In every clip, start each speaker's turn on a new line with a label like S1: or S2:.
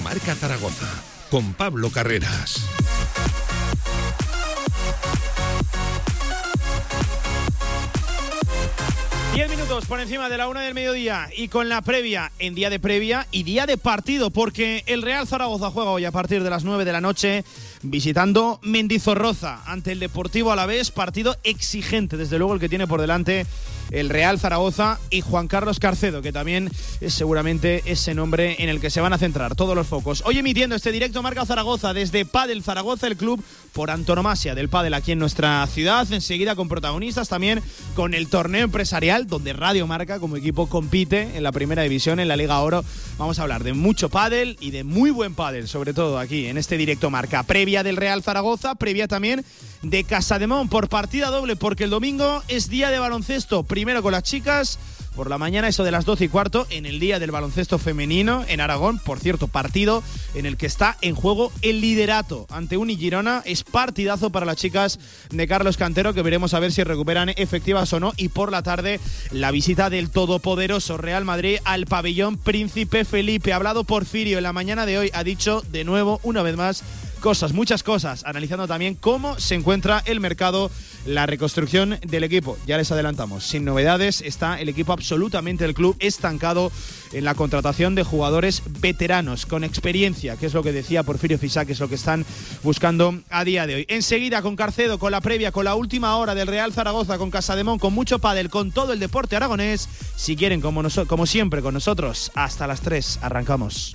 S1: Marca Zaragoza con Pablo Carreras.
S2: Diez minutos por encima de la una del mediodía y con la previa en día de previa y día de partido, porque el Real Zaragoza juega hoy a partir de las nueve de la noche visitando Mendizorroza ante el Deportivo Alavés, partido exigente, desde luego el que tiene por delante el Real Zaragoza y Juan Carlos Carcedo, que también es seguramente ese nombre en el que se van a centrar todos los focos. Hoy emitiendo este directo Marca Zaragoza desde Padel Zaragoza, el club por antonomasia del Padel aquí en nuestra ciudad, enseguida con protagonistas también con el torneo empresarial donde Radio Marca como equipo compite en la primera división en la Liga Oro. Vamos a hablar de mucho Padel y de muy buen Padel, sobre todo aquí en este directo Marca previa del Real Zaragoza, previa también de Casa de Mon por partida doble, porque el domingo es día de baloncesto, con las chicas. Por la mañana, eso de las 12 y cuarto, en el día del baloncesto femenino en Aragón. Por cierto, partido en el que está en juego el liderato ante Unigirona. Es partidazo para las chicas de Carlos Cantero, que veremos a ver si recuperan efectivas o no. Y por la tarde, la visita del todopoderoso Real Madrid al pabellón Príncipe Felipe. Ha hablado Porfirio en la mañana de hoy, ha dicho de nuevo, una vez más, cosas, muchas cosas, analizando también cómo se encuentra el mercado, la reconstrucción del equipo. Ya les adelantamos, sin novedades, está el equipo absolutamente del club estancado en la contratación de jugadores veteranos, con experiencia, que es lo que decía Porfirio Fisac, que es lo que están buscando a día de hoy. Enseguida con Carcedo, con la previa, con la última hora del Real Zaragoza, con Casademón, con mucho pádel, con todo el deporte aragonés. Si quieren, como, como siempre, con nosotros, hasta las 3, arrancamos.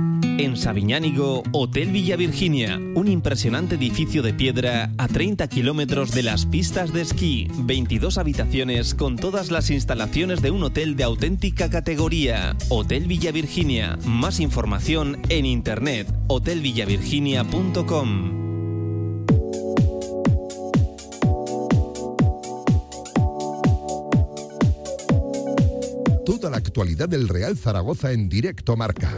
S3: En Sabiñánigo, Hotel Villa Virginia, un impresionante edificio de piedra a 30 kilómetros de las pistas de esquí, 22 habitaciones con todas las instalaciones de un hotel de auténtica categoría. Hotel Villa Virginia, más información en internet, hotelvillavirginia.com.
S1: Toda la actualidad del Real Zaragoza en directo marca.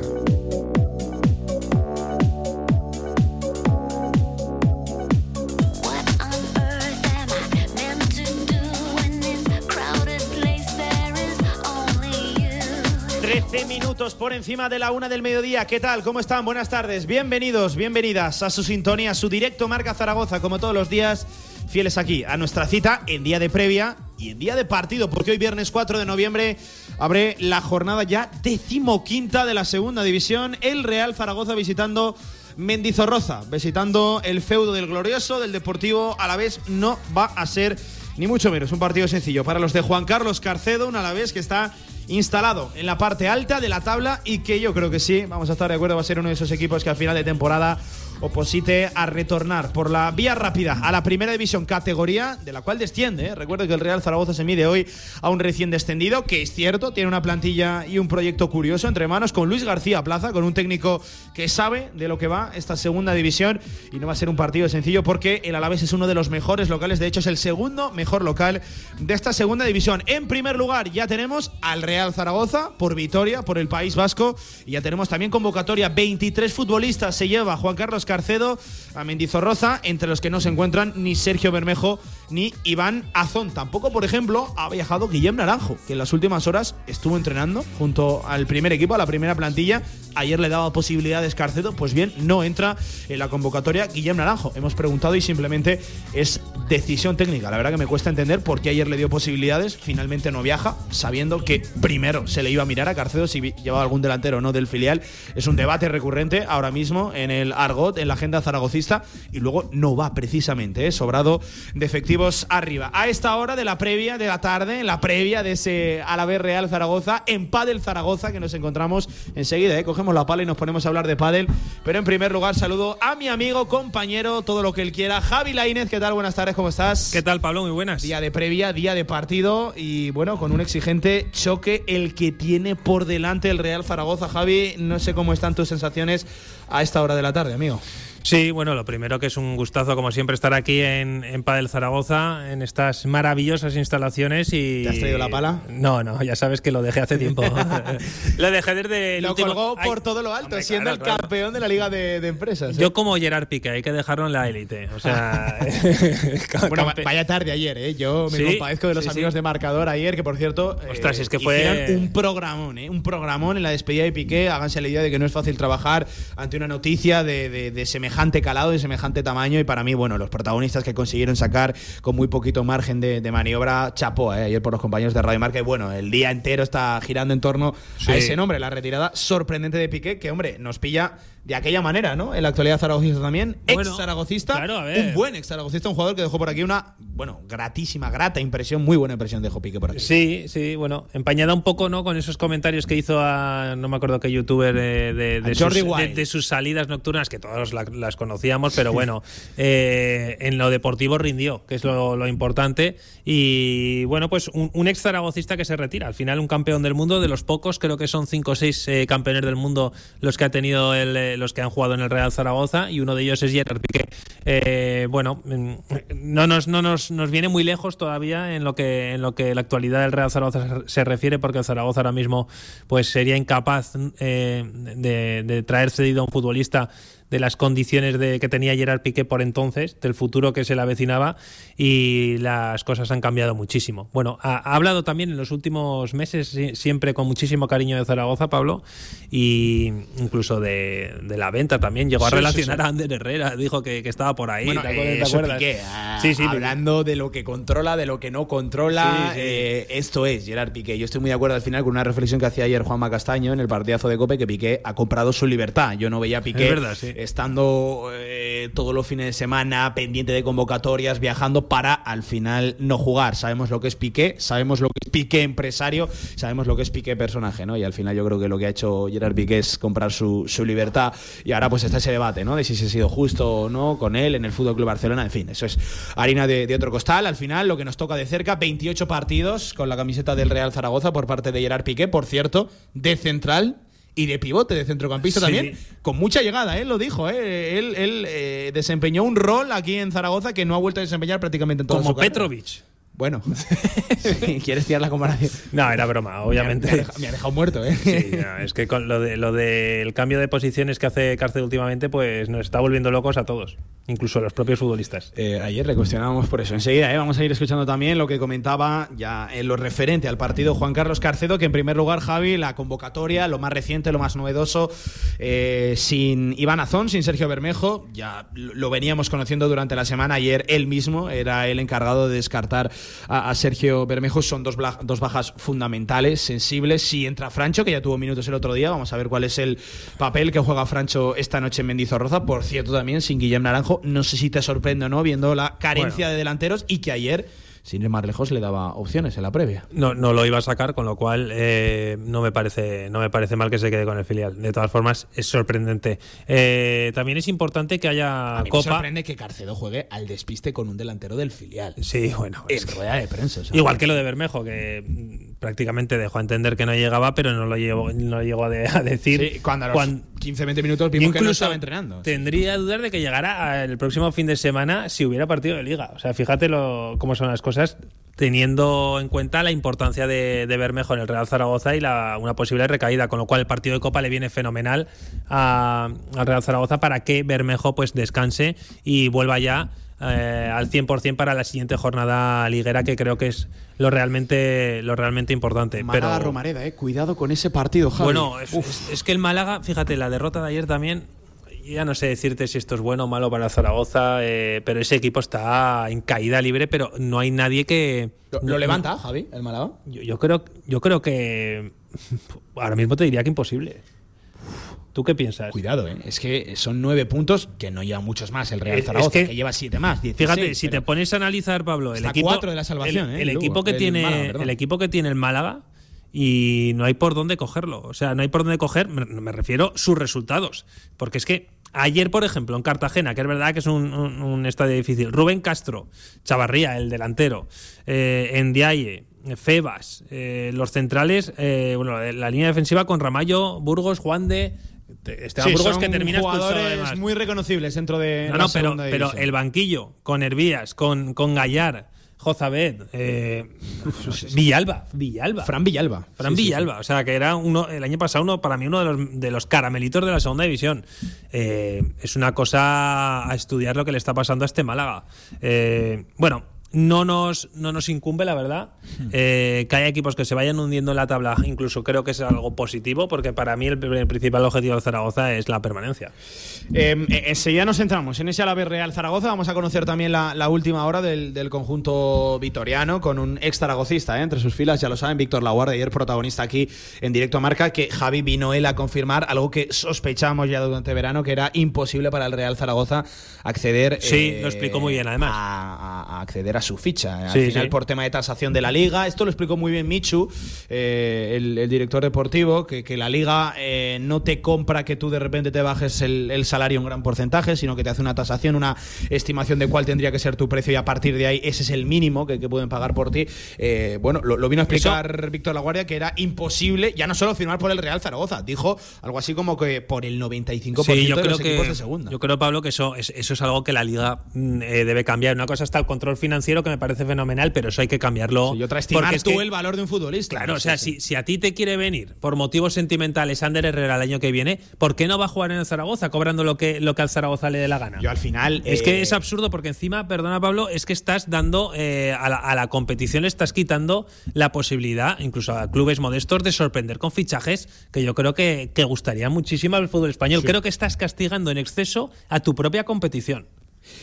S2: Minutos por encima de la una del mediodía. ¿Qué tal? ¿Cómo están? Buenas tardes. Bienvenidos, bienvenidas a su sintonía, su directo Marca Zaragoza, como todos los días, fieles aquí a nuestra cita en día de previa y en día de partido, porque hoy viernes 4 de noviembre abre la jornada ya decimoquinta de la segunda división. El Real Zaragoza visitando Mendizorroza, visitando el feudo del glorioso, del Deportivo a la vez no va a ser ni mucho menos un partido sencillo para los de Juan Carlos Carcedo, un Alavés que está instalado en la parte alta de la tabla y que yo creo que sí, vamos a estar de acuerdo, va a ser uno de esos equipos que al final de temporada oposite a retornar por la vía rápida a la primera división categoría de la cual desciende. ¿eh? Recuerdo que el Real Zaragoza se mide hoy a un recién descendido, que es cierto, tiene una plantilla y un proyecto curioso entre manos con Luis García Plaza, con un técnico que sabe de lo que va esta segunda división y no va a ser un partido sencillo porque el Alavés es uno de los mejores locales, de hecho es el segundo mejor local de esta segunda división. En primer lugar ya tenemos al Real Zaragoza por Vitoria, por el País Vasco y ya tenemos también convocatoria, 23 futbolistas se lleva Juan Carlos Carcedo a Mendizorroza, entre los que no se encuentran ni Sergio Bermejo ni Iván Azón. Tampoco, por ejemplo, ha viajado Guillem Naranjo, que en las últimas horas estuvo entrenando junto al primer equipo, a la primera plantilla. ayer le daba posibilidades Carcedo, pues bien, no entra en la convocatoria Guillermo Naranjo. Hemos preguntado y simplemente es decisión técnica. La verdad que me cuesta entender por qué ayer le dio posibilidades, finalmente no viaja, sabiendo que primero se le iba a mirar a Carcedo si llevaba algún delantero o no del filial. Es un debate recurrente ahora mismo en el Argot, en la agenda zaragocista, y luego no va precisamente, ¿eh? sobrado de efectivos arriba. A esta hora de la previa de la tarde, en la previa de ese Alavés Real Zaragoza, en Padel Zaragoza, que nos encontramos enseguida, ¿eh? cogemos la pala y nos ponemos a hablar de Padel. Pero en primer lugar, saludo a mi amigo, compañero, todo lo que él quiera, Javi Lainez. ¿Qué tal? Buenas tardes, ¿cómo estás?
S4: ¿Qué tal, Pablo? Muy buenas.
S2: Día de previa, día de partido y bueno, con un exigente choque el que tiene por delante el Real Zaragoza. Javi, no sé cómo están tus sensaciones a esta hora de la tarde, amigo.
S4: Sí, bueno, lo primero que es un gustazo, como siempre, estar aquí en, en Padel Zaragoza, en estas maravillosas instalaciones. y
S2: ¿Te has traído la pala?
S4: No, no, ya sabes que lo dejé hace tiempo. lo dejé desde el
S2: Lo
S4: último...
S2: colgó por
S4: Ay,
S2: todo lo alto,
S4: hombre,
S2: siendo
S4: claro,
S2: el
S4: claro.
S2: campeón de la Liga de, de Empresas. ¿eh?
S4: Yo como Gerard Piqué, hay que dejarlo en la élite. O sea...
S2: Bueno, vaya tarde ayer, ¿eh? Yo me
S4: Sí,
S2: compadezco de los
S4: sí,
S2: amigos
S4: sí.
S2: de marcador ayer, que por cierto. eh,
S4: Ostras, es que fue-
S2: un programón, ¿eh? Un programón en la despedida de Piqué. Háganse la idea de que no es fácil trabajar ante una noticia de, de- de semejante calado, de semejante tamaño. Y para mí, bueno, los protagonistas que consiguieron sacar con muy poquito margen de, de maniobra, chapó, ¿eh? Ayer por los compañeros de Radio Marca. Y bueno, el día entero está girando en torno
S4: Sí.
S2: a ese nombre, la retirada sorprendente de Piqué, que, hombre, nos pilla de aquella manera, ¿no? En la actualidad zaragocista también. Ex
S4: Bueno,
S2: zaragocista.
S4: claro, a ver.
S2: Un buen ex zaragocista, un jugador que dejó por aquí una, bueno, gratísima, grata impresión, muy buena impresión dejó Piqué por aquí.
S4: Sí, sí, bueno, empañada un poco, ¿no? Con esos comentarios que hizo a, no me acuerdo qué youtuber, de, de, de sus, de, sus salidas nocturnas, que todos la- las conocíamos, pero bueno, eh, en lo deportivo rindió, que es lo, lo importante. Y bueno, pues un, un ex zaragocista que se retira, al final un campeón del mundo, de los pocos, creo que son cinco o seis eh, campeones del mundo los que ha tenido el, los que han jugado en el Real Zaragoza, y uno de ellos es Gerard Piqué. Eh, bueno, mm, no nos, no nos, nos viene muy lejos todavía en lo que en lo que la actualidad del Real Zaragoza se- se refiere, porque el Zaragoza ahora mismo pues sería incapaz eh, de, de traer cedido a un futbolista de las condiciones de que tenía Gerard Piqué por entonces, del futuro que se le avecinaba y las cosas han cambiado muchísimo. Bueno, ha, ha hablado también en los últimos meses si- siempre con muchísimo cariño de Zaragoza, Pablo, y incluso de, de la venta también. Llegó a
S2: Sí,
S4: relacionar
S2: sí.
S4: a Ander Herrera, dijo que, que estaba por ahí.
S2: Bueno,
S4: ¿te
S2: eh,
S4: acuerdas- te
S2: eso
S4: acuerdas?
S2: Piqué, ah,
S4: Sí, sí,
S2: hablando de lo que controla, de lo que no controla. Eh, esto es Gerard Piqué. Yo estoy muy de acuerdo al final con una reflexión que hacía ayer Juanma Castaño en el partidazo de Cope, que Piqué ha comprado su libertad. Yo no veía a Piqué
S4: Es verdad, sí.
S2: Estando eh, todos los fines de semana pendiente de convocatorias, viajando para al final no jugar. Sabemos lo que es Piqué, sabemos lo que es Piqué empresario, sabemos lo que es Piqué personaje, ¿no? Y al final yo creo que lo que ha hecho Gerard Piqué es comprar su, su libertad. Y ahora pues está ese debate, ¿no? De si se ha sido justo o no con él en el Fútbol Club Barcelona. En fin, eso es harina de, de otro costal. Al final, lo que nos toca de cerca, 28 partidos con la camiseta del Real Zaragoza por parte de Gerard Piqué, por cierto, de central. Y de pivote, de centrocampista
S4: Sí.
S2: también, con mucha llegada, él lo dijo, ¿eh? él, él eh, desempeñó un rol aquí en Zaragoza que no ha vuelto a desempeñar prácticamente en toda
S4: Como
S2: su carrera. Bueno, Sí, ¿quieres tirar la comparación?
S4: No, era broma, obviamente.
S2: Me ha, dejado, me ha dejado muerto, ¿eh?
S4: Sí, no, es que con lo de lo del cambio de posiciones que hace Cárcel últimamente, pues nos está volviendo locos a todos, incluso a los propios futbolistas.
S2: Eh, ayer le cuestionábamos por eso. Enseguida ¿eh? vamos a ir escuchando también lo que comentaba ya en lo referente al partido Juan Carlos Carcedo, que en primer lugar, Javi, la convocatoria, lo más reciente, lo más novedoso, eh, sin Iván Azón, sin Sergio Bermejo, ya lo veníamos conociendo durante la semana, ayer él mismo era el encargado de descartar a, a Sergio Bermejo, son dos, dos bajas fundamentales, sensibles, si entra Francho, que ya tuvo minutos el otro día, vamos a ver cuál es el papel que juega Francho esta noche en Mendizorroza, por cierto también sin Guillem Naranjo, no sé si te sorprende o no, viendo la carencia
S4: Bueno.
S2: de delanteros y que ayer, sin ir más lejos, le daba opciones en la previa.
S4: No, no lo iba a sacar, con lo cual eh, no me parece no me parece mal que se quede con el filial. De todas formas, es sorprendente. Eh, también es importante que haya
S2: A mí me sorprende que Carcedo juegue al despiste con un delantero del filial.
S4: Sí, bueno.
S2: En
S4: es que-
S2: rueda de prensa. sea,
S4: Igual que lo de Bermejo, que prácticamente dejó a entender que no llegaba, pero no lo llegó, no llegó a, de- a decir.
S2: Sí, cuando a los
S4: Cuan-
S2: 15-20 minutos vimos que no estaba entrenando.
S4: Tendría dudas de que llegara el próximo fin de semana si hubiera partido de liga. O sea, fíjate lo, cómo son las cosas, teniendo en cuenta la importancia de, de Bermejo en el Real Zaragoza y la, una posible recaída, con lo cual el partido de Copa le viene fenomenal al Real Zaragoza para que Bermejo pues descanse y vuelva ya eh, al 100% para la siguiente jornada liguera, que creo que es lo realmente, lo realmente importante.
S2: Málaga
S4: pero,
S2: Romareda, eh. Cuidado con ese partido, Javi.
S4: Bueno, es, es- es que el Málaga, fíjate, la derrota de ayer también. Ya no sé decirte si esto es bueno o malo para Zaragoza, eh, pero ese equipo está en caída libre, pero no hay nadie que.
S5: ¿Lo,
S4: no-
S5: lo levanta, Javi, el Málaga?
S4: Yo, yo creo, yo creo que ahora mismo te diría que imposible. ¿Tú qué piensas?
S5: Cuidado, ¿eh? es que son nueve puntos que no lleva muchos más el Real
S4: Es- es
S5: Zaragoza,
S4: que-
S5: que, lleva siete más. 16,
S4: Fíjate, si te pones a analizar, Pablo, el equipo,
S5: cuatro de la salvación,
S4: el,
S5: ¿eh?
S4: el equipo que
S5: el
S4: tiene,
S5: Málaga,
S4: el equipo que tiene el Málaga y no hay por dónde cogerlo. O sea, no hay por dónde coger, me, me refiero sus resultados, porque es que ayer, por ejemplo, en Cartagena, que es verdad que es un, un- un estadio difícil, Rubén Castro, Chavarría, el delantero, eh, Ndiaye, Febas, eh, los centrales, eh, bueno, la línea defensiva con Ramallo, Burgos, Juan de Esteban
S2: Sí,
S4: Burgos que termina
S2: jugadores muy reconocibles dentro de
S4: No,
S2: la
S4: no, pero, pero
S2: división.
S4: el banquillo, con Hervías, con, con Gallar, Jozabed, eh, Villalba, Villalba.
S5: Fran Villalba.
S4: Fran
S5: Sí, sí,
S4: Villalba, o sea, que era uno, el año pasado uno, para mí uno de los, de los caramelitos de la segunda división. Eh, es una cosa a estudiar lo que le está pasando a este Málaga. Eh, bueno, no nos, no nos incumbe, la verdad, eh, que haya equipos que se vayan hundiendo en la tabla. Incluso creo que es algo positivo, porque para mí el, el principal objetivo de Zaragoza es la permanencia.
S2: Eh, eh, enseguida nos centramos en ese Alavés Real Zaragoza. Vamos a conocer también la, la última hora del, del conjunto vitoriano con un ex zaragocista eh, entre sus filas, ya lo saben, Víctor Laguardia, ayer protagonista aquí en directo a marca, que Javi vino él a confirmar algo que sospechábamos ya durante verano, que era imposible para el Real Zaragoza acceder.
S4: Sí,
S2: eh,
S4: lo explicó muy bien, además.
S2: A, a- a acceder a su ficha. Al
S4: Sí,
S2: final,
S4: sí.
S2: por tema de tasación de la liga. Esto lo explicó muy bien Michu, eh, el, el director deportivo, que, que la liga eh, no te compra que tú de repente te bajes el, el salario un gran porcentaje, sino que te hace una tasación, una estimación de cuál tendría que ser tu precio y a partir de ahí ese es el mínimo que, que pueden pagar por ti. Eh, bueno, lo, lo vino a explicar Víctor Laguardia que era imposible ya no solo firmar por el Real Zaragoza, dijo algo así como que por el 95%
S4: Sí, yo
S2: de
S4: creo
S2: los equipos
S4: que
S2: de segunda.
S4: yo creo Pablo que eso es, eso es algo que la liga mm, eh, debe cambiar. Una cosa está el control financiero que me parece fenomenal, pero eso hay que cambiarlo.
S2: Sí, y otra
S4: porque es
S2: tú
S4: que-
S2: el valor de un futbolista.
S4: Claro, o
S2: Sí,
S4: sea,
S2: sí.
S4: si, si a ti te quiere venir por motivos sentimentales Ander Herrera el año que viene, ¿por qué no va a jugar en el Zaragoza cobrando lo que, lo que al Zaragoza le dé la gana?
S2: Yo al final.
S4: Es
S2: eh,
S4: que es absurdo porque encima, perdona Pablo, es que estás dando eh, a, la, a la competición le estás quitando la posibilidad, incluso a clubes modestos, de sorprender con fichajes que yo creo que, que gustaría muchísimo al fútbol español. Creo que estás castigando en exceso a tu propia competición.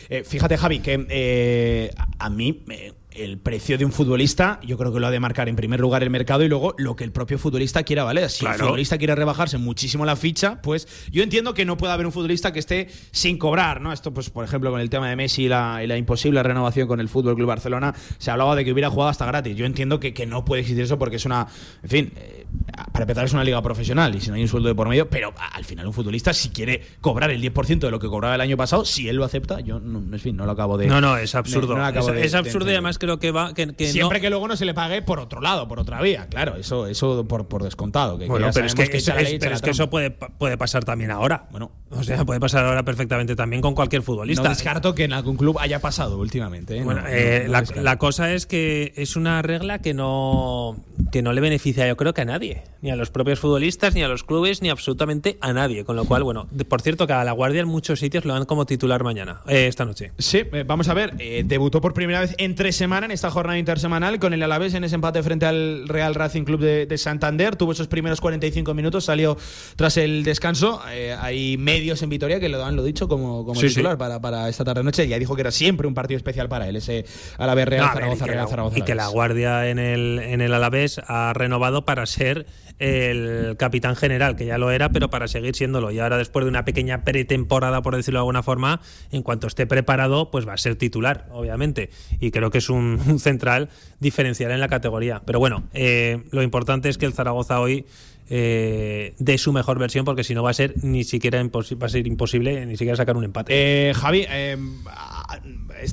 S2: Eh, fíjate, Javi, que eh, a mí eh, el precio de un futbolista, yo creo que lo ha de marcar en primer lugar el mercado y luego lo que el propio futbolista quiera, ¿vale? Si el futbolista quiere rebajarse muchísimo la ficha, pues yo entiendo que no puede haber un futbolista que esté sin cobrar, ¿no? Esto, pues, por ejemplo, con el tema de Messi y la, y la imposible renovación con el Fútbol Club Barcelona, se hablaba de que hubiera jugado hasta gratis. Yo entiendo que, que no puede existir eso porque es una. En fin, eh, para empezar, es una liga profesional y si no hay un sueldo de por medio, pero al final, un futbolista, si quiere cobrar el 10% de lo que cobraba el año pasado, si él lo acepta, yo, no, en fin, no lo acabo de.
S4: No, no, es absurdo.
S2: no
S4: es,
S2: de-
S4: es
S2: de
S4: absurdo y además creo que va. Que, que
S2: Siempre
S4: no-
S2: que luego no se le pague por otro lado, por otra vía, claro, eso, eso por, por descontado. Que,
S4: Bueno, pero es que, eso,
S2: echa la
S4: es-
S2: ley, echa
S4: pero
S2: la
S4: es que eso
S2: trampa.
S4: puede, puede pasar también ahora.
S2: Bueno.
S4: O sea, puede pasar ahora perfectamente también con cualquier futbolista.
S2: No descarto que en algún club haya pasado últimamente. ¿eh?
S4: Bueno,
S2: No,
S4: eh,
S2: no- no
S4: la, cosa es que es una regla que no, que no le beneficia, yo creo que a nadie, ni a los propios futbolistas, ni a los clubes, ni absolutamente a nadie. Con lo cual, bueno, por cierto, que a la Guardia en muchos sitios lo dan como titular mañana, eh, esta noche.
S2: Sí, eh, vamos a ver. eh, debutó por primera vez entre semana en esta jornada intersemanal con el Alavés en ese empate frente al Real Racing Club de, de Santander. Tuvo esos primeros 45 minutos, salió tras el descanso. Eh, hay medios en Vitoria que lo dan, lo dicho, como, como
S4: Sí,
S2: titular
S4: sí.
S2: Para, para esta tarde-noche. Ya dijo que era siempre un partido especial para él, ese Alavés Real
S4: No,
S2: Zaragoza,
S4: y que
S2: Real
S4: la-
S2: Zaragoza.
S4: y que la. Guardia en el, en el Alavés ha renovado para ser el capitán general, que ya lo era, pero para seguir siéndolo. Y ahora, después de una pequeña pretemporada, por decirlo de alguna forma, en cuanto esté preparado, pues va a ser titular, obviamente. Y creo que es un, un central diferencial en la categoría. Pero bueno, eh, lo importante es que el Zaragoza hoy eh, dé su mejor versión, porque si no va a ser ni siquiera va a ser imposible ni siquiera sacar un empate.
S2: Eh, Javi, eh,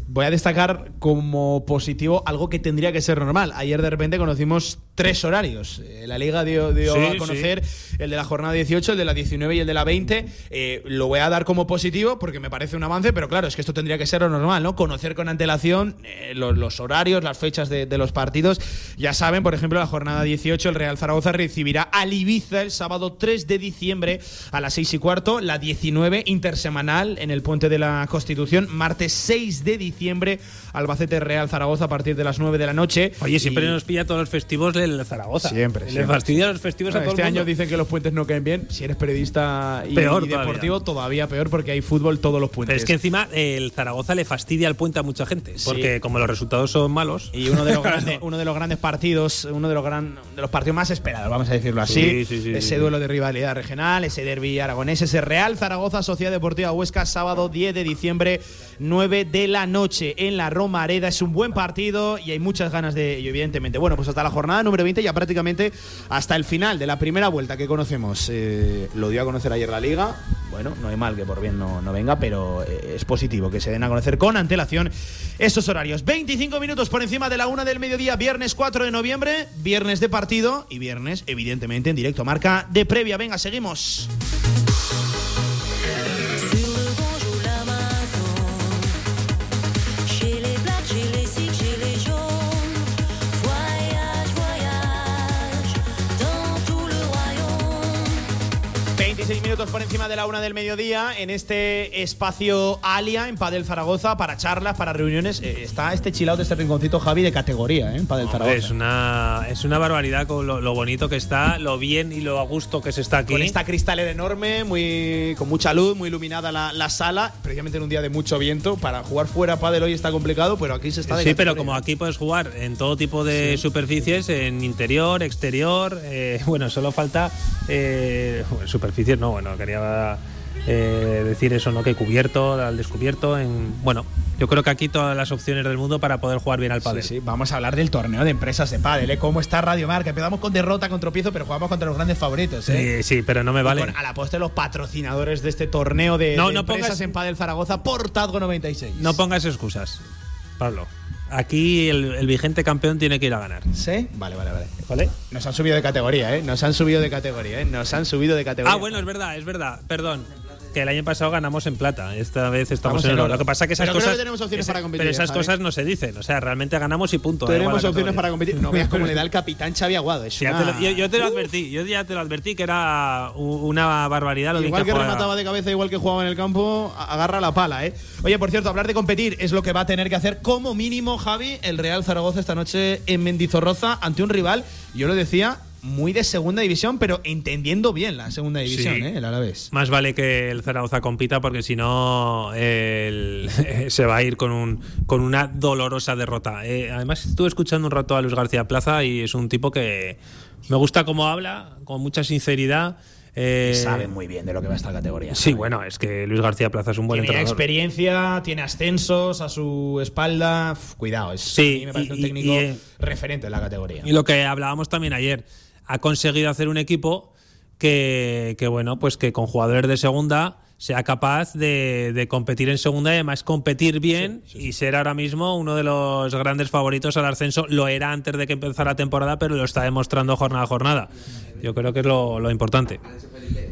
S2: voy a destacar como positivo algo que tendría que ser normal. Ayer de repente conocimos tres horarios. Eh, la liga dio, dio
S4: Sí,
S2: a conocer, el de la jornada 18, el de la 19 y el de la 20. Eh, lo voy a dar como positivo porque me parece un avance, pero claro, es que esto tendría que ser lo normal, ¿no? Conocer con antelación eh, los, los horarios, las fechas de, de los partidos. Ya saben, por ejemplo, la jornada 18, el Real Zaragoza recibirá al Ibiza el sábado 3 de diciembre a las 6 y cuarto, la 19 intersemanal en el Puente de la Constitución, martes 6 de diciembre, Albacete Real Zaragoza a partir de las 9 de la noche.
S4: Oye, siempre
S2: Y-
S4: nos pilla todos los festivos el Zaragoza.
S2: Siempre,
S4: Le
S2: siempre.
S4: fastidia los festivos a todo
S2: este
S4: el mundo.
S2: año dicen que los puentes no caen bien. Si eres periodista y,
S4: Peor
S2: y
S4: todavía.
S2: deportivo, todavía. peor porque hay fútbol todos los puentes.
S4: Pero es que encima el Zaragoza le fastidia el puente a mucha gente. Porque como los resultados son malos.
S2: y uno de los grandes, uno de los grandes partidos, uno de los gran, de los partidos más esperados, vamos a decirlo así.
S4: Sí, sí, sí,
S2: ese
S4: sí,
S2: duelo de rivalidad regional, ese derby aragonés, ese Real Zaragoza Sociedad Deportiva Huesca, sábado 10 de diciembre, 9 de la noche en la Romareda. Es un buen partido y hay muchas ganas de ello, evidentemente. Bueno, pues hasta la jornada número 20, ya prácticamente hasta el final de la primera vuelta que conocemos. Eh, lo dio a conocer ayer la liga. Bueno, no hay mal que por bien no, no venga, pero eh, es positivo que se den a conocer con antelación esos horarios. 25 minutos por encima de la una del mediodía, viernes 4 de noviembre, viernes de partido y viernes, evidentemente, en directo. Marca de previa. Venga, seguimos. 6 minutos por encima de la una del mediodía en este espacio Alia en Padel Zaragoza para charlas, para reuniones. Eh, está este chilado de este rinconcito Javi de categoría ¿eh? en Padel Zaragoza.
S4: Es una, es una barbaridad con lo, lo, bonito que está, lo bien y lo a gusto que se está aquí.
S2: Con esta cristalera enorme, muy, con mucha luz, muy iluminada la, la sala. Previamente en un día de mucho viento, para jugar fuera Padel hoy está complicado, pero aquí se está de
S4: Sí,
S2: categoría.
S4: pero como aquí puedes jugar en todo tipo de sí. superficies, en interior, exterior, eh, bueno, solo falta eh, superficies no, bueno, quería eh, decir eso, ¿no? Que cubierto, al descubierto, en bueno, yo creo que aquí todas las opciones del mundo para poder jugar bien al pádel.
S2: Sí, sí, vamos a hablar del torneo de empresas de pádel, ¿eh? Cómo está Radio Marca. Empezamos con derrota, con tropiezo, pero jugamos contra los grandes favoritos, ¿eh?
S4: Sí, sí, pero no me vale.
S2: con, a la postre los patrocinadores de este torneo de,
S4: No,
S2: de
S4: no
S2: empresas
S4: pongas-
S2: en Padel Zaragoza por Tadgo 96.
S4: No pongas excusas, Pablo. Aquí el, el vigente campeón tiene que ir a ganar.
S2: ¿Sí? Vale, vale, vale.
S4: ¿Vale?
S2: Nos han subido de categoría, ¿eh? Nos han subido de categoría, ¿eh? Nos han subido de categoría.
S4: Ah, bueno, es verdad, es verdad. Perdón. Que el año pasado ganamos en plata. Esta vez estamos,
S2: Estamos
S4: en
S2: en
S4: oro.
S2: oro.
S4: Lo que pasa es que esas
S2: Pero
S4: cosas.
S2: que tenemos opciones
S4: esa-
S2: para competir,
S4: Pero esas cosas no se dicen. O sea, realmente ganamos y punto.
S2: Tenemos opciones para competir. No veas cómo le da el capitán Xavi Aguado. Es
S4: Ya
S2: una-
S4: te lo- yo, yo te lo advertí, yo ya te lo advertí que era una barbaridad lo
S2: Igual que
S4: jugaba.
S2: remataba de cabeza, igual que jugaba en el campo, agarra la pala, ¿eh? Oye, por cierto, hablar de competir es lo que va a tener que hacer como mínimo Javi el Real Zaragoza esta noche en Mendizorroza ante un rival, yo lo decía, muy de segunda división, pero entendiendo bien la segunda división,
S4: Sí.
S2: ¿eh? El Alavés.
S4: Más vale que el Zaragoza compita porque si no el- se va a ir con, un, con una dolorosa derrota. Eh, además estuve escuchando un rato a Luis García Plaza y es un tipo que me gusta cómo habla, con mucha sinceridad. eh,
S2: Sabe muy bien de lo que va esta categoría.
S4: Sí, bueno, es que Luis García Plaza es un buen
S2: Tiene
S4: entrenador.
S2: experiencia, tiene ascensos a su espalda. Uf, cuidado, es,
S4: Sí,
S2: a mí me parece
S4: y-
S2: un técnico
S4: y,
S2: referente en la categoría.
S4: Y lo que hablábamos también ayer, ha conseguido hacer un equipo que, que, bueno, pues que con jugadores de segunda sea capaz de, de competir en segunda y además competir bien y ser ahora mismo uno de los grandes favoritos al ascenso. Lo era antes de que empezara la temporada, pero lo está demostrando jornada a jornada. Yo creo que es lo, lo importante.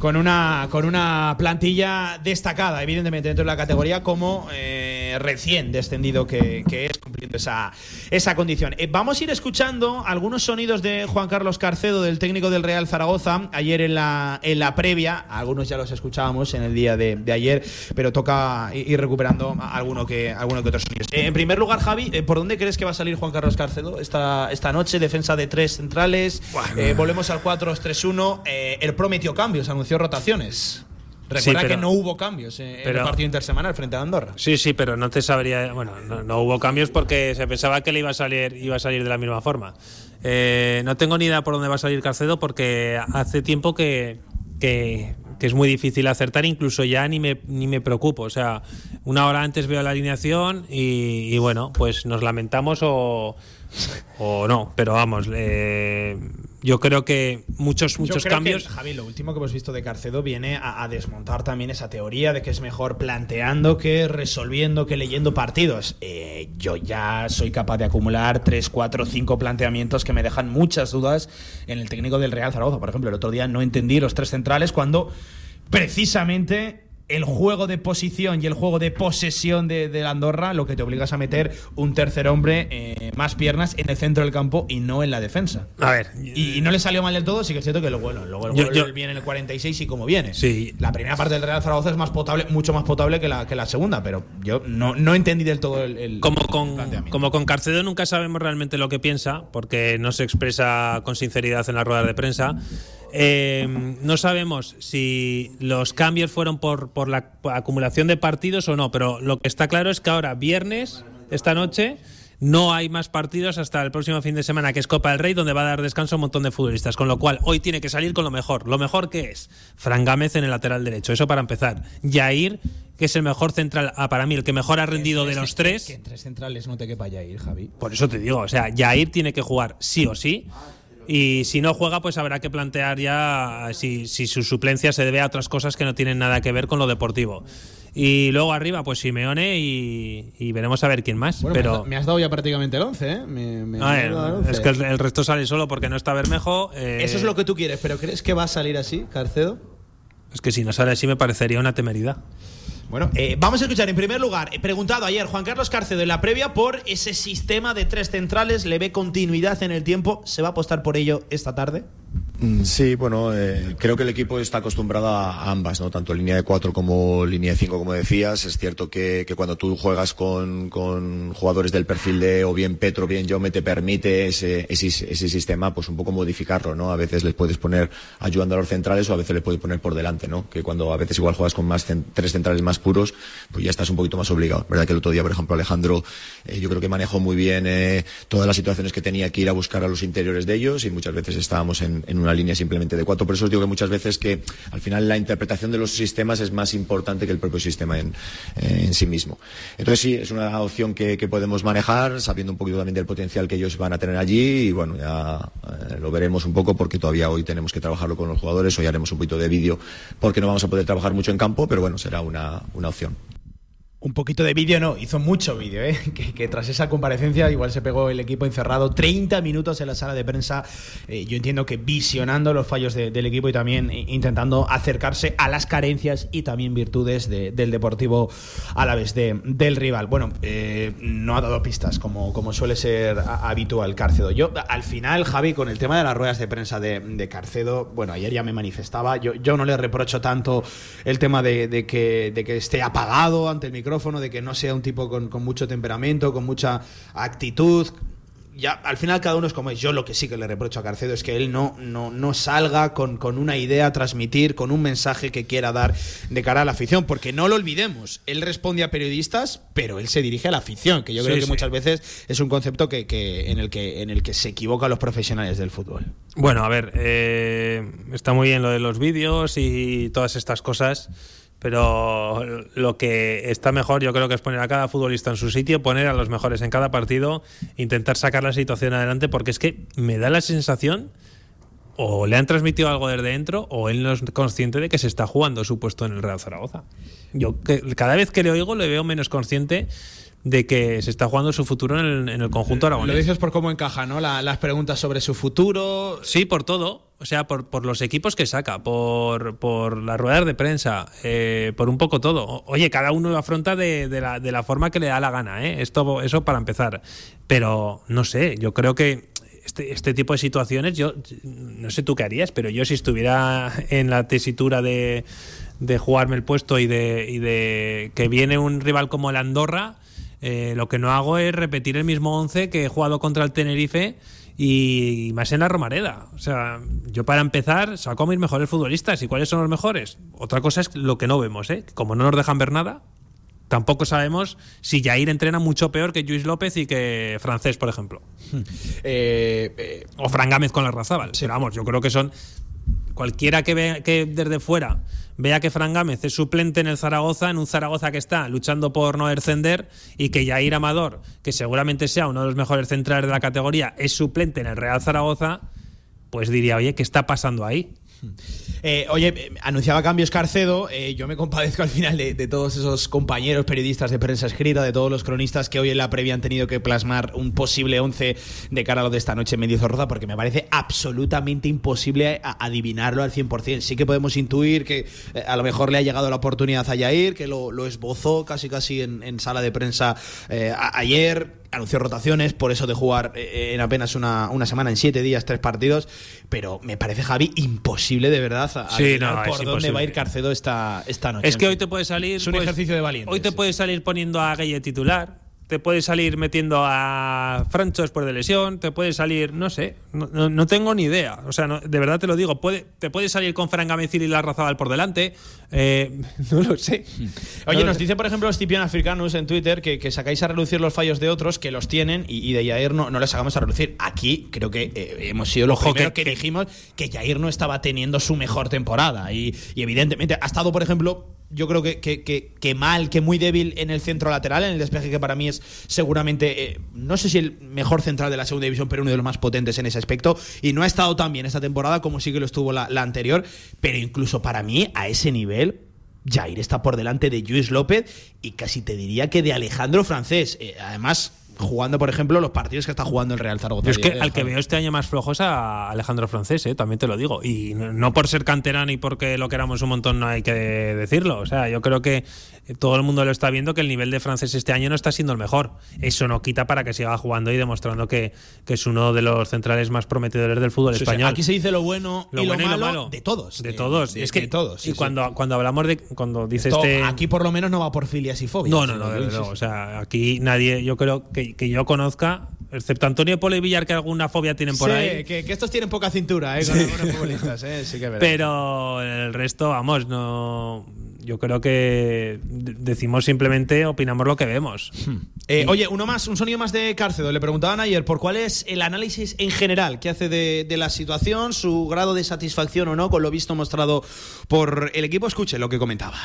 S2: con una con una plantilla destacada, evidentemente, dentro de la categoría, como eh, recién descendido que, que es, cumpliendo esa, esa condición. Eh, vamos a ir escuchando algunos sonidos de Juan Carlos Carcedo, del técnico del Real Zaragoza, ayer en la, en la previa. Algunos ya los escuchábamos en el día de, de ayer, pero toca ir recuperando alguno que, alguno que otros sonidos. Eh, en primer lugar, Javi, eh, ¿por dónde crees que va a salir Juan Carlos Carcedo esta, esta noche? Defensa de tres centrales. Eh, volvemos al 4-2-3-1. Eh, él prometió cambios, anunció rotaciones. Recuerda
S4: pero-
S2: que no hubo cambios en
S4: pero-
S2: el partido intersemanal frente a Andorra.
S4: Sí, sí, pero no te sabría. Bueno, no, no hubo cambios porque se pensaba que le iba a salir, iba a salir de la misma forma. Eh, no tengo ni idea por dónde va a salir Carcedo porque hace tiempo que, que, que es muy difícil acertar, incluso ya ni me, ni me preocupo. O sea, una hora antes veo la alineación y, bueno, pues nos lamentamos o, o no. Pero vamos, eh, Yo creo que muchos, muchos
S2: Yo creo
S4: cambios.
S2: Que, Javi, lo último que hemos visto de Carcedo viene a, a desmontar también esa teoría de que es mejor planteando que resolviendo que leyendo partidos. Eh, yo ya soy capaz de acumular 3, 4, 5 planteamientos que me dejan muchas dudas en el técnico del Real Zaragoza. Por ejemplo, el otro día no entendí los tres centrales cuando precisamente el juego de posición y el juego de posesión de, de la Andorra lo que te obligas a meter un tercer hombre eh, más piernas en el centro del campo y no en la defensa.
S4: A ver,
S2: Y, y no le salió mal del todo, sí que es cierto que luego, bueno, luego el
S4: Yo-
S2: gol
S4: yo-
S2: viene en el 46 y como viene.
S4: Sí.
S2: La primera parte del Real Zaragoza es más potable, mucho más potable que la, que la segunda, pero yo no, no entendí del todo el, el-
S4: como
S2: el
S4: con,
S2: planteamiento.
S4: como con Carcedo nunca sabemos realmente lo que piensa, porque no se expresa con sinceridad en las ruedas de prensa. Eh, no sabemos si los cambios fueron por, por la acumulación de partidos o no, pero lo que está claro es que ahora, viernes, esta noche, no hay más partidos hasta el próximo fin de semana, que es Copa del Rey, donde va a dar descanso a un montón de futbolistas. Con lo cual, hoy tiene que salir con lo mejor. ¿Lo mejor que es? Fran Gámez en el lateral derecho. Eso para empezar. Yair, que es el mejor central, ah, para mí, el que mejor ha rendido de los tres.
S2: Que en tres centrales no te quepa ya ir, Javi.
S4: Por eso te digo, o sea, Jair tiene que jugar sí o sí. Y si no juega, pues habrá que plantear ya si, si su suplencia se debe a otras cosas que no tienen nada que ver con lo deportivo. Y luego arriba, pues Simeone y, y veremos a ver quién más.
S2: Bueno, me,
S4: Pero
S2: has, me has dado ya prácticamente el 11, ¿eh? Me- me-
S4: A
S2: me
S4: ver,
S2: has dado el 11.
S4: es que el, el resto sale solo porque no está Bermejo. eh,
S2: Eso es lo que tú quieres, pero ¿crees que va a salir así, Carcedo?
S4: Es que si no sale así me parecería una temeridad.
S2: Bueno, eh, vamos a escuchar en primer lugar, he preguntado ayer Juan Carlos Carcedo en la previa por ese sistema de tres centrales, le ve continuidad en el tiempo, ¿se va a apostar por ello esta tarde?
S6: Mm, Sí, bueno, eh, creo que el equipo está acostumbrado a ambas, ¿no? Tanto línea de 4 como línea de 5, como decías. Es cierto que, que cuando tú juegas con, con jugadores del perfil de o bien Petro bien Jaume te permite ese, ese, ese sistema, pues un poco modificarlo, ¿no? A veces les puedes poner ayudando a los centrales o a veces les puedes poner por delante, ¿no? Que cuando a veces igual juegas con más cen- tres centrales más puros, pues ya estás un poquito más obligado. ¿Verdad que el otro día, por ejemplo, Alejandro, eh, yo creo que manejó muy bien eh, todas las situaciones que tenía que ir a buscar a los interiores de ellos y muchas veces estábamos en, en una línea simplemente de cuatro. Por eso os digo que muchas veces que al final la interpretación de los sistemas es más importante que el propio sistema en, sí mismo. Entonces sí, es una opción que, que podemos manejar, sabiendo un poquito también del potencial que ellos van a tener allí y bueno, ya eh, lo veremos un poco porque todavía hoy tenemos que trabajarlo con los jugadores, hoy haremos un poquito de vídeo porque no vamos a poder trabajar mucho en campo, pero bueno, será una, una opción.
S2: Un poquito de vídeo no, hizo mucho vídeo, ¿eh? que, tras esa comparecencia igual se pegó el equipo encerrado 30 minutos en la sala de prensa, eh, yo entiendo que visionando los fallos de- del equipo y también intentando acercarse a las carencias y también virtudes de- del Deportivo a la vez de, del rival. Bueno, eh, no ha dado pistas como, como suele ser habitual Carcedo. Yo al final, Javi, con el tema de las ruedas de prensa de, Carcedo, bueno, ayer ya me manifestaba, yo, yo no le reprocho tanto el tema de que, de que esté apagado ante el micrófono, de que no sea un tipo con, con mucho temperamento, con mucha actitud. Ya, al final cada uno es como es. Yo lo que sí que le reprocho a Carcedo es que él no, no, no salga con, con una idea a transmitir, con un mensaje que quiera dar de cara a la afición, porque no lo olvidemos, él responde a periodistas, pero él se dirige a la afición, que yo
S4: Sí,
S2: creo que
S4: sí.
S2: muchas veces es un concepto que, que- en, el que, en el que se equivocan los profesionales del fútbol.
S4: Bueno, a ver, eh, está muy bien lo de los vídeos y todas estas cosas, pero lo que está mejor yo creo que es poner a cada futbolista en su sitio, poner a los mejores en cada partido, intentar sacar la situación adelante, porque es que me da la sensación o le han transmitido algo desde dentro o él no es consciente de que se está jugando su puesto en el Real Zaragoza. Yo cada vez que le oigo le veo menos consciente de que se está jugando su futuro en el, en el conjunto aragonés.
S2: Lo dices por cómo encaja, ¿no? La- las preguntas sobre su futuro.
S4: Sí, por todo. O sea, por, por los equipos que saca, por, por las ruedas de prensa, eh, por un poco todo. Oye, cada uno lo afronta de, de la, de la forma que le da la gana, ¿eh? Esto, eso para empezar. Pero, no sé, yo creo que este, este tipo de situaciones, yo no sé tú qué harías, pero yo si estuviera en la tesitura de, de jugarme el puesto y de, y de que viene un rival como el Andorra, eh, lo que no hago es repetir el mismo 11 que he jugado contra el Tenerife y más en la Romareda. O sea, yo para empezar saco a mis mejores futbolistas. ¿Y cuáles son los mejores? Otra cosa es lo que no vemos, ¿eh? Como no nos dejan ver nada, tampoco sabemos si Jair entrena mucho peor que Luis López y que Francés, por ejemplo.
S2: Eh, eh,
S4: O Fran Gámez con la Razábal. Pero vamos, yo creo que son cualquiera que vea que desde fuera vea que Fran Gámez es suplente en el Zaragoza, en un Zaragoza que está luchando por no descender y que Jair Amador, que seguramente sea uno de los mejores centrales de la categoría, es suplente en el Real Zaragoza, pues diría, oye, ¿qué está pasando ahí?
S2: Eh, oye, anunciaba cambios Carcedo. eh, yo me compadezco al final de, todos esos compañeros periodistas de prensa escrita, de todos los cronistas que hoy en la previa han tenido que plasmar un posible 11 de cara a lo de esta noche en Mendizorroza, porque me parece absolutamente imposible adivinarlo al 100%. Sí que podemos intuir que eh, a lo mejor le ha llegado la oportunidad a Yair, que lo, esbozó casi casi en, sala de prensa ayer anunció rotaciones, por eso de jugar eh, en apenas una, una semana, en siete días, tres partidos. Pero me parece, Javi, imposible de verdad a-
S4: Sí,
S2: adivinar
S4: no,
S2: por dónde
S4: imposible.
S2: va a ir Carcedo esta, esta noche.
S4: Es que hoy te puede salir.
S2: Es un
S4: pues,
S2: ejercicio de valiente.
S4: Hoy te puede salir poniendo a Gueye titular. Te puede salir metiendo a Francho después de lesión. Te puede salir, no sé. No, no- no tengo ni idea. O sea, no- de verdad te lo digo. Puede, te puede salir con Fran Gamecil y la Razabal por delante. Eh, no lo sé.
S2: Oye,
S4: No lo
S2: nos
S4: sé.
S2: dice, por ejemplo, Scipion Africanus en Twitter que, que sacáis a relucir los fallos de otros que los tienen y, y de Yair no, no les sacamos a relucir. Aquí creo que eh, hemos sido los primeros
S4: que-
S2: que, dijimos que Yair no estaba teniendo su mejor temporada. Y, y evidentemente ha estado, por ejemplo, yo creo que, que, que- que mal, que muy débil en el centro lateral, en el despeje que para mí es seguramente, eh, no sé si el mejor central de la segunda división, pero uno de los más potentes en ese aspecto. Y no ha estado tan bien esta temporada como sí que lo estuvo la, anterior. Pero incluso para mí, a ese nivel, Jair está por delante de Luis López y casi te diría que de Alejandro Francés. Eh, además, jugando, por ejemplo, los partidos que está jugando el Real Zaragoza.
S4: Yo es que al que veo este año más flojo es a Alejandro Francés, ¿eh? también te lo digo. Y no, por ser canterano y porque lo queramos un montón no hay que decirlo. O sea, yo creo que todo el mundo lo está viendo que el nivel de Francés este año no está siendo el mejor. Eso no quita para que siga jugando y demostrando que, que es uno de los centrales más prometedores del fútbol
S2: Sí,
S4: español.
S2: Aquí se dice lo bueno,
S4: Lo
S2: y,
S4: bueno
S2: lo
S4: y lo
S2: malo
S4: malo.
S2: de todos.
S4: De todos.
S2: de-
S4: es que
S2: de todos. sí,
S4: y
S2: sí.
S4: cuando, cuando hablamos de. Cuando dice
S2: Esto
S4: este.
S2: Aquí por lo menos no va por filias y fobias.
S4: No, no, no, luego.
S2: sí.
S4: O sea, aquí nadie, yo creo que, que yo conozca, excepto Antonio Polo y Villar, que alguna fobia tienen por
S2: Sí,
S4: ahí.
S2: Que, que estos tienen poca cintura, ¿eh? Con algunos futbolistas, ¿eh? Sí que es verdad.
S4: Pero el resto, vamos, no. Yo creo que de- decimos simplemente, opinamos lo que vemos.
S2: Eh, oye, uno más, un sonido más de Cárcedo. Le preguntaban ayer por cuál es el análisis en general que hace de, de la situación, su grado de satisfacción o no con lo visto mostrado por el equipo. Escuche lo que comentaba.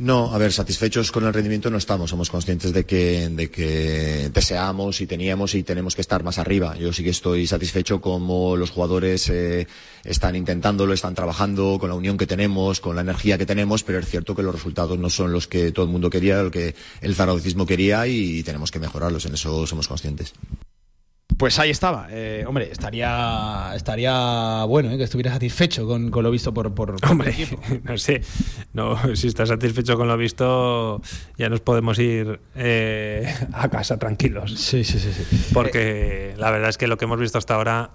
S6: No, a ver, satisfechos con el rendimiento no estamos. Somos conscientes de que, de que deseamos y teníamos y tenemos que estar más arriba. Yo sí que estoy satisfecho como los jugadores eh, están intentándolo, están trabajando con la unión que tenemos, con la energía que tenemos, pero es cierto que los resultados no son los que todo el mundo quería, lo que el zaragocismo quería y tenemos que mejorarlos. En eso somos conscientes.
S2: Pues ahí estaba. Eh, hombre, estaría estaría bueno ¿eh? que estuviera satisfecho con, con lo visto por, por, por
S4: Hombre,
S2: el equipo.
S4: no sé. No, si estás satisfecho con lo visto, ya nos podemos ir eh, a casa tranquilos.
S2: Sí, sí, sí. sí.
S4: Porque la verdad es que lo que hemos visto hasta ahora.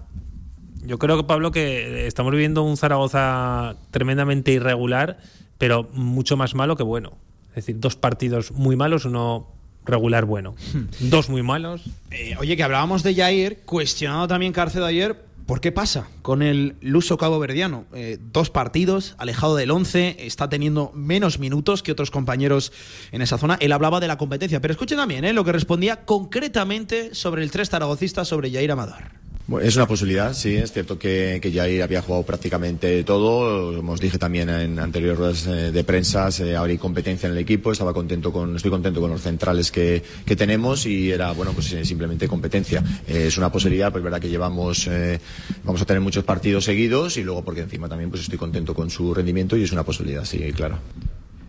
S4: Yo creo que, Pablo, que estamos viviendo un Zaragoza tremendamente irregular, pero mucho más malo que bueno. Es decir, dos partidos muy malos, uno regular bueno. Dos muy malos.
S2: Eh, oye, que hablábamos de Jair, cuestionado también Cárcedo ayer. ¿Por qué pasa con el luso cabo verdiano? Eh, dos partidos, alejado del 11, está teniendo menos minutos que otros compañeros en esa zona. Él hablaba de la competencia, pero escuchen también eh, lo que respondía concretamente sobre el tres zaragocista, sobre Jair Amador.
S6: Es una posibilidad, sí, es cierto que, que Jair había jugado prácticamente todo, como os dije también en anteriores ruedas eh, de prensa, hay competencia en el equipo, estaba contento con, estoy contento con los centrales que, que tenemos y era, bueno, pues eh, simplemente competencia. Eh, es una posibilidad, pues es verdad que llevamos, eh, vamos a tener muchos partidos seguidos y luego porque encima también pues estoy contento con su rendimiento y es una posibilidad, sí, claro.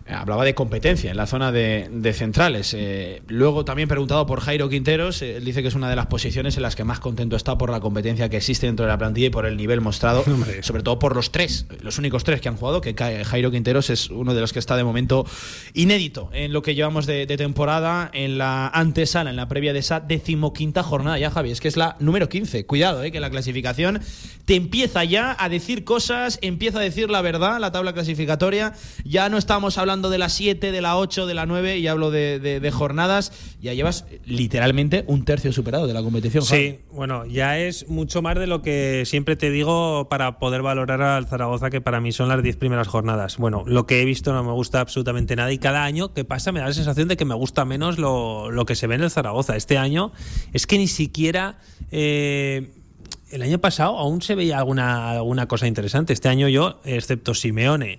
S2: Eh, Hablaba de competencia en la zona de, de centrales. Eh, luego también preguntado por Jairo Quinteros, eh, él dice que es una de las posiciones en las que más contento está por la competencia que existe dentro de la plantilla y por el nivel mostrado,
S4: Hombre.
S2: sobre todo por los tres, los únicos tres que han jugado, que Jairo Quinteros es uno de los que está de momento inédito en lo que llevamos de, de temporada, en la antesala, en la previa de esa decimoquinta jornada ya, Javi, es que es la número 15. Cuidado, eh, que la clasificación te empieza ya a decir cosas, empieza a decir la verdad, la tabla clasificatoria. Ya no estamos hablando de la 7, de la 8, de la 9, y hablo de, de- de jornadas. Ya llevas literalmente un tercio superado de la competición. Javi.
S4: Sí, bueno, ya es mucho más de lo que siempre te digo para poder valorar al Zaragoza, que para mí son las 10 primeras jornadas. Bueno, lo que he visto no me gusta absolutamente nada y cada año que pasa me da la sensación de que me gusta menos lo, lo que se ve en el Zaragoza. Este año es que ni siquiera... eh, el año pasado aún se veía alguna, alguna cosa interesante. Este año yo, excepto Simeone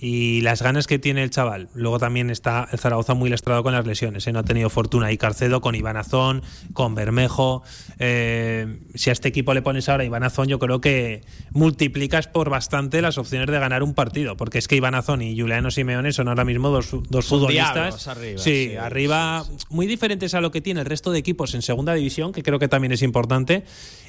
S4: y las ganas que tiene el chaval. Luego también está el Zaragoza muy lastrado con las lesiones. ¿eh? No ha tenido fortuna y Carcedo con Iván Azón, con Bermejo. Eh, si a este equipo le pones ahora Iván Azón, yo creo que multiplicas por bastante las opciones de ganar un partido. Porque es que Iván Azón y Juliano Simeone son ahora mismo dos, dos futbolistas.
S2: arriba,
S4: sí,
S2: sí,
S4: arriba muy diferentes a lo que tiene el resto de equipos en segunda división, que creo que también es importante.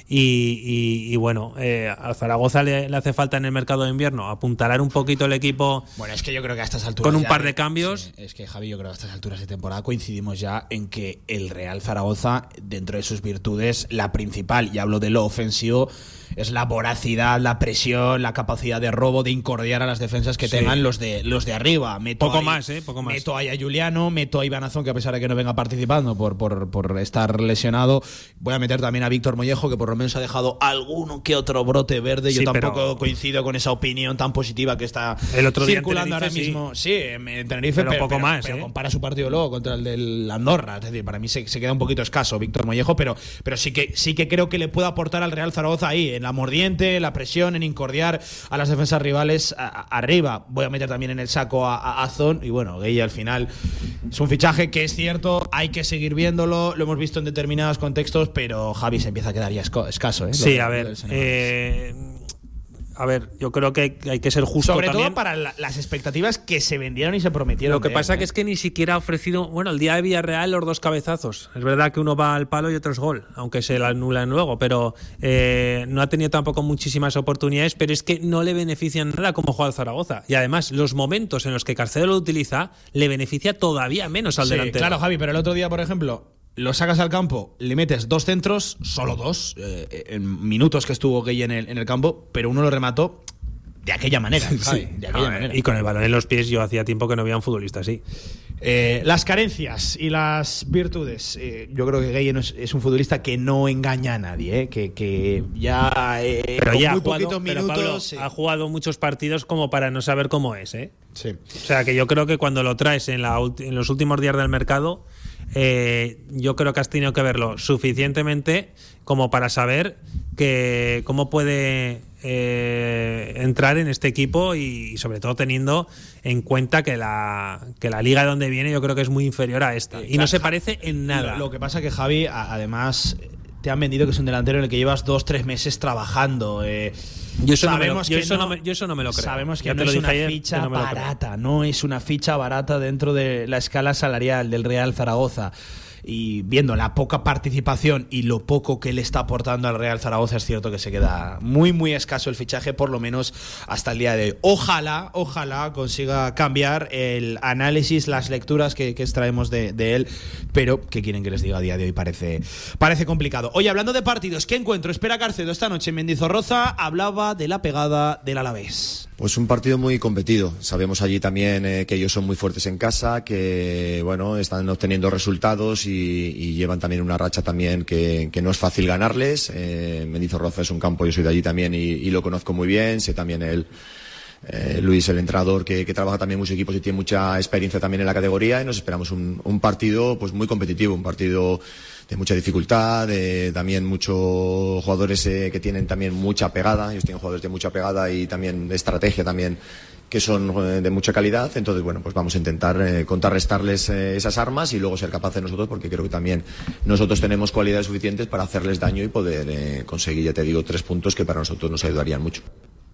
S4: Y, y- y bueno, eh, al Zaragoza le, le hace falta en el mercado de invierno apuntalar un poquito el equipo.
S2: Bueno, es que yo creo que a estas alturas.
S4: Con un
S2: ya
S4: par de cambios.
S2: Sí, es que, Javi, yo creo que a estas alturas de temporada coincidimos ya en que el Real Zaragoza, dentro de sus virtudes, la principal, y hablo de lo ofensivo, es la voracidad, la presión, la capacidad de robo, de incordiar a las defensas que
S4: Sí.
S2: tengan los de los de arriba. Meto
S4: Poco
S2: ahí-
S4: más, ¿eh? Poco más.
S2: Meto ahí a Juliano, meto a Iván Azón, que a pesar de que no venga participando por, por, por estar lesionado, voy a meter también a Víctor Mollejo, que por lo menos ha dejado alguno que otro brote verde. Yo
S4: Sí,
S2: tampoco
S4: pero-
S2: coincido con esa opinión tan positiva que está
S4: El otro
S2: circulando ahora mismo. Sí, en en Tenerife,
S4: Pero poco más,
S2: pero
S4: ¿eh?
S2: compara su partido luego contra el del Andorra. Es decir, para mí se, se queda un poquito escaso Víctor Mollejo, pero, pero sí, que, sí que creo que le puede aportar al Real Zaragoza ahí, en la mordiente, la presión, en incordiar a las defensas rivales a- a- arriba. Voy a meter también en el saco a, Azón. Y bueno, Gay al final es un fichaje que es cierto, hay que seguir viéndolo. Lo hemos visto en determinados contextos, pero Javi se empieza a quedar ya escaso. ¿eh?
S4: Sí, a ver. A ver, yo creo que hay que ser justo
S2: Sobre
S4: también.
S2: todo para la- las expectativas que se vendieron y se prometieron.
S4: Lo que pasa
S2: él,
S4: que
S2: ¿eh?
S4: es que ni siquiera ha ofrecido, bueno, el día de Villarreal los dos cabezazos. Es verdad que uno va al palo y otro es gol, aunque se la anulan luego, pero eh, no ha tenido tampoco muchísimas oportunidades, pero es que no le benefician nada como juega Zaragoza. Y además, los momentos en los que Carcedo lo utiliza le beneficia todavía menos al
S2: Sí,
S4: delantero.
S2: Claro, Javi, pero el otro día, por ejemplo, lo sacas al campo, le metes dos centros, solo dos, eh, en minutos que estuvo Gay en el, en el campo, pero uno lo remató de aquella manera. Javi, de aquella
S4: A ver,
S2: manera.
S4: y con el balón en los pies yo hacía tiempo que no veía un futbolista así.
S2: Eh, las carencias y las virtudes. Eh, yo creo que Gay es, es un futbolista que no engaña a nadie, eh, que, que ya eh,
S4: Pero
S2: con
S4: ya ha
S2: muy
S4: jugado,
S2: poquitos
S4: pero, Pablo,
S2: sí.
S4: ha jugado muchos partidos como para no saber cómo es, ¿eh?
S2: Sí.
S4: O sea, que yo creo que cuando lo traes en, la en los últimos días del mercado, eh, yo creo que has tenido que verlo suficientemente como para saber que cómo puede eh, entrar en este equipo y, sobre todo teniendo en cuenta que la, que la liga de donde viene yo creo que es muy inferior a esta. y no se parece en nada.
S2: Lo, lo que pasa que Javi, a- además, te han vendido que es un delantero en el que llevas dos, tres meses trabajando. eh.
S4: Yo eso no me lo-
S2: Sabemos
S4: yo eso no me- yo eso no me lo creo.
S2: Sabemos que
S4: Ya
S2: no es una
S4: ayer,
S2: ficha
S4: no
S2: barata, no es una ficha barata dentro de la escala salarial del Real Zaragoza. Y viendo la poca participación y lo poco que le está aportando al Real Zaragoza, es cierto que se queda muy, muy escaso el fichaje, por lo menos hasta el día de hoy. Ojalá, ojalá consiga cambiar el análisis, las lecturas que, extraemos de, de él, pero que quieren que les diga a día de hoy parece, parece complicado. Oye, hablando de partidos, ¿qué encuentro? Espera Carcedo esta noche en Mendizorroza, hablaba de la pegada del Alavés.
S6: Pues un partido muy competido. Sabemos allí también eh, que ellos son muy fuertes en casa, que bueno están obteniendo resultados y, y llevan también una racha también que, que no es fácil ganarles. Eh, Mendizorroza es un campo, yo soy de allí también y, y lo conozco muy bien. Sé también el eh, Luis, el entrenador que, que trabaja también muchos equipos y tiene mucha experiencia también en la categoría y nos esperamos un, un partido pues muy competitivo, un partido de mucha dificultad, de también muchos jugadores eh, que tienen también mucha pegada, ellos tienen jugadores de mucha pegada y también de estrategia también que son eh, de mucha calidad, entonces bueno, pues vamos a intentar eh, contrarrestarles eh, esas armas y luego ser capaces nosotros, porque creo que también nosotros tenemos cualidades suficientes para hacerles daño y poder conseguir, ya te digo, tres puntos que para nosotros nos ayudarían mucho.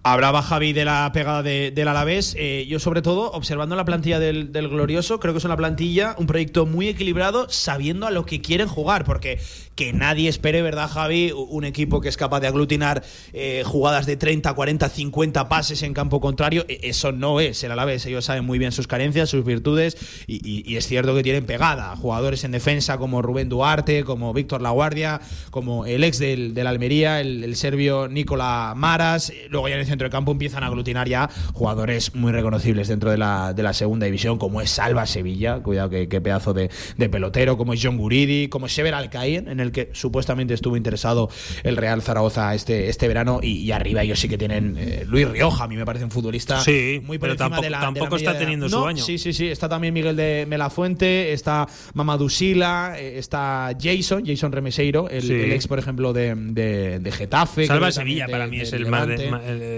S2: Hablaba Javi de la pegada de- del Alavés. Eh, yo, sobre todo, observando la plantilla del, Glorioso, creo que es una plantilla, un proyecto muy equilibrado, sabiendo a lo que quieren jugar. Porque que nadie espere, ¿verdad, Javi? Un equipo que es capaz de aglutinar eh, jugadas de 30, 40, 50 pases en campo contrario. E- Eso no es el Alavés. Ellos saben muy bien sus carencias, sus virtudes. Y, es cierto que tienen pegada. Jugadores en defensa como Rubén Duarte, como Víctor Laguardia, como el ex del, Almería, el, serbio Nicola Maras. Luego ya en centro de campo empiezan a aglutinar ya jugadores muy reconocibles dentro de la, de la segunda división, como es Salva Sevilla, cuidado que, pedazo de, de pelotero, como es John Guridi, como es Sever Alcaín, en el que supuestamente estuvo interesado el Real Zaragoza este, este verano, y, y arriba ellos sí que tienen eh, Luis Rioja, a mí me parece un futbolista
S4: Sí,
S2: muy por
S4: pero tampoco-
S2: de la, de la
S4: tampoco está teniendo su año.
S2: Sí, sí, sí, está también Miguel de Melafuente, está Mamadou Sila, eh, está Jason, Jason Remeseiro, el,
S4: Sí.
S2: el ex, por ejemplo, de, de, de Getafe.
S4: Salva Sevilla para mí es el más, el,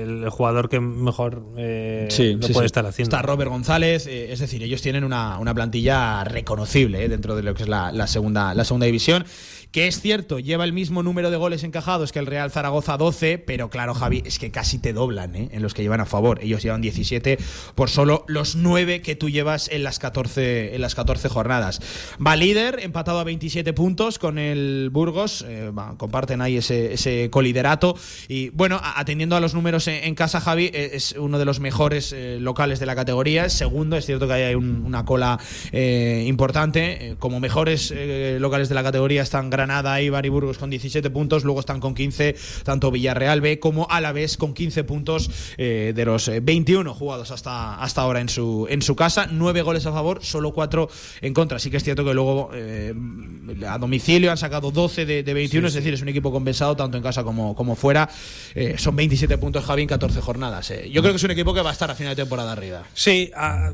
S4: el jugador que mejor eh,
S2: Sí,
S4: lo
S2: sí,
S4: puede
S2: sí.
S4: estar haciendo.
S2: Está Robert González, eh, es decir, ellos tienen una, una plantilla reconocible eh, dentro de lo que es la, la segunda, la segunda división. Que es cierto, lleva el mismo número de goles encajados que el Real Zaragoza 12, pero claro, Javi, es que casi te doblan eh, en los que llevan a favor. Ellos llevan 17 por solo los 9 que tú llevas en las 14, en las 14 jornadas. Va líder, empatado a 27 puntos con el Burgos, eh, comparten ahí ese, coliderato. Y bueno, atendiendo a los números en, casa, Javi, eh, es uno de los mejores eh, locales de la categoría. Segundo, es cierto que hay un- una cola importante. Como mejores locales de la categoría están Granada, Eibar y Burgos con 17 puntos. Luego están con 15 tanto Villarreal B como Alavés con 15 puntos eh, de los eh, 21 jugados hasta, hasta ahora en su, en su casa. 9 goles a favor, solo 4 en contra. Sí que es cierto que luego eh, a domicilio han sacado 12 de, de 21, es decir, es un equipo compensado tanto en casa como, como fuera. Eh, son 27 puntos, Javi, en 14 jornadas. eh. Yo creo que es un equipo que va a estar a final de temporada arriba.
S4: Sí, ha,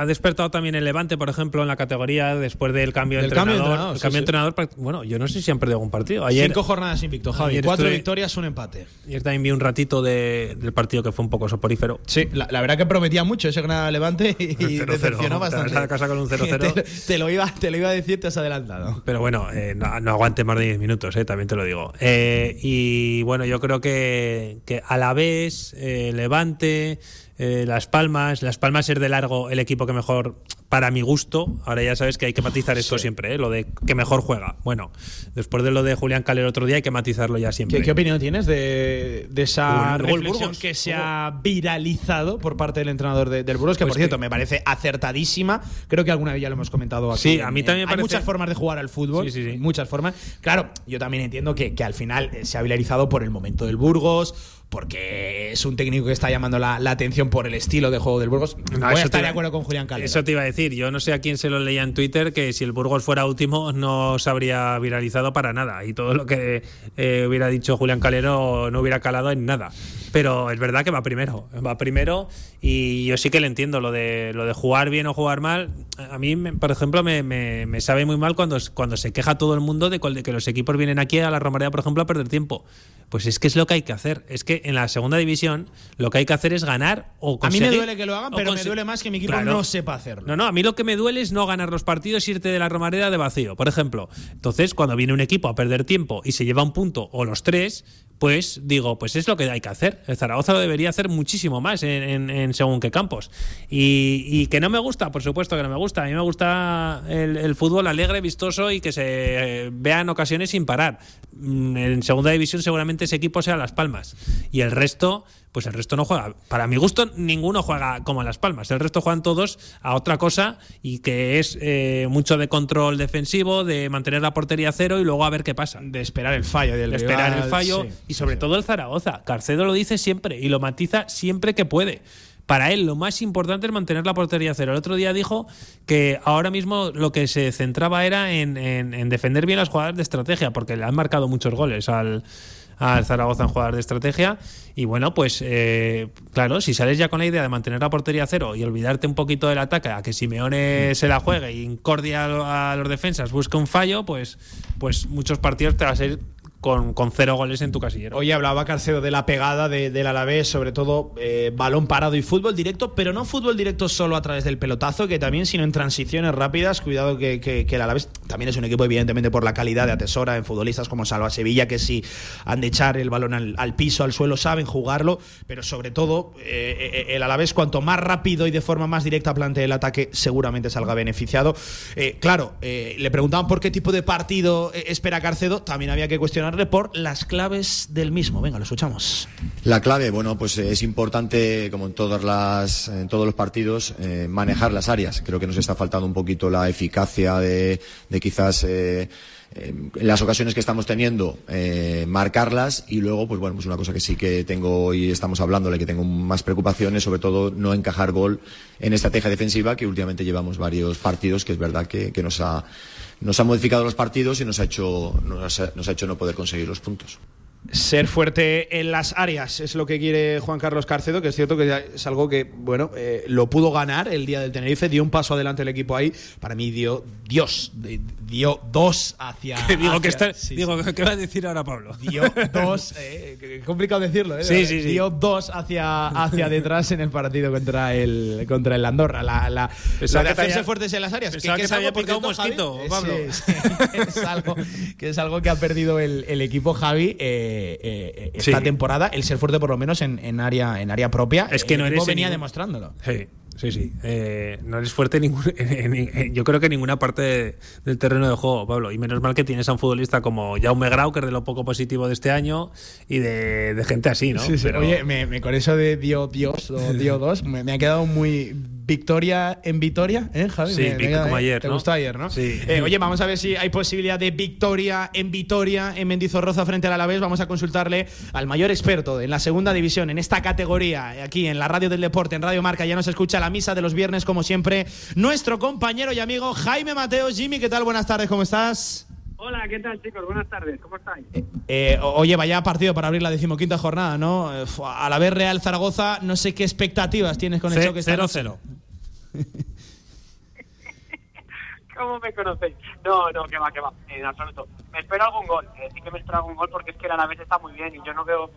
S4: ha despertado también el Levante, por ejemplo, en la categoría después del cambio de
S2: Del cambio de
S4: entrenador.
S2: entrenador,
S4: el cambio
S2: sí.
S4: entrenador, prac- bueno, yo no sé si han perdido algún partido. Ayer,
S2: Cinco jornadas invicto, Javi. Cuatro
S4: estuve-
S2: victorias, un empate.
S4: ayer también vi un ratito de- del partido que fue un poco soporífero.
S2: Sí, la, la verdad que prometía mucho ese Granada Levante y, y
S4: 0-0,
S2: decepcionó
S4: te
S2: bastante.
S4: a casa con un 0-0.
S2: te, te lo iba, te lo iba a decir, te has adelantado.
S4: Pero bueno, eh, no, no aguante más de 10 minutos, eh, también te lo digo. Eh, y bueno, yo creo que, que a la vez, Levante, eh, Las Palmas, Las Palmas es de largo el equipo que mejor, para mi gusto, ahora ya sabes que hay que matizar esto siempre, eh, lo de que mejor juega. Bueno, después de lo de Julián Cal el otro día hay que matizarlo ya siempre.
S2: ¿Qué, qué opinión tienes de, de esa reflexión
S4: Burgos.
S2: que se ha viralizado por parte del entrenador de- del Burgos? Que,
S4: Pues
S2: por
S4: que-
S2: cierto, me parece acertadísima. Creo que alguna vez ya lo hemos comentado aquí.
S4: Sí, a mí también me
S2: Hay
S4: parece-
S2: muchas formas de jugar al fútbol.
S4: Sí, sí, sí.
S2: hay Muchas formas. Claro, yo también entiendo que, que al final se ha viralizado por el momento del Burgos, porque es un técnico que está llamando la, la atención por el estilo de juego del Burgos.
S4: No,
S2: Voy a estar de acuerdo con Julián Calero.
S4: Eso te iba a decir. Yo no sé a quién se lo leía en Twitter que si el Burgos fuera último no se habría viralizado para nada. Y todo lo que eh, hubiera dicho Julián Calero no hubiera calado en nada. Pero es verdad que va primero. Va primero y yo sí que le entiendo lo de, lo de jugar bien o jugar mal. A mí, por ejemplo, me, me- me sabe muy mal cuando, cuando se queja todo el mundo de que los equipos vienen aquí a la Romareda, por ejemplo, a perder tiempo. Pues es que es lo que hay que hacer. Es que en la segunda división lo que hay que hacer es ganar o
S2: a mí
S4: conseguir.
S2: me duele que lo hagan, pero me duele más que mi equipo
S4: Claro.
S2: no sepa hacerlo.
S4: No, no, a mí lo que me duele es no ganar los partidos y irte de la Romareda de vacío, por ejemplo. Entonces, cuando viene un equipo a perder tiempo y se lleva un punto o los tres, pues digo, pues es lo que hay que hacer. El Zaragoza lo debería hacer muchísimo más en, en- en según qué campos. Y, y que no me gusta, por supuesto que no me gusta. A mí me gusta el, fútbol alegre, vistoso y que se eh, vea en ocasiones sin parar. Mm, En segunda división seguramente ese equipo sea Las Palmas. Y el resto, pues el resto no juega. Para mi gusto, ninguno juega como Las Palmas. El resto juegan todos a otra cosa y que es eh, mucho de control defensivo, de mantener la portería a cero y luego a ver qué pasa.
S2: De esperar el fallo del
S4: De esperar el fallo
S2: sí.
S4: y sobre todo el Zaragoza. Carcedo lo dice siempre y lo matiza siempre que puede. Para él lo más importante es mantener la portería a cero. El otro día dijo que ahora mismo lo que se centraba era en, en- en defender bien las jugadas de estrategia, porque le han marcado muchos goles al, al Zaragoza en jugadas de estrategia. Y bueno, pues eh, claro, si sales ya con la idea de mantener la portería a cero y olvidarte un poquito del ataque, a que Simeone se la juegue y incordia a, a los defensas, busque un fallo, pues, pues muchos partidos te vas a ir con, cero goles en tu casillero.
S2: Hoy hablaba Carcedo de la pegada de- del Alavés, sobre todo eh, balón parado y fútbol directo, pero no fútbol directo solo a través del pelotazo, que también, sino en transiciones rápidas. Cuidado que, el Alavés también es un equipo, evidentemente, por la calidad de atesora en futbolistas como Salva Sevilla, que si han de echar el balón al, piso, al suelo, saben jugarlo, pero sobre todo eh, eh, el Alavés, cuanto más rápido y de forma más directa plantee el ataque, seguramente salga beneficiado. Claro, le preguntaban por qué tipo de partido espera Carcedo, también había que por las claves del mismo. Venga, lo escuchamos.
S6: La clave, bueno, pues eh, es importante, como en todas las, en todos los partidos, eh, manejar las áreas. Creo que nos está faltando un poquito la eficacia de, quizás eh, en las ocasiones que estamos teniendo marcarlas y luego, pues bueno, pues una cosa que sí que tengo y estamos hablándole que tengo más preocupaciones, sobre todo no encajar gol en estrategia defensiva que últimamente llevamos varios partidos que es verdad que, que nos ha nos ha modificado los partidos y nos ha hecho nos ha, hecho no poder conseguir los puntos.
S2: Ser fuerte en las áreas es lo que quiere Juan Carlos Carcedo, que es cierto que es algo que, bueno, eh, lo pudo ganar el día del Tenerife, dio un paso adelante el equipo ahí. Para mí dio Dios, dio dos hacia.
S4: Que digo, que
S2: hacia-
S4: está,
S2: sí,
S4: digo,
S2: sí.
S4: ¿qué va a decir ahora Pablo?
S2: Dio dos, eh, que- que complicado decirlo, ¿eh?
S4: Sí, sí, sí.
S2: Dio dos hacia, hacia detrás en el partido contra el, contra el Andorra. La, la, lo de
S4: que
S2: hacerse fuertes en las áreas.
S4: que
S2: es
S4: te había picado un mosquito,
S2: Javi,
S4: Pablo.
S2: sí, sí, es, algo, que es algo que ha perdido el, el equipo Javi eh, eh, esta
S4: Sí.
S2: temporada, el ser fuerte por lo menos en, en área, en área propia.
S4: Es que
S2: el
S4: no eres en
S2: venía
S4: ningún-
S2: demostrándolo.
S4: Sí, sí, sí. Eh, no eres fuerte ningún, en- en- en- yo creo que en ninguna parte de- del terreno de juego, Pablo. Y menos mal que tienes a un futbolista como Jaume Grau, que es de lo poco positivo de este año, y de, de gente así, ¿no?
S2: Sí, sí.
S4: Pero-
S2: Oye, me, me- con eso de dio Dios o dio dos, me, me ha quedado muy victoria en Vitoria, ¿eh, Javi?
S4: Sí,
S2: Me-
S4: como ayer,
S2: ¿Te
S4: ¿no?
S2: gustó ayer, no?
S4: Sí.
S2: Eh, oye, vamos a ver si hay posibilidad de victoria en Vitoria, en Mendizorroza frente al Alavés. Vamos a consultarle al mayor experto en la segunda división, en esta categoría, aquí en la Radio del Deporte, en Radio Marca. Ya nos escucha la misa de los viernes, como siempre, nuestro compañero y amigo Jaime Mateos. Jimmy, ¿qué tal? Buenas tardes, ¿cómo estás?
S7: Hola, ¿qué tal chicos? Buenas tardes, ¿cómo estáis?
S2: Eh, o- oye, vaya partido para abrir la decimoquinta jornada, ¿no? Eh, A la vez Real Zaragoza, no sé qué expectativas tienes con el
S4: Ce-
S2: choque esta noche.
S4: 0-0.
S7: ¿Cómo me conocéis? No, no, que va, que va, en absoluto. Me espero algún gol, eh, sí que me espero algún gol porque es que el Alavés está muy bien y yo no veo,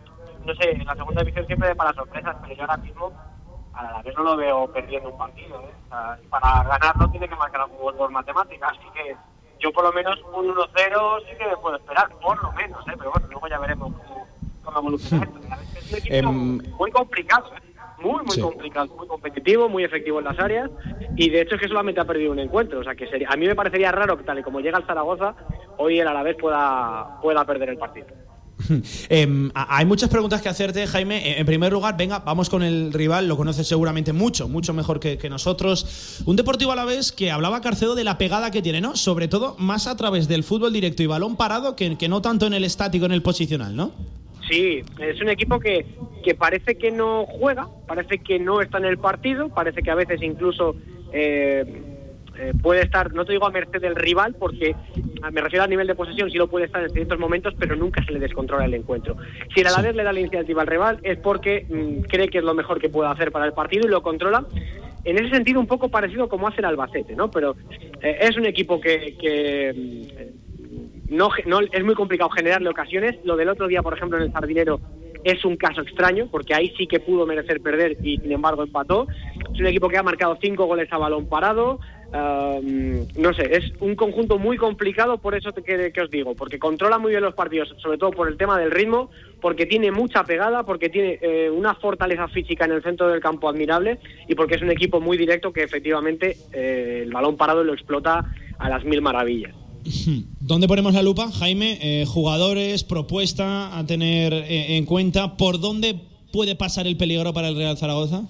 S7: no sé, en la segunda división siempre para sorpresas, pero yo ahora mismo al Alavés no lo veo perdiendo un partido, ¿eh? O sea, para ganarlo tiene que marcar algún gol por matemáticas, así que yo por lo menos un 1-0 sí que me puedo esperar, por lo menos, ¿eh? Pero bueno, luego ya veremos cómo, cómo evoluciona esto. El Alavés es un equipo
S2: Em,
S7: muy complicado, ¿eh? muy, muy
S2: Sí.
S7: complicado, muy competitivo, muy efectivo en las áreas y de hecho es que solamente ha perdido un encuentro, o sea que sería, a mí me parecería raro que tal y como llega el Zaragoza, hoy el Alavés pueda, pueda perder el partido.
S2: Em, hay muchas preguntas que hacerte, Jaime. En primer lugar, venga, vamos con el rival, lo conoces seguramente mucho, mucho mejor que, que nosotros. Un deportivo a la vez que hablaba Carcedo de la pegada que tiene, ¿no? Sobre todo más a través del fútbol directo y balón parado que, que no tanto en el estático, en el posicional, ¿no?
S7: Sí, es un equipo que, que parece que no juega, parece que no está en el partido, parece que a veces incluso eh, eh, puede estar, no te digo a merced del rival, porque me refiero a nivel de posesión, sí lo puede estar en ciertos momentos, pero nunca se le descontrola el encuentro. Si el Alavés le da la iniciativa al rival es porque mm, cree que es lo mejor que puede hacer para el partido y lo controla. En ese sentido, un poco parecido como hace el Albacete, ¿no? Pero eh, es un equipo que, que mm, no es muy complicado generarle ocasiones. Lo del otro día, por ejemplo, en el Sardinero es un caso extraño, porque ahí sí que pudo merecer perder y sin embargo empató. Es un equipo que ha marcado cinco goles a balón parado. Um, no sé, es un conjunto muy complicado, por eso te, que, que os digo, porque controla muy bien los partidos, sobre todo por el tema del ritmo, porque tiene mucha pegada, porque tiene eh, una fortaleza física en el centro del campo admirable y porque es un equipo muy directo que efectivamente eh, el balón parado lo explota a las mil maravillas.
S2: ¿Dónde ponemos la lupa, Jaime? Eh, jugadores, propuesta a tener en cuenta. ¿Por dónde puede pasar el peligro para el Real Zaragoza?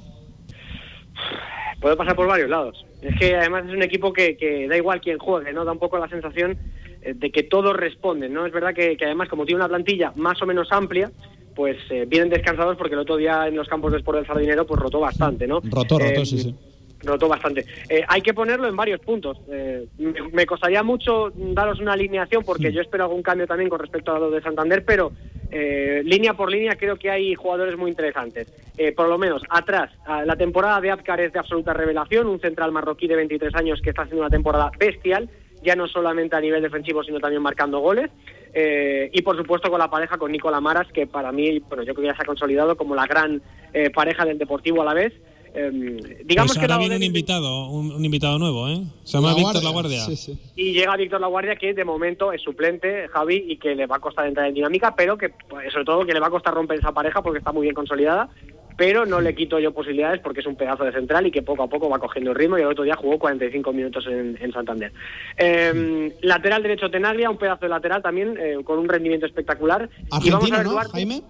S7: puede pasar por varios lados. Es que además es un equipo que, que da igual quién juegue, ¿no? Da un poco la sensación eh, de que todos responden, ¿no? Es verdad que, que además como tiene una plantilla más o menos amplia, pues eh, vienen descansados porque el otro día en los campos de Sport del Sardinero pues rotó bastante, ¿no?
S2: Rotó, rotó,
S7: Eh,
S2: sí, sí.
S7: Rotó bastante. Eh, hay que ponerlo en varios puntos. Eh, me, me costaría mucho daros una alineación porque yo espero algún cambio también con respecto a lo de Santander, pero eh, línea por línea creo que hay jugadores muy interesantes. Eh, por lo menos atrás, la temporada de Abkar es de absoluta revelación, un central marroquí de 23 años que está haciendo una temporada bestial, ya no solamente a nivel defensivo, sino también marcando goles. Eh, y por supuesto con la pareja con Nicola Maras, que para mí, bueno, yo creo que ya se ha consolidado como la gran eh, pareja del Deportivo a la vez. Eh, digamos
S4: Pues
S7: que
S4: ahora
S7: la
S4: viene un invitado, un, un invitado nuevo, ¿eh? Se llama
S2: La
S4: Víctor
S2: Guardia,
S4: La Guardia.
S2: sí, sí.
S7: y llega Víctor Laguardia que de momento es suplente Javi y que le va a costar entrar en dinámica pero que pues, sobre todo que le va a costar romper esa pareja porque está muy bien consolidada pero no le quito yo posibilidades porque es un pedazo de central y que poco a poco va cogiendo el ritmo y el otro día jugó 45 minutos en, en Santander. Eh, lateral derecho Tenaglia, un pedazo de lateral también eh, con un rendimiento espectacular. y vamos a
S2: Argentino,
S7: ver
S2: ¿no,
S7: Duarte.
S2: Jaime?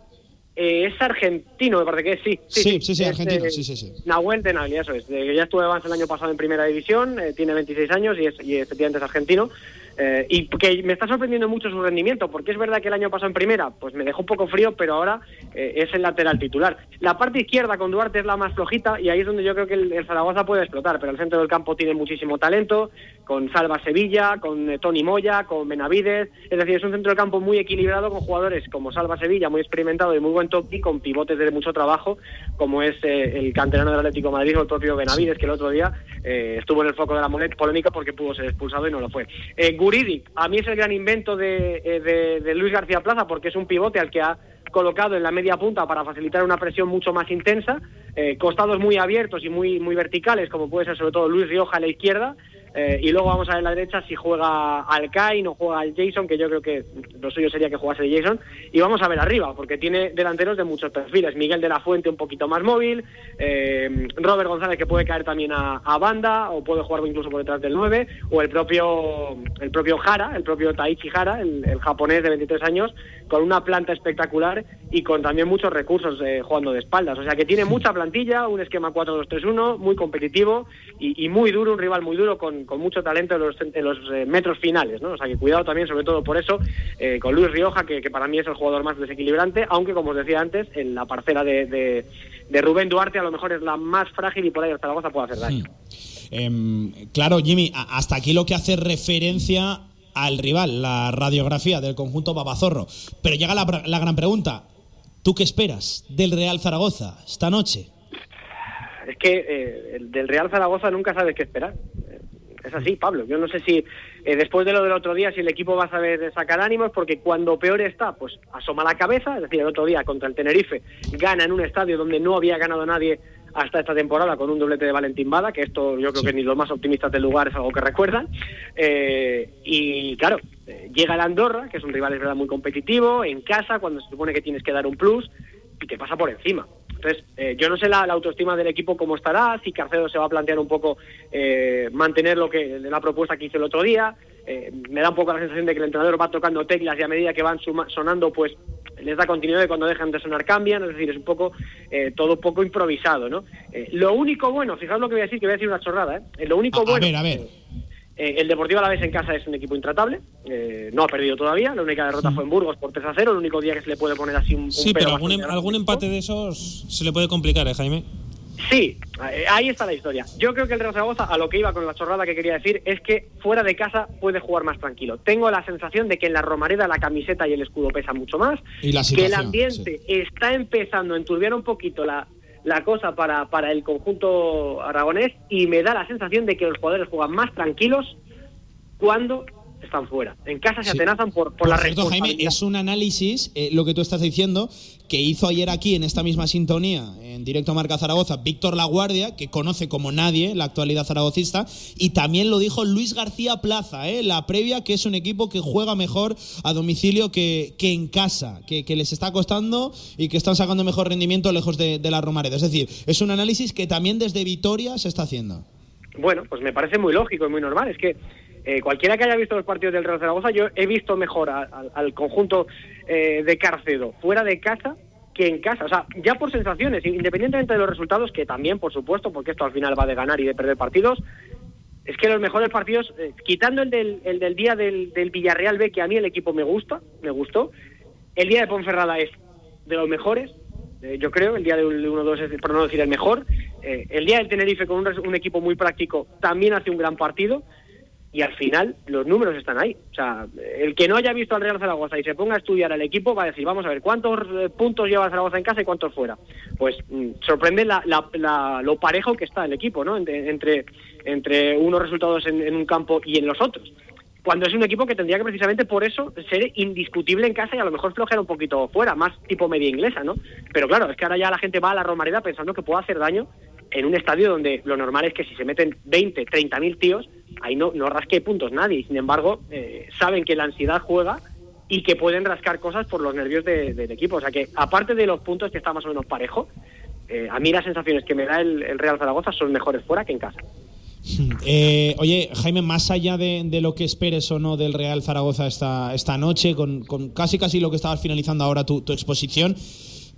S7: Eh, es argentino, me parece que es, sí.
S2: Sí, sí, sí,
S7: Es,
S2: argentino,
S7: eh,
S2: sí, sí, sí.
S7: Nahuel Tenaglia, eso es. Ya estuvo de avance el año pasado en primera división, eh, tiene 26 años y, es, y efectivamente es argentino. Eh, y que me está sorprendiendo mucho su rendimiento, porque es verdad que el año pasado en primera, pues me dejó un poco frío, pero ahora eh, es el lateral titular. La parte izquierda con Duarte es la más flojita y ahí es donde yo creo que el, Zaragoza puede explotar, pero el centro del campo tiene muchísimo talento, con Salva Sevilla, con eh, Tony Moya, con Benavides, es decir, es un centro del campo muy equilibrado con jugadores como Salva Sevilla, muy experimentado y muy buen toque, y con pivotes de mucho trabajo, como es eh, el canterano del Atlético Madrid o el propio Benavides, que el otro día eh, estuvo en el foco de la polémica porque pudo ser expulsado y no lo fue. A mí es el gran invento de, eh, de- de Luis García Plaza porque es un pivote al que ha colocado en la media punta para facilitar una presión mucho más intensa, eh, costados muy abiertos y muy, muy verticales, como puede ser sobre todo Luis Rioja a la izquierda, eh, y luego vamos a ver la derecha si juega Alcain o juega al Jason, que yo creo que lo suyo sería que jugase el Jason, y vamos a ver arriba, porque tiene delanteros de muchos perfiles, Miguel de la Fuente un poquito más móvil, eh, Robert González que puede caer también a, a banda, o puede jugar incluso por detrás del 9, o el propio, el propio Jara, el propio Taichi Jara, el, el japonés de 23 años, con una planta espectacular y con también muchos recursos eh, jugando de espaldas. O sea que tiene mucha plantilla, un esquema 4-2-3-1, muy competitivo y, y muy duro, un rival muy duro con, con mucho talento en los, en los eh, metros finales. ¿no? O sea que cuidado también, sobre todo por eso, eh, con Luis Rioja, que, que para mí es el jugador más desequilibrante, aunque como os decía antes, en la parcela de, de, de Rubén Duarte a lo mejor es la más frágil y por ahí el Zaragoza puede hacer daño.
S2: Em, claro, Jimmy, hasta aquí lo que hace referencia al rival, la radiografía del conjunto Babazorro. Pero llega la, gran pregunta. ¿Tú qué esperas del Real Zaragoza esta noche?
S7: es que eh, el del Real Zaragoza nunca sabes qué esperar. Es así, Pablo. Yo no sé si eh, después de lo del otro día, si el equipo va a saber sacar ánimos, porque cuando peor está, pues asoma la cabeza. Es decir, el otro día contra el Tenerife gana en un estadio donde no había ganado nadie hasta esta temporada con un doblete de Valentín Bada, que esto yo creo que ni los más optimistas del lugar es algo que recuerdan. Eh, y claro, eh, llega el Andorra, que es un rival es verdad muy competitivo, en casa, cuando se supone que tienes que dar un plus, te pasa por encima. Entonces, eh, yo no sé la, la autoestima del equipo cómo estará, si Carcedo se va a plantear un poco eh, mantener lo que la propuesta que hizo el otro día. Eh, me da un poco la sensación de que el entrenador va tocando teclas y a medida que van suma- sonando, pues les da continuidad y cuando dejan de sonar cambian. Es decir, es un poco eh, todo un poco improvisado, ¿no? Eh, lo único bueno, fijaos lo que voy a decir, que voy a decir una chorrada, ¿eh? Eh, lo único
S2: A, a
S7: bueno.
S2: ver, a ver.
S7: Eh, el Deportivo Alavés en casa es un equipo intratable, eh, no ha perdido todavía, la única derrota fue en Burgos por 3 a 0, el único día que se le puede poner así un,
S4: Sí,
S7: pero
S4: pero algún, em- algún empate de esos se le puede complicar, ¿eh, Jaime?
S7: Sí, eh, ahí está la historia. Yo creo que el Real Zaragoza, a lo que iba con la chorrada que quería decir, es que fuera de casa puede jugar más tranquilo. Tengo la sensación de que en la Romareda la camiseta y el escudo pesan mucho más,
S2: Y la
S7: que el ambiente está empezando a enturbiar un poquito la, la cosa para, para el conjunto aragonés y me da la sensación de que los jugadores juegan más tranquilos cuando están fuera. En casa se
S2: Sí.
S7: atenazan por, por,
S2: Por
S7: la
S2: cierto, Jaime, es un análisis, eh, lo que tú estás diciendo, que hizo ayer aquí en esta misma sintonía, en directo a Marca Zaragoza, Víctor Laguardia, que conoce como nadie la actualidad zaragocista, y también lo dijo Luis García Plaza, eh, la previa, que es un equipo que juega mejor a domicilio que, que en casa, que, que les está costando y que están sacando mejor rendimiento lejos de, de la Romareda. Es decir, es un análisis que también desde Vitoria se está haciendo.
S7: Bueno, pues me parece muy lógico y muy normal. Es que eh, cualquiera que haya visto los partidos del Real Zaragoza, yo he visto mejor al- conjunto eh, de Carcedo fuera de casa que en casa. O sea, ya por sensaciones, independientemente de los resultados, que también, por supuesto, porque esto al final va de ganar y de perder partidos, es que los mejores partidos, eh, quitando el del, el del día del, del Villarreal B, que a mí el equipo me gusta, me gustó, el día de Ponferrada es de los mejores, yo creo, el día del 1-2 es, por no decir el mejor, el día del Tenerife con un, un equipo muy práctico también hace un gran partido, y al final los números están ahí. O sea, el que no haya visto al Real Zaragoza y se ponga a estudiar al equipo va a decir, vamos a ver, ¿cuántos eh, puntos lleva Zaragoza en casa y cuántos fuera? Pues mm, sorprende la, la- la- lo parejo que está el equipo, ¿no? Entre, entre, unos resultados en, en un campo y en los otros. Cuando es un equipo que tendría que precisamente por eso ser indiscutible en casa y a lo mejor flojear un poquito fuera, más tipo media inglesa, ¿no? Pero claro, es que ahora ya la gente va a la Romareda pensando que puede hacer daño en un estadio donde lo normal es que si se meten 20, 30 mil tíos, ahí no, no rasque puntos nadie. Sin embargo, eh, saben que la ansiedad juega y que pueden rascar cosas por los nervios de- del equipo. O sea que, aparte de los puntos que está más o menos parejo, eh, a mí las sensaciones que me da el, Real Zaragoza son mejores fuera que en casa.
S2: Eh, oye, Jaime, más allá de, lo que esperes o no del Real Zaragoza esta, esta noche, con, con casi casi lo que estabas finalizando ahora tu exposición,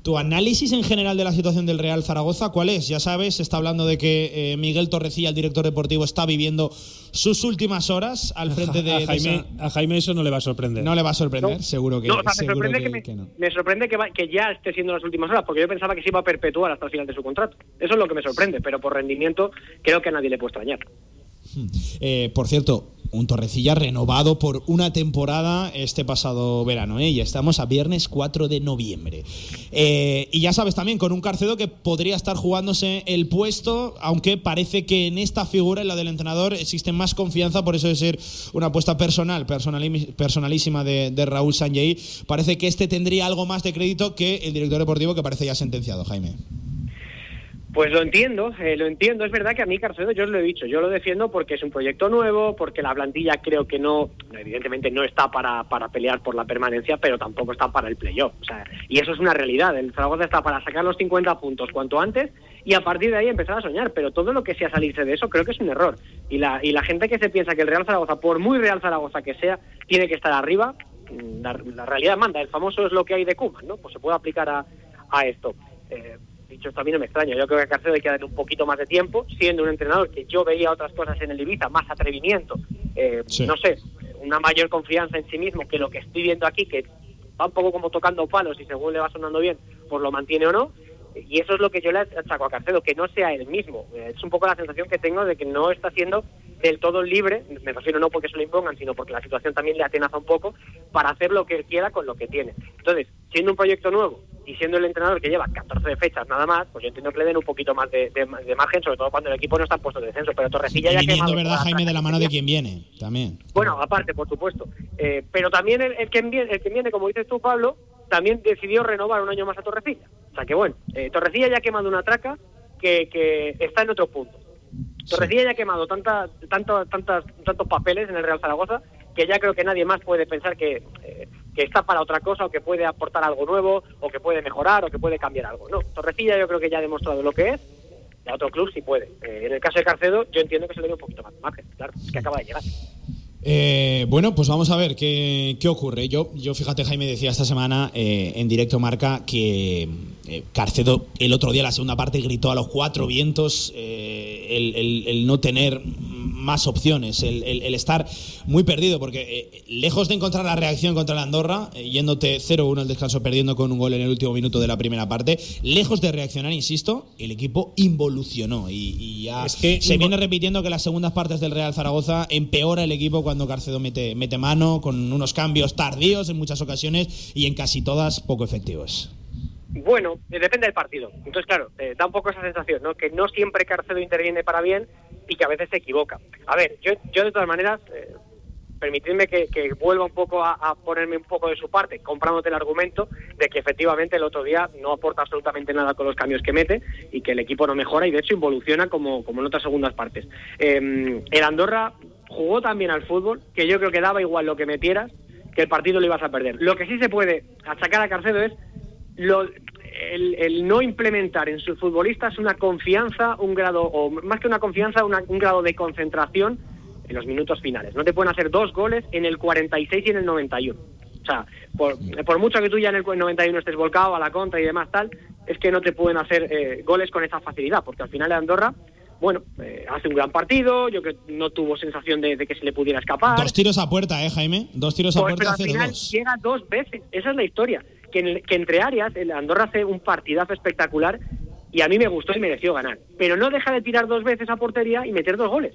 S2: tu análisis en general de la situación del Real Zaragoza, ¿cuál es? Ya sabes, se está hablando de que eh, Miguel Torrecilla, el director deportivo, está viviendo sus últimas horas al frente de,
S4: a,
S2: de
S4: Jaime,
S2: esa-
S4: a Jaime eso no le va a sorprender.
S2: No le va a sorprender,
S7: No.
S2: seguro que,
S7: No, o sea, me sorprende,
S2: que-
S7: que, me,
S2: que no.
S7: me sorprende que, va- que ya esté siendo las últimas horas, porque yo pensaba que se iba a perpetuar hasta el final de su contrato. Eso es lo que me sorprende, pero por rendimiento creo que a nadie le puede extrañar.
S2: Eh, por cierto, un Torrecilla renovado por una temporada este pasado verano. ¿eh? Ya estamos a viernes 4 de noviembre. Eh, y ya sabes también, con un Carcedo que podría estar jugándose el puesto, aunque parece que en esta figura, en la del entrenador, existe más confianza, por eso de ser una apuesta personal, personalísima de, de Raúl Sanjay, parece que este tendría algo más de crédito que el director deportivo que parece ya sentenciado, Jaime.
S7: Pues lo entiendo, eh, lo entiendo. Es verdad que a mí Carcedo, yo os lo he dicho, yo lo defiendo porque es un proyecto nuevo, porque la plantilla creo que no, evidentemente no está para, para pelear por la permanencia, pero tampoco está para el playoff. O sea, y eso es una realidad. El Zaragoza está para sacar los 50 puntos cuanto antes y a partir de ahí empezar a soñar. Pero todo lo que sea salirse de eso creo que es un error. Y la, y la gente que se piensa que el Real Zaragoza, por muy Real Zaragoza que sea, tiene que estar arriba, mm, la, la realidad manda. El famoso es lo que hay de Cuba, ¿no? Pues se puede aplicar a, a esto. Eh, dicho esto, a mí no me extraña. Yo creo que a Carcedo hay que darle un poquito más de tiempo, siendo un entrenador que yo veía otras cosas en el Ibiza, más atrevimiento, eh,
S2: Sí.
S7: no sé, una mayor confianza en sí mismo que lo que estoy viendo aquí, que va un poco como tocando palos y según le va sonando bien, pues lo mantiene o no. Y eso es lo que yo le achaco a Carcedo, que no sea él mismo. Eh, Es un poco la sensación que tengo de que no está siendo del todo libre, me refiero no porque se lo impongan, sino porque la situación también le atenaza un poco para hacer lo que él quiera con lo que tiene. Entonces, siendo un proyecto nuevo y siendo el entrenador que lleva 14 fechas nada más, pues yo entiendo que le den un poquito más de, de- de margen, sobre todo cuando el equipo no está en puesto de descenso. Pero Torrecilla
S2: Y
S7: ya
S2: viniendo, ¿verdad, Jaime, de la mano de quien viene? También.
S7: Bueno, aparte, por supuesto. Eh, pero también el, el que viene, el que viene, como dices tú, Pablo, también decidió renovar un año más a Torrecilla. Sea que bueno, eh, Torrecilla ya ha quemado una traca que, que está en otro punto. Torrecilla ya ha quemado tanta, tanto, tantas, tantos papeles en el Real Zaragoza que ya creo que nadie más puede pensar que, eh, que está para otra cosa o que puede aportar algo nuevo o que puede mejorar o que puede cambiar algo. No, Torrecilla yo creo que ya ha demostrado lo que es y a otro club sí puede. Eh, en el caso de Carcedo yo entiendo que se le dé un poquito más de margen, claro, es que acaba de llegar.
S2: Eh, bueno, pues vamos a ver qué, qué ocurre. Yo, yo, fíjate, Jaime decía esta semana eh, en directo marca que eh, Carcedo el otro día, la segunda parte, gritó a los cuatro vientos eh, el, el- el no tener más opciones, el, estar muy perdido, porque eh, lejos de encontrar la reacción contra la Andorra, yéndote 0-1 al descanso, perdiendo con un gol en el último minuto de la primera parte, lejos de reaccionar, insisto, el equipo involucionó y, y ya
S4: Es que
S2: se viene repitiendo que las segundas partes del Real Zaragoza empeora el equipo cuando Carcedo mete, mete mano, con unos cambios tardíos en muchas ocasiones y en casi todas poco efectivos.
S7: Bueno, eh, depende del partido. Entonces, claro, eh, da un poco esa sensación, ¿no? Que no siempre Carcedo interviene para bien y que a veces se equivoca. A ver, yo, yo de todas maneras, eh, permitidme que, vuelva un poco a, a ponerme un poco de su parte, comprándote el argumento de que efectivamente el otro día no aporta absolutamente nada con los cambios que mete y que el equipo no mejora y de hecho involuciona como, como en otras segundas partes. Eh, el Andorra jugó también al fútbol, que yo creo que daba igual lo que metieras, que el partido lo ibas a perder. Lo que sí se puede achacar a Carcedo es lo, el, el no implementar en sus futbolistas una confianza, un grado, o más que una confianza, una- un grado de concentración en los minutos finales. No te pueden hacer dos goles en el 46 y en el 91. O sea, por, por mucho que tú ya en el 91 estés volcado a la contra y demás tal, es que no te pueden hacer eh, goles con esa facilidad, porque al final de Andorra, bueno, eh, hace un gran partido, yo que no tuvo sensación de, de que se le pudiera escapar.
S2: Dos tiros a puerta, ¿eh, Jaime? Dos tiros a
S7: Pues,
S2: puerta,
S7: pero al final
S2: 0-2.
S7: llega dos veces. Esa es la historia. Que, en el- que entre áreas, el Andorra hace un partidazo espectacular y a mí me gustó y mereció ganar. Pero no deja de tirar dos veces a portería y meter dos goles.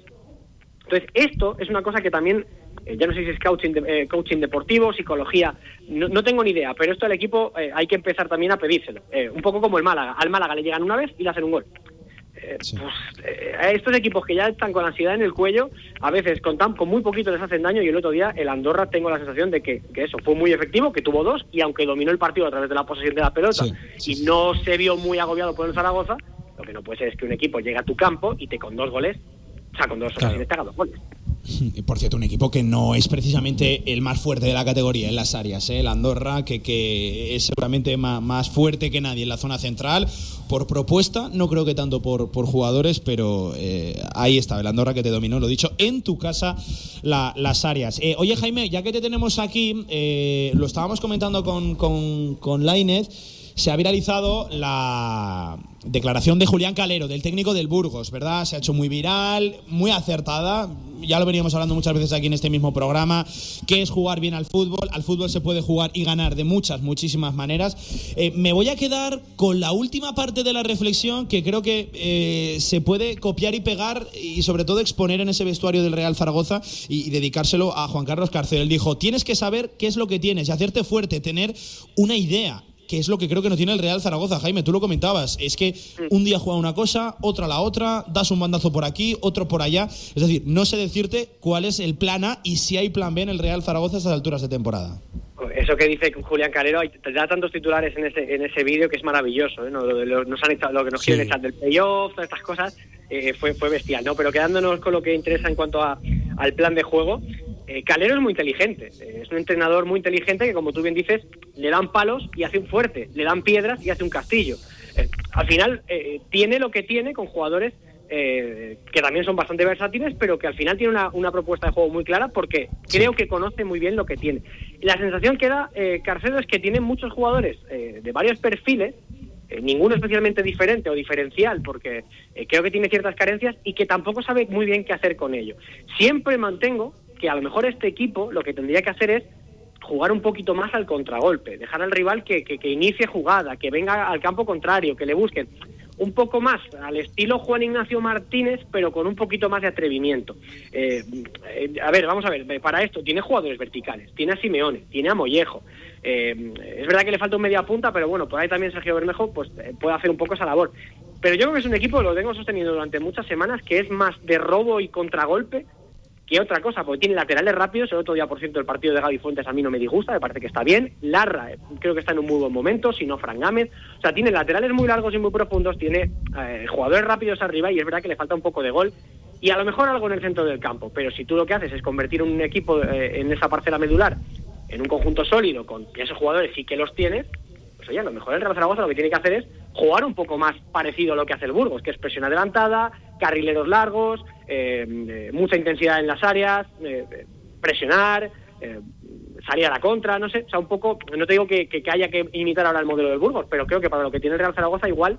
S7: Entonces, esto es una cosa que también, eh, ya no sé si es coaching, de- eh, coaching deportivo, psicología, no, no tengo ni idea, pero esto al equipo eh, hay que empezar también a pedírselo. Un poco como el Málaga. Al Málaga le llegan una vez y le hacen un gol. Eh, pues, eh, a estos equipos que ya están con la ansiedad en el cuello, a veces con, tan, con muy poquito les hacen daño y el otro día el Andorra tengo la sensación de que, que eso fue muy efectivo, que tuvo dos y aunque dominó el partido a través de la posesión de la pelota y no se vio muy agobiado por el Zaragoza, lo que no puede ser es que un equipo llegue a tu campo y te con dos goles, o sea, con dos ocasiones te haga dos goles.
S2: Por cierto, un equipo que no es precisamente el más fuerte de la categoría en las áreas. ¿eh? El Andorra, que, que es seguramente ma- más, fuerte que nadie en la zona central. Por propuesta, no creo que tanto por, por jugadores, pero eh, ahí está, el Andorra que te dominó, lo dicho, en tu casa la- las áreas. Eh, oye, Jaime, ya que te tenemos aquí, eh, lo estábamos comentando con, con, con Lainez, se ha viralizado la, declaración de Julián Calero, del técnico del Burgos, ¿verdad? Se ha hecho muy viral, muy acertada. Ya lo veníamos hablando muchas veces aquí en este mismo programa, que es jugar bien al fútbol. Al fútbol se puede jugar y ganar de muchas, muchísimas maneras. Eh, me voy a quedar con la última parte de la reflexión que creo que eh, se puede copiar y pegar y sobre todo exponer en ese vestuario del Real Zaragoza y, dedicárselo a Juan Carlos Carcel. Él dijo, tienes que saber qué es lo que tienes y hacerte fuerte, tener una idea que es lo que creo que no tiene el Real Zaragoza, Jaime, tú lo comentabas, es que un día juega una cosa, otra la otra, das un bandazo por aquí, otro por allá, es decir, no sé decirte cuál es el plan A y si hay plan B en el Real Zaragoza a estas alturas de temporada.
S7: Eso que dice Julián Calero, hay- da tantos titulares en ese, en ese vídeo que es maravilloso. ¿eh? Nos han echado, lo que nos
S2: Sí.
S7: quieren echar del playoff, todas estas cosas, eh, fue, fue bestial. ¿no? Pero quedándonos con lo que interesa en cuanto a- al plan de juego, eh, Calero es muy inteligente. eh, es un entrenador muy inteligente que, como tú bien dices, le dan palos y hace un fuerte, le dan piedras y hace un castillo. Eh, al final, eh, tiene lo que tiene con jugadores eh, que también son bastante versátiles, pero que al final tiene una, una propuesta de juego muy clara porque creo que conoce muy bien lo que tiene. Y la sensación que da eh, Carcedo es que tiene muchos jugadores eh, de varios perfiles, eh, ninguno especialmente diferente o diferencial, porque eh, creo que tiene ciertas carencias y que tampoco sabe muy bien qué hacer con ello. Siempre mantengo que a lo mejor este equipo lo que tendría que hacer es jugar un poquito más al contragolpe, dejar al rival que, que, que inicie jugada, que venga al campo contrario, que le busquen un poco más al estilo Juan Ignacio Martínez, pero con un poquito más de atrevimiento. Eh, a ver, vamos a ver, para esto tiene jugadores verticales, tiene a Simeone, tiene a Mollejo. Eh, es verdad que le falta un media punta, pero bueno, por ahí también Sergio Bermejo pues, eh, puede hacer un poco esa labor. Pero yo creo que es un equipo, lo tengo sostenido durante muchas semanas, que es más de robo y contragolpe que otra cosa, porque tiene laterales rápidos. El otro día, por cierto, el partido de Gaby Fuentes a mí no me disgusta, me parece que está bien. Larra, eh, creo que está en un muy buen momento, si no Fran Gámez. O sea, tiene laterales muy largos y muy profundos, tiene eh, jugadores rápidos arriba y es verdad que le falta un poco de gol y a lo mejor algo en el centro del campo. Pero si tú lo que haces es convertir un equipo en esa parcela medular en un conjunto sólido con esos jugadores sí que los tienes, pues oye, a lo mejor el Real Zaragoza lo que tiene que hacer es jugar un poco más parecido a lo que hace el Burgos, que es presión adelantada, carrileros largos, eh, eh, mucha intensidad en las áreas, eh, eh, presionar, eh, salir a la contra, no sé, o sea, un poco, no te digo que, que- que haya que imitar ahora el modelo del Burgos, pero creo que para lo que tiene el Real Zaragoza igual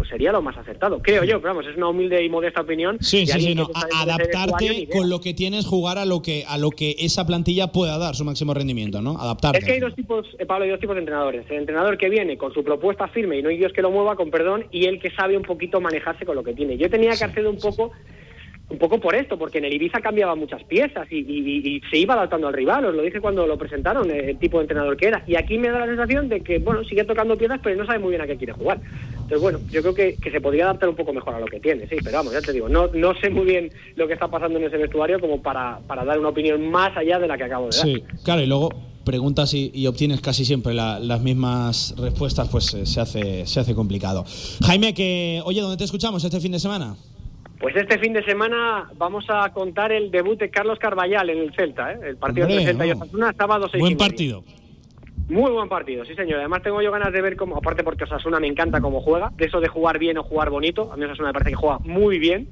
S7: pues sería lo más acertado, creo yo, pero vamos, es una humilde y modesta opinión.
S2: Sí, sí, sí, no, adaptarte con lo que tienes, jugar a lo que a lo que esa plantilla pueda dar su máximo rendimiento, ¿no? Adaptarte.
S7: Es que hay dos tipos, eh, Pablo, hay dos tipos de entrenadores. El entrenador que viene con su propuesta firme y no hay Dios que lo mueva, con perdón, y el que sabe un poquito manejarse con lo que tiene. Yo tenía que hacer un poco un poco por esto, porque en el Ibiza cambiaba muchas piezas y, y- y se iba adaptando al rival, os lo dije cuando lo presentaron, eh, el tipo de entrenador que era. Y aquí me da la sensación de que, bueno, sigue tocando piezas, pero no sabe muy bien a qué quiere jugar. Entonces, bueno, yo creo que, que se podría adaptar un poco mejor a lo que tiene, sí, pero vamos, ya te digo, no, no sé muy bien lo que está pasando en ese vestuario como para, para dar una opinión más allá de la que acabo de dar.
S2: Sí, claro, y luego preguntas y, y obtienes casi siempre la- las mismas respuestas, pues eh, se hace, se hace complicado. Jaime, que, oye, ¿dónde te escuchamos este fin de semana?
S7: Pues este fin de semana vamos a contar el debut de Carlos Carballal en el Celta, ¿eh? el partido entre Celta y. Osasuna, sábado 6
S2: Buen partido.
S7: Muy buen partido, sí señor. Además tengo yo ganas de ver cómo, aparte porque Osasuna me encanta cómo juega, de eso de jugar bien o jugar bonito, a mí Osasuna me parece que juega muy bien,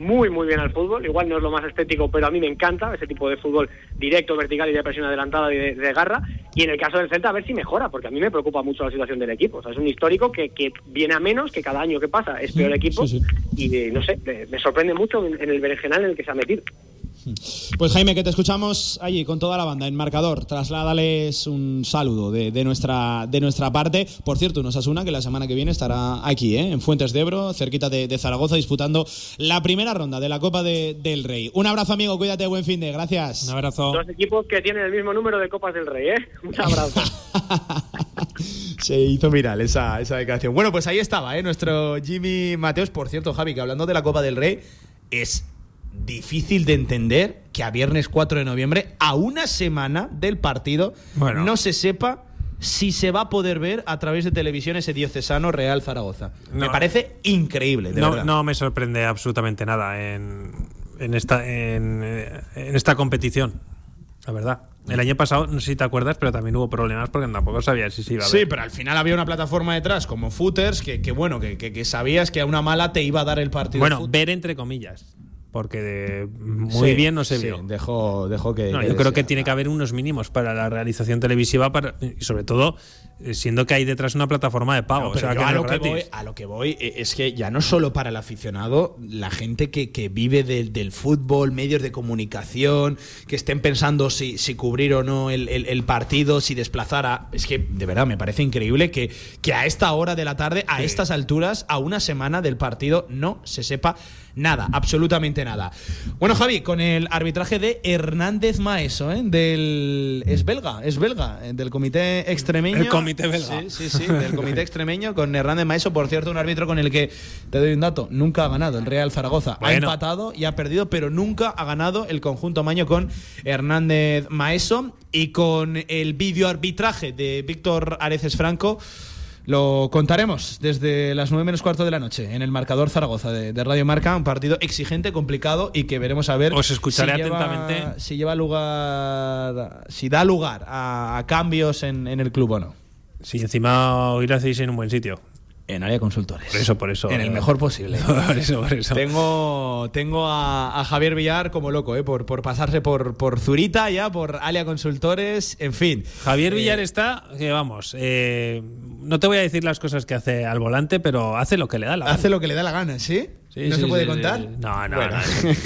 S7: muy muy bien al fútbol, igual no es lo más estético, pero a mí me encanta ese tipo de fútbol directo, vertical y de presión adelantada y de, de garra, y en el caso del Celta a ver si mejora, porque a mí me preocupa mucho la situación del equipo, o sea, es un histórico que, que viene a menos, que cada año que pasa es peor equipo, y eh, no sé, me, me sorprende mucho en, en el berenjenal en el que se ha metido.
S2: Pues Jaime, que te escuchamos allí con toda la banda en marcador. Trasládales un saludo de, de nuestra, de nuestra parte. Por cierto, nos asuna que la semana que viene estará aquí, ¿eh? en Fuentes de Ebro, cerquita de, de Zaragoza, disputando la primera ronda de la Copa de- del Rey. Un abrazo, amigo. Cuídate, buen fin de. Gracias. Un
S4: abrazo.
S7: Dos equipos que tienen el mismo número de Copas del Rey, ¿eh? Un abrazo.
S2: Se hizo viral esa, esa declaración. Bueno, pues ahí estaba, ¿eh? nuestro Jimmy Mateos. Por cierto, Javi, que hablando de la Copa del Rey, es difícil de entender que a viernes 4 de noviembre, a una semana del partido,
S4: Bueno.
S2: no se sepa si se va a poder ver a través de televisión ese diocesano Real Zaragoza. Me parece increíble, de
S4: no,
S2: verdad.
S4: no me sorprende absolutamente nada en, en esta, en, en esta competición, la verdad. El año pasado, no sé si te acuerdas, pero también hubo problemas porque tampoco sabía si se iba a ver.
S2: Sí, pero al final había una plataforma detrás como Footers que, que bueno, que, que- que sabías que a una mala te iba a dar el partido.
S4: Bueno, ver entre comillas. Porque de- muy
S2: Sí,
S4: bien no se
S2: sí,
S4: vio.
S2: Dejó, dejó que.
S4: No,
S2: que
S4: yo creo que tiene que haber unos mínimos para la realización televisiva para, y sobre todo eh, siendo que hay detrás una plataforma de pago.
S2: No,
S4: o
S2: pero
S4: sea,
S2: yo
S4: que
S2: a, lo que voy, a lo que voy eh, es que ya no solo para el aficionado, la gente que, que vive del, del fútbol, medios de comunicación, que estén pensando si, si cubrir o no el, el- el partido, si desplazar a... Es que de verdad me parece increíble que, que a esta hora de la tarde, a estas alturas, a una semana del partido, no se sepa nada, absolutamente nada. Bueno, Javi, con el arbitraje de Hernández Maeso, ¿eh? del... Es belga, es belga, eh, del comité extremeño.
S4: El comité belga.
S2: Sí, sí, sí, del comité extremeño con Hernández Maeso, por cierto, un árbitro con el que, te doy un dato, nunca ha ganado el Real Zaragoza. Ha empatado y ha perdido, pero nunca ha ganado el conjunto maño con Hernández Maeso. Y con el vídeo arbitraje de Víctor Areces Franco, lo contaremos desde las 9 menos cuarto de la noche en el marcador Zaragoza de, de Radio Marca. Un partido exigente, complicado y que veremos a ver.
S4: Os escucharé
S2: si lleva-
S4: atentamente.
S2: si lleva lugar. Si da lugar a, a cambios en, en el club o no.
S4: Si encima hoy lo hacéis en un buen sitio.
S2: En área consultores.
S4: Por eso, por eso.
S2: En el mejor posible.
S4: por eso, por eso.
S2: Tengo, tengo a, a Javier Villar como loco, ¿eh? por, por pasarse por, por Zurita ya, por Alia Consultores, en fin.
S4: Javier
S2: Eh,
S4: Villar está, que vamos, eh, no te voy a decir las cosas que hace al volante, pero hace lo que le da la gana.
S2: Hace lo que le da la gana, ¿sí?
S4: Sí,
S2: ¿No
S4: sí,
S2: se puede
S4: sí,
S2: contar?
S4: No, no,
S2: Bueno.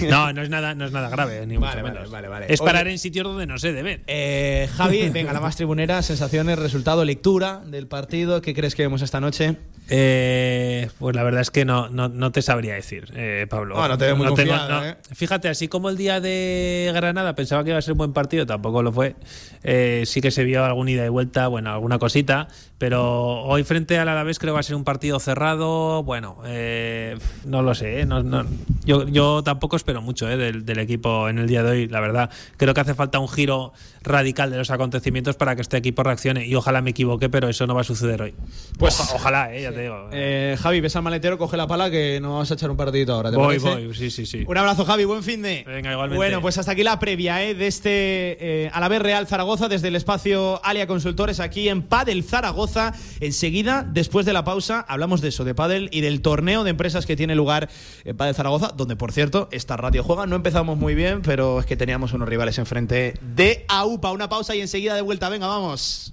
S4: no, no, no es nada, no es nada grave, ni
S2: Vale,
S4: mucho menos.
S2: vale, vale.
S4: Es parar
S2: Oye,
S4: en sitios donde no se deben.
S2: eh, Javi, venga, la más tribunera, sensaciones, resultado, lectura del partido. ¿Qué crees que vemos esta noche?
S4: Eh, pues la verdad es que no, no, no te sabría decir, eh, Pablo.
S2: Ah, no te veo muy
S4: tengo-
S2: confiado,
S4: no.
S2: ¿eh?
S4: Fíjate, así como el día de Granada pensaba que iba a ser un buen partido, tampoco lo fue. Eh, sí que se vio alguna ida y vuelta, bueno, alguna cosita, pero hoy frente al Alavés creo que va a ser un partido cerrado. Bueno, eh, no lo sé, ¿eh? No- no- yo, yo tampoco espero mucho eh, del, del equipo en el día de hoy, la verdad. Creo que hace falta un giro radical de los acontecimientos para que este equipo reaccione y ojalá me equivoque, pero eso no va a suceder hoy.
S2: Pues-
S4: Oja- ojalá, eh, ya te digo.
S2: Eh, Javi, ves al maletero, coge la pala que nos vamos a echar un partidito ahora. ¿te
S4: Voy,
S2: parece?
S4: voy, sí, sí, sí.
S2: Un abrazo, Javi, buen fin de.
S4: Venga, igualmente.
S2: Bueno, pues hasta aquí la previa ¿eh? de este eh, Alavés Real Zaragoza desde el espacio Alia Consultores aquí en Padel Zaragoza. Enseguida, después de la pausa, hablamos de eso, de Padel y del torneo de empresas que tiene lugar en Padel Zaragoza, donde por cierto esta radio juega. No empezamos muy bien, pero es que teníamos unos rivales enfrente de AUPA. Una pausa y enseguida de vuelta. Venga, vamos.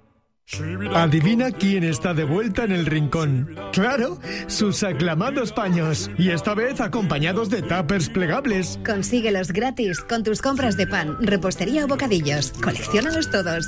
S8: Adivina quién está de vuelta en el rincón. Claro, sus aclamados paños. Y esta vez acompañados de tuppers plegables.
S9: Consíguelos gratis con tus compras de pan, repostería o bocadillos. Colecciónalos todos.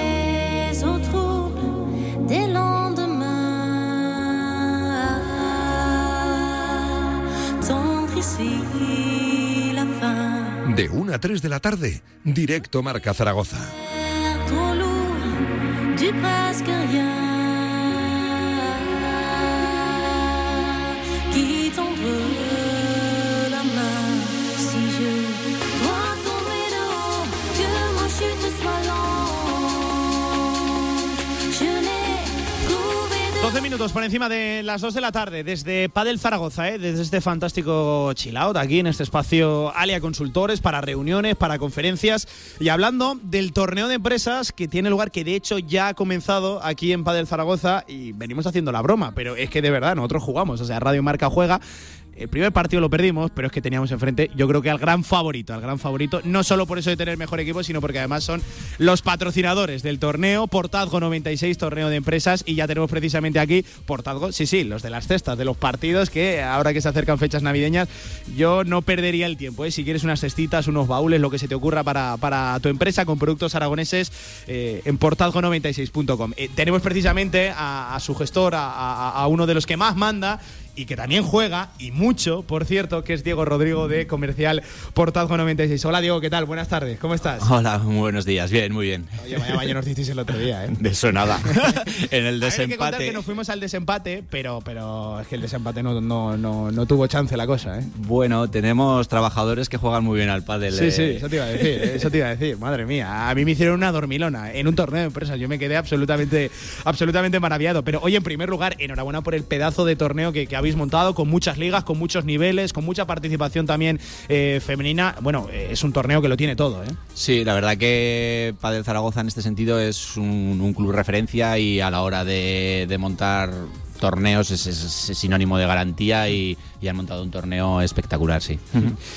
S1: eaux troubles des lendemains. Tendre ici la fin.
S10: De 1 a 3 de la tarde, directo Marca Zaragoza.
S1: Trop lourd du presque rien.
S11: Minutos por encima de las 2 de la tarde, desde Padel Zaragoza, ¿eh? desde este fantástico chill out, aquí en este espacio Alia Consultores, para reuniones, para conferencias, y hablando del torneo de empresas que tiene lugar, que de hecho ya ha comenzado aquí en Padel Zaragoza, y venimos haciendo la broma, pero es que de verdad nosotros jugamos, o sea, Radio Marca juega,
S2: El primer partido lo perdimos, pero es que teníamos enfrente, yo creo que al gran favorito, al gran favorito, no solo por eso de tener mejor equipo, sino porque además son los patrocinadores del torneo, Portazgo 96, torneo de empresas, y ya tenemos precisamente aquí Portazgo, sí, sí, los de las cestas, de los partidos, que ahora que se acercan fechas navideñas, yo no perdería el tiempo, ¿eh? si quieres unas cestitas, unos baúles, lo que se te ocurra para, para tu empresa con productos aragoneses eh, en portazgo96.com. Eh, tenemos precisamente a, su gestor, a uno de los que más manda y que también juega, y mucho, por cierto, que es Diego Rodrigo de Comercial Portazgo 96. Hola Diego, ¿qué tal? Buenas tardes, ¿cómo estás?
S12: Hola, muy buenos días. Bien, muy bien.
S2: Oye, vaya nos hicisteis el otro día, ¿eh?
S12: De eso nada. en el
S2: ver, hay que contar
S12: desempate.
S2: que nos fuimos al desempate, pero, pero es que el desempate no, no, no, no tuvo chance la cosa, ¿eh?
S12: Bueno, tenemos trabajadores que juegan muy bien al pádel.
S2: Sí,
S12: eh.
S2: sí, eso te iba a decir, eso te iba a decir, madre mía. A mí me hicieron una dormilona en un torneo de empresas, yo me quedé absolutamente, absolutamente maravillado. Pero oye, en primer lugar, enhorabuena por el pedazo de torneo que, que habéis montado, con muchas ligas, con muchos niveles, con mucha participación también eh, femenina. Bueno, eh, es un torneo que lo tiene todo, ¿eh?
S12: Sí, la verdad que Padel Zaragoza en este sentido es un, club referencia y a la hora de, montar torneos es sinónimo de garantía y, y han montado un torneo espectacular, sí.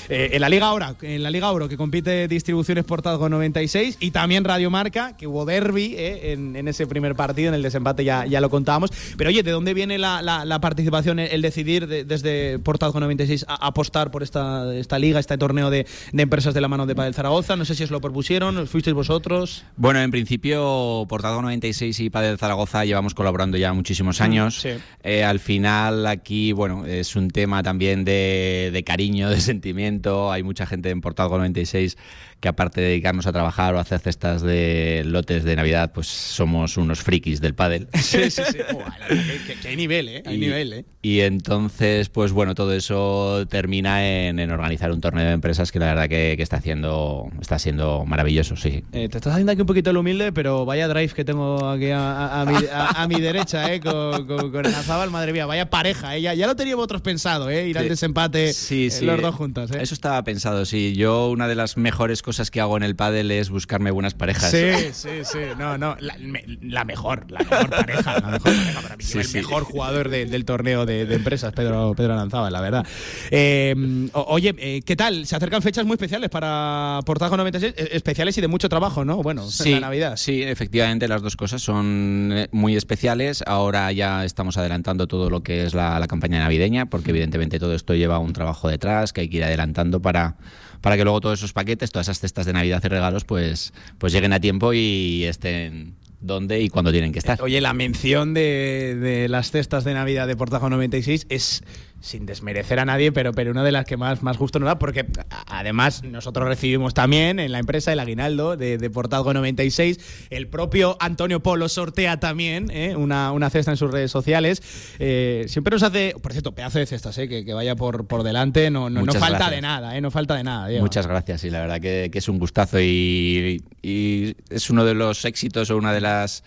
S2: Eh, en la Liga Oro, en la Liga Oro que compite Distribuciones Portazgo 96 y también Radio Marca, que hubo derby eh, en, en ese primer partido, en el desempate ya, ya lo contábamos. Pero oye, ¿de dónde viene la, la- la participación, el, el decidir de- desde Portazgo 96 a, apostar por esta, esta liga, este torneo de, de empresas de la mano de Padel Zaragoza? No sé si os lo propusieron, fuisteis vosotros.
S12: Bueno, en principio, Portado 96 y Padel Zaragoza llevamos colaborando ya muchísimos años.
S2: Sí.
S12: Eh, al final, aquí, bueno, es un tema también de, de cariño, de sentimiento. Hay mucha gente en Portado 96 que, aparte de dedicarnos a trabajar o a hacer cestas de lotes de Navidad, pues somos unos frikis del pádel.
S2: Sí, sí, sí. que, que hay nivel, ¿eh? Hay
S12: Y-
S2: nivel, ¿eh?
S12: Y entonces, pues bueno, todo eso termina en, en organizar un torneo de empresas que la verdad que, que está haciendo, está siendo maravilloso, sí.
S2: Eh, te estás haciendo aquí un poquito el humilde, pero vaya drive que tengo aquí a, a- a mi, a- a mi derecha, ¿eh? Con, con, con Aranzábal, madre mía, vaya pareja, ¿eh? Ya, ya lo teníamos otros pensado, ¿eh? Ir al desempate
S12: Sí,
S2: eh,
S12: sí.
S2: los dos juntos, ¿eh?
S12: Eso estaba pensado, sí. Yo una de las mejores cosas que hago en el pádel es buscarme buenas parejas.
S2: Sí, sí, sí. No, no. La, me- la mejor, la mejor pareja. La mejor pareja para mí.
S12: Sí,
S2: el
S12: sí.
S2: mejor jugador de- del torneo de, de empresas, Pedro, Pedro Aranzábal, la verdad. Eh, o- oye, eh, ¿qué tal? Se acercan fechas muy especiales para Portazo 96, eh, especiales y de mucho trabajo, ¿no? Bueno,
S12: Sí,
S2: en la Navidad.
S12: sí, efectivamente las dos cosas son eh, muy especiales. Ahora ya estamos adelantando todo lo que es la, la campaña navideña, porque evidentemente todo esto lleva un trabajo detrás que hay que ir adelantando para, para que luego todos esos paquetes, todas esas cestas de Navidad y regalos, pues, pues lleguen a tiempo y estén donde y cuando tienen que estar.
S2: Oye, la mención de, de las cestas de Navidad de Portazo 96 es sin desmerecer a nadie, pero, pero una de las que más, más gusto nos da, porque además nosotros recibimos también en la empresa el aguinaldo de, de Portazo 96. El propio Antonio Polo sortea también ¿eh? una, una cesta en sus redes sociales. Eh, siempre nos hace, por cierto, pedazo de cestas, ¿eh? que, que vaya por, por delante, no, no, no falta
S12: gracias.
S2: de nada, ¿eh? no falta de nada. Diego.
S12: Muchas gracias y la verdad que, que es un gustazo y, y es uno de los éxitos o una de las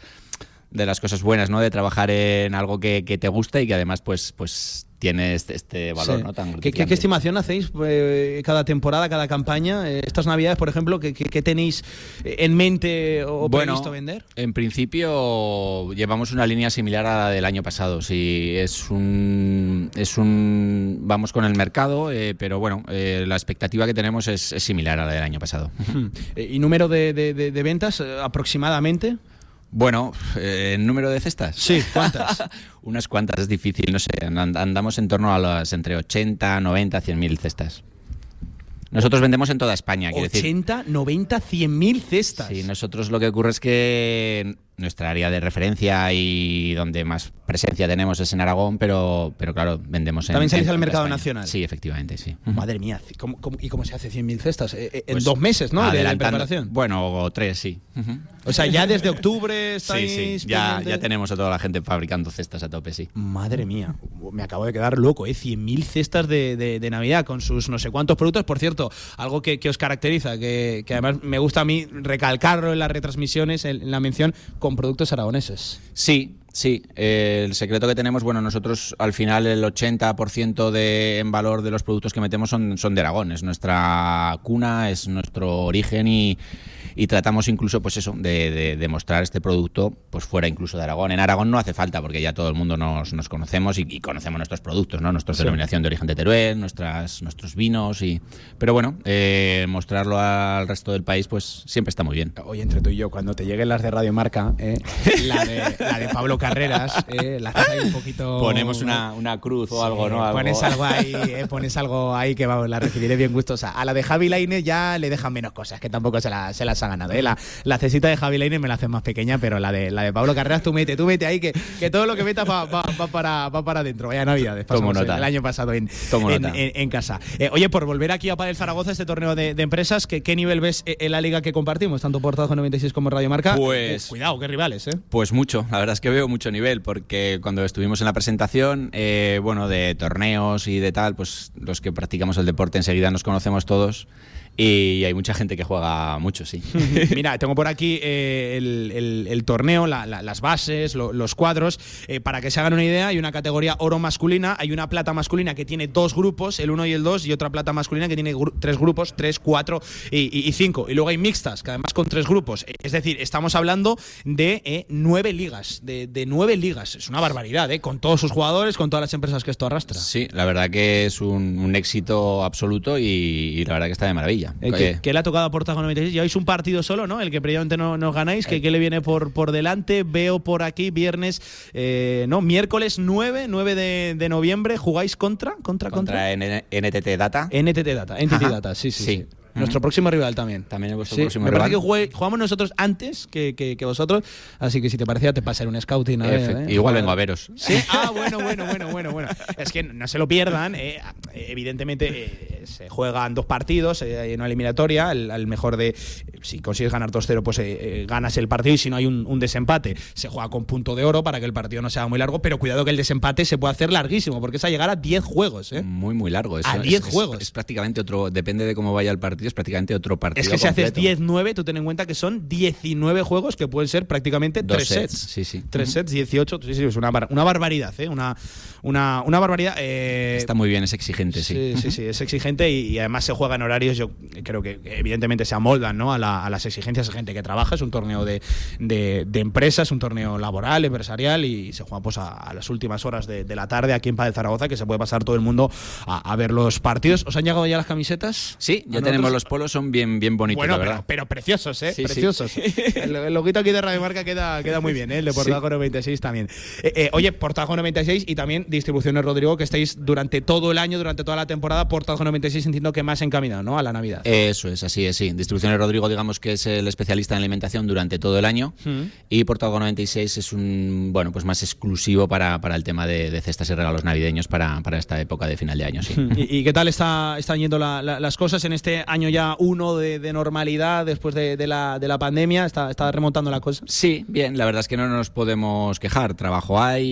S12: de las cosas buenas, ¿no? De trabajar en algo que, que te gusta y que además pues pues tiene este, este valor,
S2: Sí.
S12: ¿no? Tan
S2: ¿Qué, qué, estimación hacéis eh, cada temporada, cada campaña? Eh, estas navidades, por ejemplo, ¿qué, tenéis en mente o
S12: Bueno,
S2: previsto vender?
S12: En principio llevamos una línea similar a la del año pasado. Sí, es un, es un vamos con el mercado, eh, pero bueno, la expectativa que tenemos es, es similar a la del año pasado.
S2: ¿Y número de, de- de- de ventas aproximadamente?
S12: Bueno, eh, ¿en número de cestas?
S2: Sí, ¿cuántas?
S12: Unas cuantas, es difícil, no sé, and- andamos en torno a las entre 80, 90, 100 mil cestas. Nosotros vendemos en toda España, quiero decir.
S2: 80, 90, 100 mil cestas.
S12: Sí, nosotros lo que ocurre es que nuestra área de referencia y donde más presencia tenemos es en Aragón, pero, pero claro, vendemos en.
S2: ¿También salís al mercado
S12: España.
S2: nacional?
S12: Sí, efectivamente, sí.
S2: Madre mía, ¿cómo- cómo- y cómo se hace 100.000 cestas? Eh, eh, en
S12: Pues,
S2: dos meses, ¿no? De-
S12: adelantando-
S2: preparación.
S12: Bueno, o tres, sí.
S2: O sea, ya desde octubre
S12: Sí,
S2: estáis.
S12: sí. Ya,
S2: pendientes?
S12: ya tenemos a toda la gente fabricando cestas a tope, sí.
S2: Madre mía, me acabo de quedar loco, ¿eh? 100.000 cestas de, de- de Navidad con sus no sé cuántos productos. Por cierto, algo que, que os caracteriza, que, que además me gusta a mí recalcarlo en las retransmisiones, en, en la mención, con productos aragoneses.
S12: Sí, Sí, eh, el secreto que tenemos, bueno, nosotros al final el 80% de, en valor de los productos que metemos son, son de Aragón, es nuestra cuna, es nuestro origen y, y tratamos incluso, pues eso, de, de, de mostrar este producto pues fuera incluso de Aragón. En Aragón no hace falta porque ya todo el mundo nos, nos conocemos y, y conocemos nuestros productos, ¿no? Nuestra
S13: Sí.
S12: denominación de origen de Teruel, nuestras, nuestros vinos y... Pero bueno, eh, mostrarlo al resto del país pues siempre está muy bien.
S2: Oye, entre tú y yo, cuando te lleguen las de Radio Marca, eh, la, de, la de Pablo Carreras, eh, la haces ahí un poquito.
S12: Ponemos una, una cruz o algo, ¿no?
S2: Pones algo ahí, eh, pones algo ahí que vamos, la recibiré bien gustosa. A la de Javi Laine ya le dejan menos cosas, que tampoco se, la- se las ha ganado. ¿eh? La, la cesita de Javi Laine me la hacen más pequeña, pero la de, la de Pablo Carreras, tú mete, tú mete ahí, que, que todo lo que metas va, va- va para, va para adentro. Vaya Navidades.
S12: Tomo
S2: pasamos
S12: nota.
S2: El año pasado en, en,
S12: nota.
S2: en- en casa. Eh, oye, por volver aquí a Padel Zaragoza, este torneo de, de empresas, ¿qué, ¿qué nivel ves eh, en la liga que compartimos, tanto Portazo 96 como Radio Marca?
S12: Pues-
S2: cuidado, qué rivales, ¿eh?
S12: Pues mucho, la verdad es que veo mucho nivel, porque cuando estuvimos en la presentación, eh, bueno, de torneos y de tal, pues los que practicamos el deporte enseguida nos conocemos todos y hay mucha gente que juega mucho, sí.
S2: Mira, tengo por aquí eh, el, el- el torneo, la- la- las bases, lo- los cuadros. Eh, para que se hagan una idea, hay una categoría oro masculina, hay una plata masculina que tiene dos grupos, el 1 y el 2, y otra plata masculina que tiene gru- tres grupos, 3, 4 y 5. Y, luego hay mixtas, que además con tres grupos. Es decir, estamos hablando de eh, nueve ligas, de, de nueve ligas. Es una barbaridad, ¿eh? con todos sus jugadores, con todas las empresas que esto arrastra.
S12: Sí, la verdad que es un, un éxito absoluto y, y la verdad que está de maravilla.
S2: Eh, ¿qué, qué le ha tocado a Portago 96? Lleváis un partido solo, ¿no? El que previamente no, no ganáis. ¿Qué, qué le viene por, por delante? Veo por aquí viernes, eh, no, miércoles 9, 9 de, de noviembre. ¿Jugáis contra? ¿Contra?
S12: Contra N- NTT Data.
S2: NTT Data, NTT. Data, sí, sí.
S12: Sí.
S2: sí. Nuestro próximo rival también.
S12: También es vuestro
S2: Sí,
S12: próximo
S2: me parece
S12: rival.
S2: que jugué- jugamos nosotros antes que, que- que vosotros, así que si te parecía te pasaré un scouting. a ver,
S12: Efe-
S2: ¿eh?
S12: Igual vengo a veros.
S2: Sí, ah, bueno, bueno, bueno, bueno, bueno. Es que no se lo pierdan. eh, evidentemente eh, se juegan dos partidos eh, hay una eliminatoria. El, al mejor de. Si consigues ganar 2-0, pues eh, eh, ganas el partido. Y si no hay un, un desempate, se juega con punto de oro para que el partido no sea muy largo. Pero cuidado que el desempate se puede hacer larguísimo, porque es a llegar a 10 juegos. ¿eh?
S12: Muy, muy largo. eso
S2: A
S12: es-
S2: 10
S12: es-
S2: juegos.
S12: Es, prácticamente otro, depende de cómo vaya el partido, es prácticamente otro partido.
S2: Es que si haces
S12: completo.
S2: 10-9, tú ten en cuenta que son 19 juegos que pueden ser prácticamente
S12: Dos
S2: tres sets.
S12: sets, sí, sí.
S2: Tres sets, 18. Sí, sí, es una, bar- una barbaridad, ¿eh? Una, una, una barbaridad. eh,
S12: Está muy bien, es exigente, sí.
S2: Sí, sí, sí, es exigente y, y además se juega en horarios, yo creo que evidentemente se amoldan ¿no? a, la- a las exigencias de gente que trabaja, es un torneo de, de, de empresas, un torneo laboral, empresarial y se juega pues a, a las últimas horas de, de la tarde aquí en Padel Zaragoza, que se puede pasar todo el mundo a, a ver los partidos. ¿Os han llegado ya las camisetas?
S12: Sí, ya
S2: ¿A
S12: tenemos
S2: nosotros?
S12: Los polos, son bien, bien bonitos,
S2: Bueno,
S12: la
S2: pero,
S12: verdad.
S2: pero preciosos, ¿eh?
S12: Sí, sí.
S2: preciosos. El, el loguito aquí de Radio Marca queda, queda muy bien, ¿eh? El de Portago 96 también. Eh, eh, oye, Portago 96 y también Distribuciones Rodrigo, que estáis durante todo el año, durante toda la temporada, Portago 96 entiendo que más encaminado, ¿no? A la Navidad.
S12: Eso es, así es, sí. Distribuciones Rodrigo, digamos que es el especialista en alimentación durante todo el año.
S2: Mm.
S12: Y Portago 96 es un, bueno, pues más exclusivo para, para el tema de, de cestas y regalos navideños para, para esta época de final de año, sí.
S2: ¿Y, y qué tal está, están yendo la- la- las cosas en este año ya uno de, de normalidad después de, de la, de la pandemia? ¿Está, ¿Está remontando la cosa?
S12: Sí, bien, la verdad es que no nos podemos quejar. Trabajo hay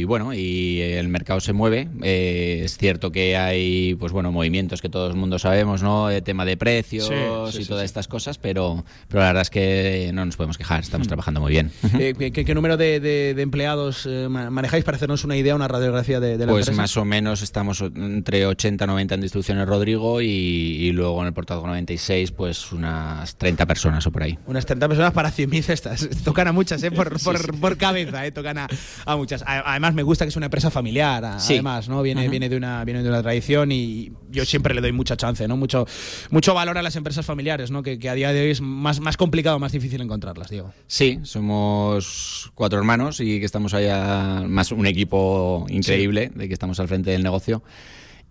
S12: y bueno, y el mercado se mueve. Eh, es cierto que hay, pues bueno, movimientos que todo el mundo sabemos, ¿no? El tema de precios
S2: Sí, sí,
S12: y
S2: sí,
S12: todas
S2: sí.
S12: estas cosas, pero, pero la verdad es que no nos podemos quejar. Estamos trabajando muy bien.
S2: Eh, ¿qué, qué- qué número de, de- de empleados eh, ma- manejáis para hacernos una idea, una radiografía de, de la
S12: Pues
S2: empresa?
S12: más o menos estamos entre 80 y 90 en distribuciones Rodrigo y, y luego en el portal 96 pues unas 30 personas o por ahí.
S2: Unas 30 personas para 100.000 cestas. Tocan a muchas, ¿eh? Por, por- por cabeza, ¿eh? Tocan a, a muchas. Además, me gusta que es una empresa familiar,
S12: Sí.
S2: además, ¿no? Viene, viene, de una, viene de una tradición y yo siempre le doy mucha chance, ¿no? Mucho, mucho valor a las empresas familiares, ¿no? Que, que a día de hoy es más, más complicado, más difícil encontrarlas, Diego.
S12: Sí, somos cuatro hermanos y que estamos allá, más un equipo increíble de que estamos al frente del negocio.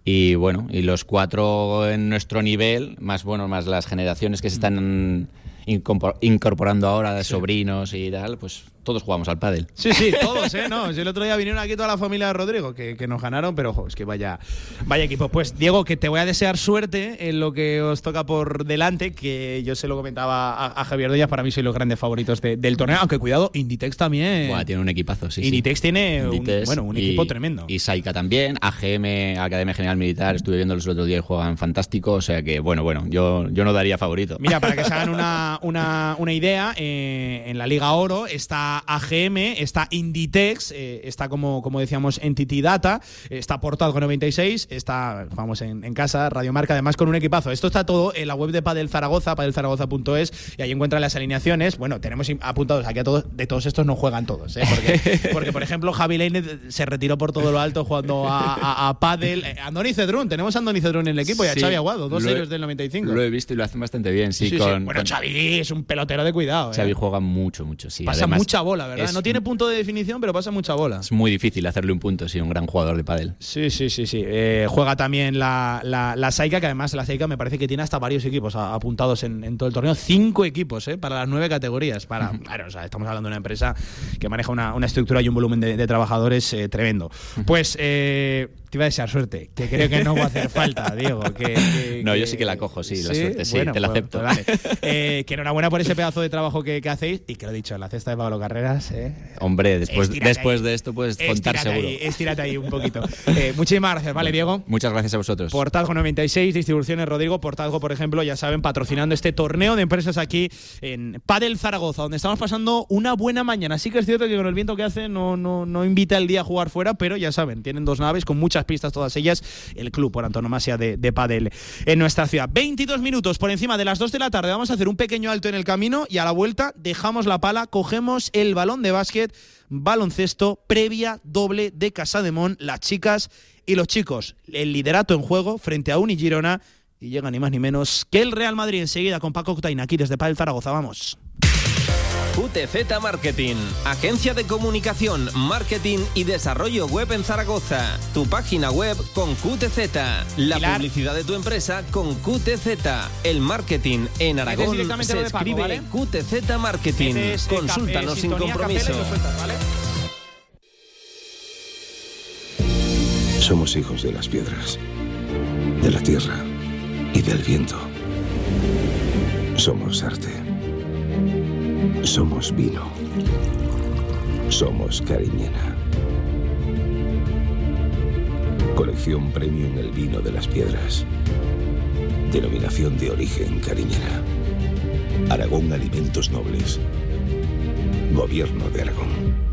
S12: Y bueno, y los cuatro en nuestro nivel, más bueno, más las generaciones que se están incorpor- incorporando ahora, de sobrinos y tal, pues todos jugamos al pádel.
S2: Sí, sí, todos, ¿eh? No, el otro día vinieron aquí toda la familia de Rodrigo, que, que nos ganaron, pero ojo, es que vaya, vaya equipo. Pues, Diego, que te voy a desear suerte en lo que os toca por delante, que yo se lo comentaba a, a Javier Doya, para mí soy los grandes favoritos de- del torneo, aunque cuidado, Inditex también.
S12: Buah, tiene un equipazo, sí. sí.
S2: Inditex tiene un-
S12: Inditex
S2: bueno, un
S12: y-
S2: equipo tremendo.
S12: Y Saika también, AGM, Academia General Militar, estuve viéndolos el otro día y juegan fantástico, o sea que, bueno, bueno, yo, yo no daría favorito.
S2: Mira, para que se hagan una, una, una idea, eh, en la Liga Oro está está AGM, está Inditex, eh, está como, como decíamos Entity Data, está Portadgo 96, está, vamos, en, en casa, Radiomarca, además con un equipazo. Esto está todo en la web de Padel Zaragoza, padelzaragoza.es, y ahí encuentran las alineaciones. Bueno, tenemos apuntados aquí a todos, de todos estos no juegan todos, ¿eh? porque, porque, por ejemplo, Javi Leine se retiró por todo lo alto jugando a, a, a Padel. Eh, Andoni Cedrún, tenemos a Andoni Cedrún en el equipo y a Xavi Aguado, dos ellos del 95.
S12: Lo he visto y lo hacen bastante bien, sí.
S2: Sí, sí.
S12: con,
S2: Bueno,
S12: con-
S2: Xavi es un pelotero de cuidado. ¿eh?
S12: Xavi juega mucho, mucho, sí.
S2: pasa
S12: Además,
S2: mucha bola, ¿verdad?
S12: es-
S2: No tiene punto de definición, pero pasa mucha bola.
S12: Es muy difícil hacerle un punto, sí, un gran jugador de pádel.
S2: Sí, sí, sí, sí. Eh, juega también la, la, la Saika, que además la Saika me parece que tiene hasta varios equipos apuntados en, en todo el torneo. Cinco equipos, ¿eh? Para las nueve categorías. Para, claro, o sea, estamos hablando de una empresa que maneja una, una estructura y un volumen de, de trabajadores eh, tremendo. Pues eh, te iba a desear suerte, que creo que no va a hacer falta, Diego. Que, que-
S12: No,
S2: que-
S12: yo sí que la cojo, sí, la suerte, sí,
S2: Bueno,
S12: te la
S2: pues-
S12: acepto.
S2: pues vale. Eh, que enhorabuena por ese pedazo de trabajo que, hacéis y que lo he dicho, la cesta de Pablo Carreras, ¿eh?
S12: Hombre, después,
S2: Estírate
S12: después
S2: ahí.
S12: de esto puedes contar seguro.
S2: ahí, estírate ahí un poquito. Eh, muchísimas gracias, vale, Diego.
S12: Muchas gracias a vosotros.
S2: Portazgo 96, distribuciones Rodrigo. Portazgo, por ejemplo, ya saben, patrocinando este torneo de empresas aquí en Padel Zaragoza, donde estamos pasando una buena mañana. Sí que es cierto que con el viento que hace no, no, no invita el día a jugar fuera, pero ya saben, tienen dos naves con muchas pistas, todas ellas. El club por antonomasia de, de Padel en nuestra ciudad. 22 minutos por encima de las 2 de la tarde. Vamos a hacer un pequeño alto en el camino y a la vuelta dejamos la pala, cogemos el balón de básquet, baloncesto, previa doble de Casademón, las chicas y los chicos. El liderato en juego frente a Uni Girona y llega ni más ni menos que el Real Madrid enseguida con Paco Octaina aquí desde Padel Zaragoza. Vamos.
S3: QTZ Marketing, agencia de comunicación, marketing y desarrollo web en Zaragoza. Tu página web con QTZ. La
S2: Pilar.
S3: publicidad de tu empresa con QTZ. El marketing en Aragón se
S2: Paco,
S3: escribe
S2: ¿vale?
S3: QTZ Marketing.
S2: Eh,
S3: Consúltanos
S2: café,
S3: sin
S2: sintonía,
S3: compromiso.
S13: Somos hijos de las piedras, de la tierra y del viento. Somos arte. Somos vino. Somos cariñena. Colección Premium El Vino de las Piedras. Denominación de origen cariñena. Aragón Alimentos Nobles. Gobierno de Aragón.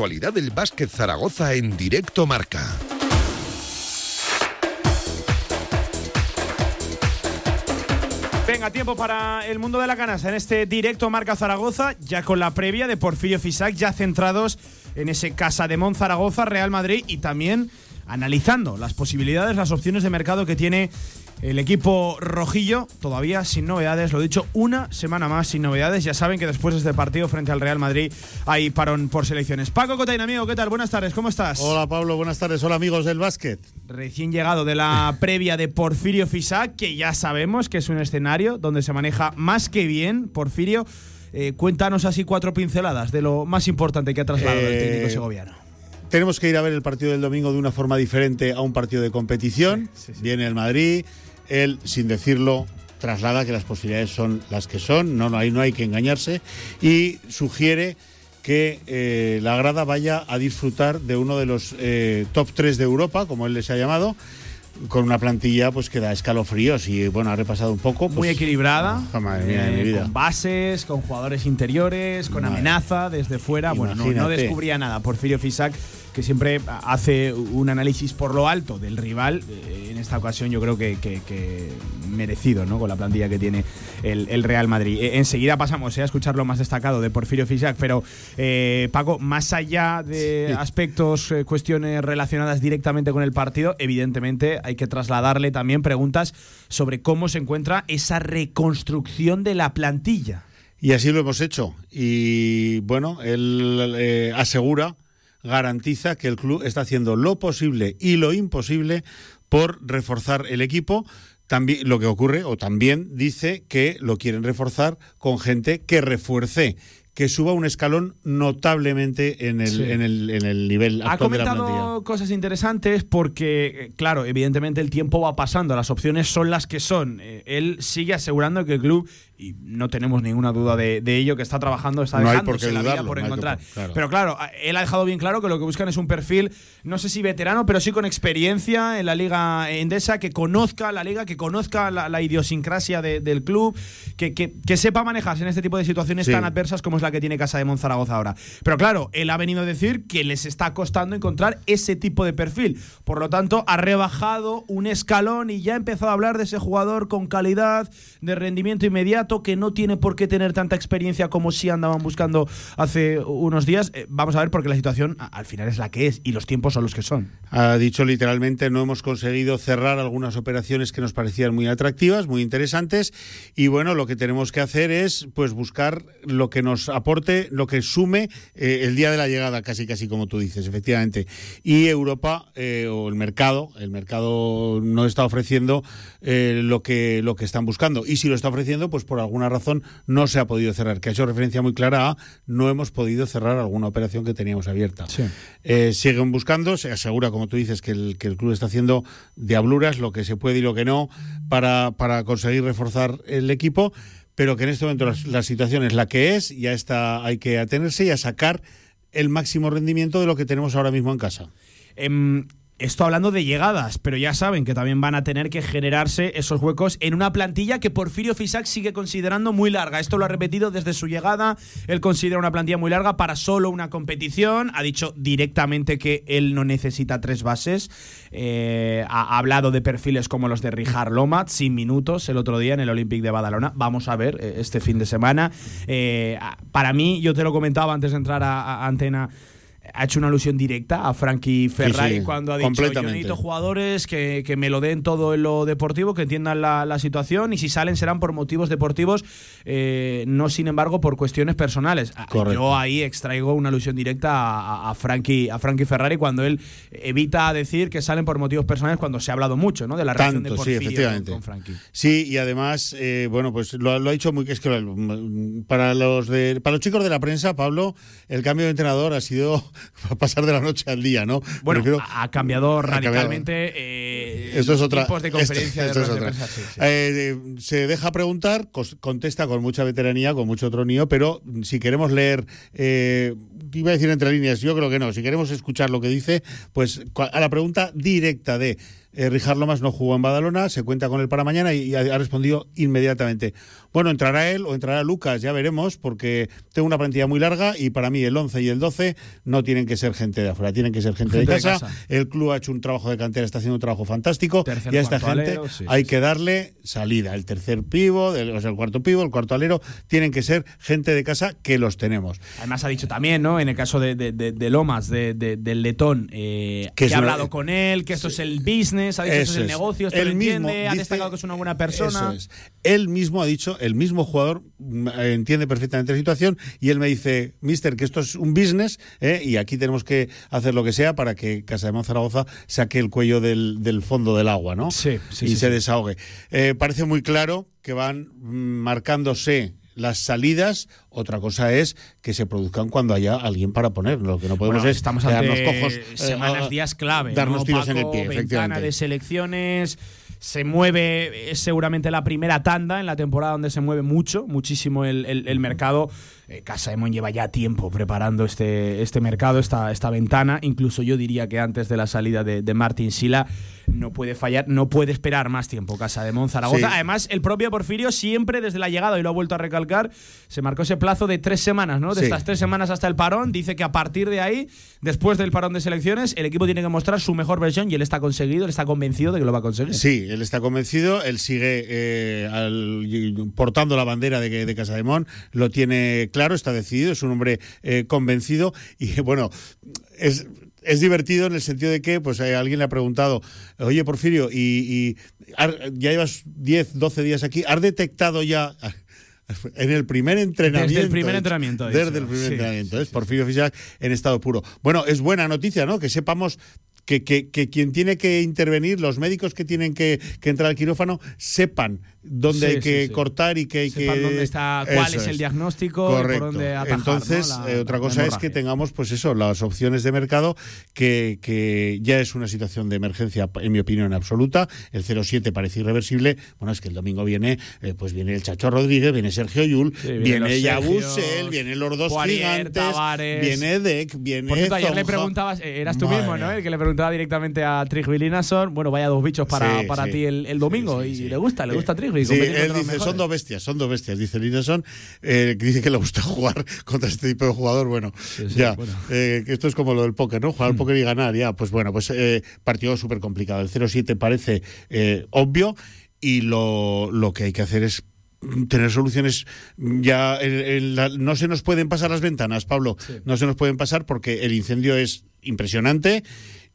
S10: actualidad del básquet Zaragoza en directo marca.
S11: Venga, tiempo para el mundo de la canasta en este directo Marca Zaragoza, ya con la previa de Porfirio Fisac, ya centrados en ese Casa de Mon Zaragoza, Real Madrid y también analizando las posibilidades, las opciones de mercado que tiene el equipo rojillo, todavía sin novedades, lo he dicho, una semana más sin novedades. Ya saben que después de este partido frente al Real Madrid hay parón por selecciones. Paco Cotain, amigo, ¿qué tal? Buenas tardes, ¿cómo estás?
S14: Hola Pablo, buenas tardes. Hola amigos del básquet.
S11: Recién llegado de la previa de Porfirio Fisac, que ya sabemos que es un escenario donde se maneja más que bien. Porfirio, eh, cuéntanos así cuatro pinceladas de lo más importante que ha trasladado el
S14: Eh,
S11: técnico segoviano.
S14: Tenemos que ir a ver el partido del domingo de una forma diferente a un partido de competición. Viene el Madrid, él, sin decirlo, traslada que las posibilidades son las que son, no, no, ahí no hay que engañarse, y sugiere que eh, la grada vaya a disfrutar de uno de los eh, top 3 de Europa, como él les ha llamado, con una plantilla pues que da escalofríos y bueno, ha repasado un poco.
S11: Muy
S14: pues,
S11: equilibrada,
S14: madre mía de mi
S11: eh,
S14: vida.
S11: con bases, con jugadores interiores, con
S14: Madre.
S11: amenaza desde fuera. Bueno, no, no descubría nada. Porfirio Fisac, que siempre hace un análisis por lo alto del rival, eh, en esta ocasión yo creo que, que- que merecido, ¿no? Con la plantilla que tiene el, el Real Madrid. Eh, enseguida pasamos eh, a escuchar lo más destacado de Porfirio Fisac, pero eh, Paco, más allá de
S14: Sí.
S11: aspectos, cuestiones relacionadas directamente con el partido, evidentemente hay que trasladarle también preguntas sobre cómo se encuentra esa reconstrucción de la plantilla.
S14: Y así lo hemos hecho. Y bueno, él asegura, garantiza que el club está haciendo lo posible y lo imposible por reforzar el equipo. También lo que ocurre, o también dice que lo quieren reforzar con gente que refuerce, que suba un escalón notablemente en el,
S2: Sí.
S14: en el, en el nivel
S2: Ha
S14: actual de la plantilla.
S2: comentado cosas interesantes porque, eh, claro, evidentemente el tiempo va pasando, las opciones son las que son. Eh, Él sigue asegurando que el club, y no tenemos ninguna duda de, de ello, que está trabajando, está
S14: No
S2: dejándose la vida por
S14: no hay que
S2: encontrar.
S14: claro.
S2: Pero claro, él ha dejado bien claro que lo que buscan es un perfil, no sé si veterano, pero sí con experiencia en la liga endesa, que conozca la liga, que conozca la, la idiosincrasia de- del club, que, que- que sepa manejarse en este tipo de situaciones
S14: Sí.
S2: tan adversas como es la que tiene Casa de Monzaragoza ahora. Pero claro, él ha venido a decir que les está costando encontrar ese tipo de perfil. Por lo tanto, ha rebajado un escalón y ya ha empezado a hablar de ese jugador con calidad, de rendimiento inmediato, que no tiene por qué tener tanta experiencia como si andaban buscando hace unos días. Eh, vamos a ver, porque la situación al final es la que es y los tiempos son los que son.
S14: Ha dicho literalmente, no hemos conseguido cerrar algunas operaciones que nos parecían muy atractivas, muy interesantes, y bueno, lo que tenemos que hacer es pues buscar lo que nos aporte, lo que sume eh, el día de la llegada, casi casi como tú dices, efectivamente. Y Europa eh, o el mercado, el mercado no está ofreciendo lo que lo que están buscando, y si lo está ofreciendo, pues por alguna razón no se ha podido cerrar, que ha hecho referencia muy clara a no hemos podido cerrar alguna operación que teníamos abierta. Eh, siguen buscando, se asegura, como tú dices, que el, que el club está haciendo diabluras, lo que se puede y lo que no, para, para conseguir reforzar el equipo, pero que en este momento la, la situación es la que es, ya está, hay que atenerse y a sacar el máximo rendimiento de lo que tenemos ahora mismo en casa.
S2: Em, esto hablando de llegadas, pero ya saben que también van a tener que generarse esos huecos en una plantilla que Porfirio Fisac sigue considerando muy larga. Esto lo ha repetido desde su llegada. Él considera una plantilla muy larga para solo una competición. Ha dicho directamente que él no necesita tres bases. Eh, ha hablado de perfiles como los de Rijar Lomat, sin minutos el otro día en el Olympic de Badalona. Vamos a ver eh, este fin de semana. Eh, para mí, yo te lo comentaba antes de entrar a Antena ha hecho una alusión directa a Frankie Ferrari
S14: sí,
S2: cuando ha dicho yo necesito jugadores que, que me lo den todo en lo deportivo, que entiendan la, la situación y si salen serán por motivos deportivos, eh, no sin embargo por cuestiones personales. Ah,
S14: Correcto.
S2: Yo ahí extraigo una alusión directa a, a, Frankie, a Frankie Ferrari cuando él evita decir que salen por motivos personales cuando se ha hablado mucho ¿no? de la relación de
S14: Tanto, sí, efectivamente.
S2: con Frankie.
S14: Sí, y además, eh, bueno, pues lo, lo ha dicho muy. Es que mm, para los de, para los chicos de la prensa, Pablo, el cambio de entrenador ha sido pasar de la noche al día, ¿no?
S2: Bueno, ha cambiado
S14: ha cambiado.
S2: radicalmente eh,
S14: Esto es
S2: los
S14: otra.
S2: tipos de conferencia
S14: esto
S2: de
S14: es
S2: de
S14: otra.
S2: prensa, sí, sí.
S14: Eh, se deja preguntar, contesta con mucha veteranía, con mucho tronío, pero si queremos leer, eh, iba a decir entre líneas, yo creo que no. Si queremos escuchar lo que dice, pues a la pregunta directa de eh, Rijar Lomas no jugó en Badalona, se cuenta con él para mañana y, y ha, ha respondido inmediatamente. Bueno, entrará él o entrará Lucas, ya veremos, porque tengo una plantilla muy larga y para mí el 11 y el 12 no tienen que ser gente de afuera, tienen que ser gente,
S2: Gente
S14: de,
S2: de
S14: casa. El club ha hecho un trabajo de cantera, está haciendo un trabajo fantástico
S2: Tercer,
S14: y a esta gente
S2: alero, sí,
S14: hay
S2: sí,
S14: que darle salida. El tercer pivo, del- o sea, el cuarto pivo, el cuarto alero, tienen que ser gente de casa que los tenemos.
S2: Además ha dicho también, ¿no? En el caso de, de- de- Lomas, de- de- del letón, eh,
S14: Que
S2: que, ha
S14: una-
S2: hablado con él, que esto es el business, ha dicho es
S14: Eso
S2: el
S14: es.
S2: negocio, esto
S14: Él
S2: lo entiende,
S14: mismo
S2: ha
S14: dice-
S2: destacado que es una buena persona.
S14: Eso es. Él mismo ha dicho, el mismo jugador mm, entiende perfectamente la situación y él me dice, mister, que esto es un business eh, y aquí tenemos que hacer lo que sea para que Casa de Zaragoza saque el cuello del, del fondo del agua, ¿no?
S2: Sí, sí,
S14: y
S2: sí,
S14: se desahogue. Eh, parece muy claro que van marcándose las salidas, otra cosa es que se produzcan cuando haya alguien para poner. Lo que no podemos
S2: Bueno,
S14: es
S2: estamos
S14: quedarnos cojos, eh,
S2: semanas, días clave.
S14: darnos
S2: ¿no,
S14: tiros en el
S2: Paco?
S14: pie,
S2: Ventana
S14: efectivamente.
S2: de selecciones. Se mueve, es seguramente la primera tanda en la temporada donde se mueve mucho, muchísimo el, el- el mercado. Eh, Casa Emon lleva ya tiempo preparando este, este mercado, esta, esta ventana. Incluso yo diría que antes de la salida de, de Martín Sila no puede fallar, no puede esperar más tiempo Casa de Mon Zaragoza.
S14: Sí.
S2: Además, el propio Porfirio siempre desde la llegada, y lo ha vuelto a recalcar, se marcó ese plazo de tres semanas, ¿no? De
S14: Sí.
S2: estas tres semanas hasta el parón. Dice que a partir de ahí, después del parón de selecciones, el equipo tiene que mostrar su mejor versión y él está conseguido, él está convencido de que lo va a conseguir.
S14: Sí, él está convencido, él sigue eh, al- portando la bandera de, de Casa de Mon, lo tiene claro, está decidido, es un hombre eh, convencido y bueno, es, es divertido en el sentido de que pues eh, alguien le ha preguntado, oye Porfirio, y, ya llevas 10, 12 días aquí, ¿has detectado ya... En el primer entrenamiento.
S2: Desde el primer entrenamiento, de
S14: Desde el primer
S2: Sí,
S14: entrenamiento. Es Porfirio Fisac en estado puro. Bueno, es buena noticia, ¿no? Que sepamos que, que- que quien tiene que intervenir, los médicos que tienen que, que entrar al quirófano, sepan dónde
S2: Sí,
S14: hay que
S2: sí, sí.
S14: cortar y que hay
S2: Sepan
S14: que.
S2: dónde está, cuál
S14: Eso
S2: es el diagnóstico y
S14: Correcto.
S2: por dónde atajar.
S14: Entonces,
S2: ¿no? La-
S14: eh, otra
S2: la
S14: cosa es
S2: hemorragia.
S14: que tengamos, pues eso, las opciones de mercado, que, que ya es una situación de emergencia, en mi opinión, absoluta. El 0-7 parece irreversible. Bueno, es que el domingo viene, eh, pues viene el Chacho Rodríguez, viene Sergio Yul, viene Yabusel, viene los dos
S2: Poirier,
S14: gigantes,
S2: Tavares.
S14: viene Deck, viene.
S2: Por cierto, ayer le preguntabas, eh, eras tú
S14: Madre
S2: mismo, ¿no? El que le preguntaba directamente a Trigby Linason. Bueno, vaya dos bichos para, para ti el, el domingo. y le gusta, le gusta a
S14: Sí, él dice, son dos bestias, son dos bestias, dice Lineson, eh, que dice que le gusta jugar contra este tipo de jugador. Bueno,
S2: sí,
S14: ya,
S2: bueno.
S14: eh, esto es como lo del póker, ¿no? Jugar al póker y ganar, ya. Pues bueno, pues eh, partido súper complicado. El 0-7 parece eh, obvio y lo, lo que hay que hacer es tener soluciones ya en- en la- no se nos pueden pasar las ventanas Pablo no se nos pueden pasar porque el incendio es impresionante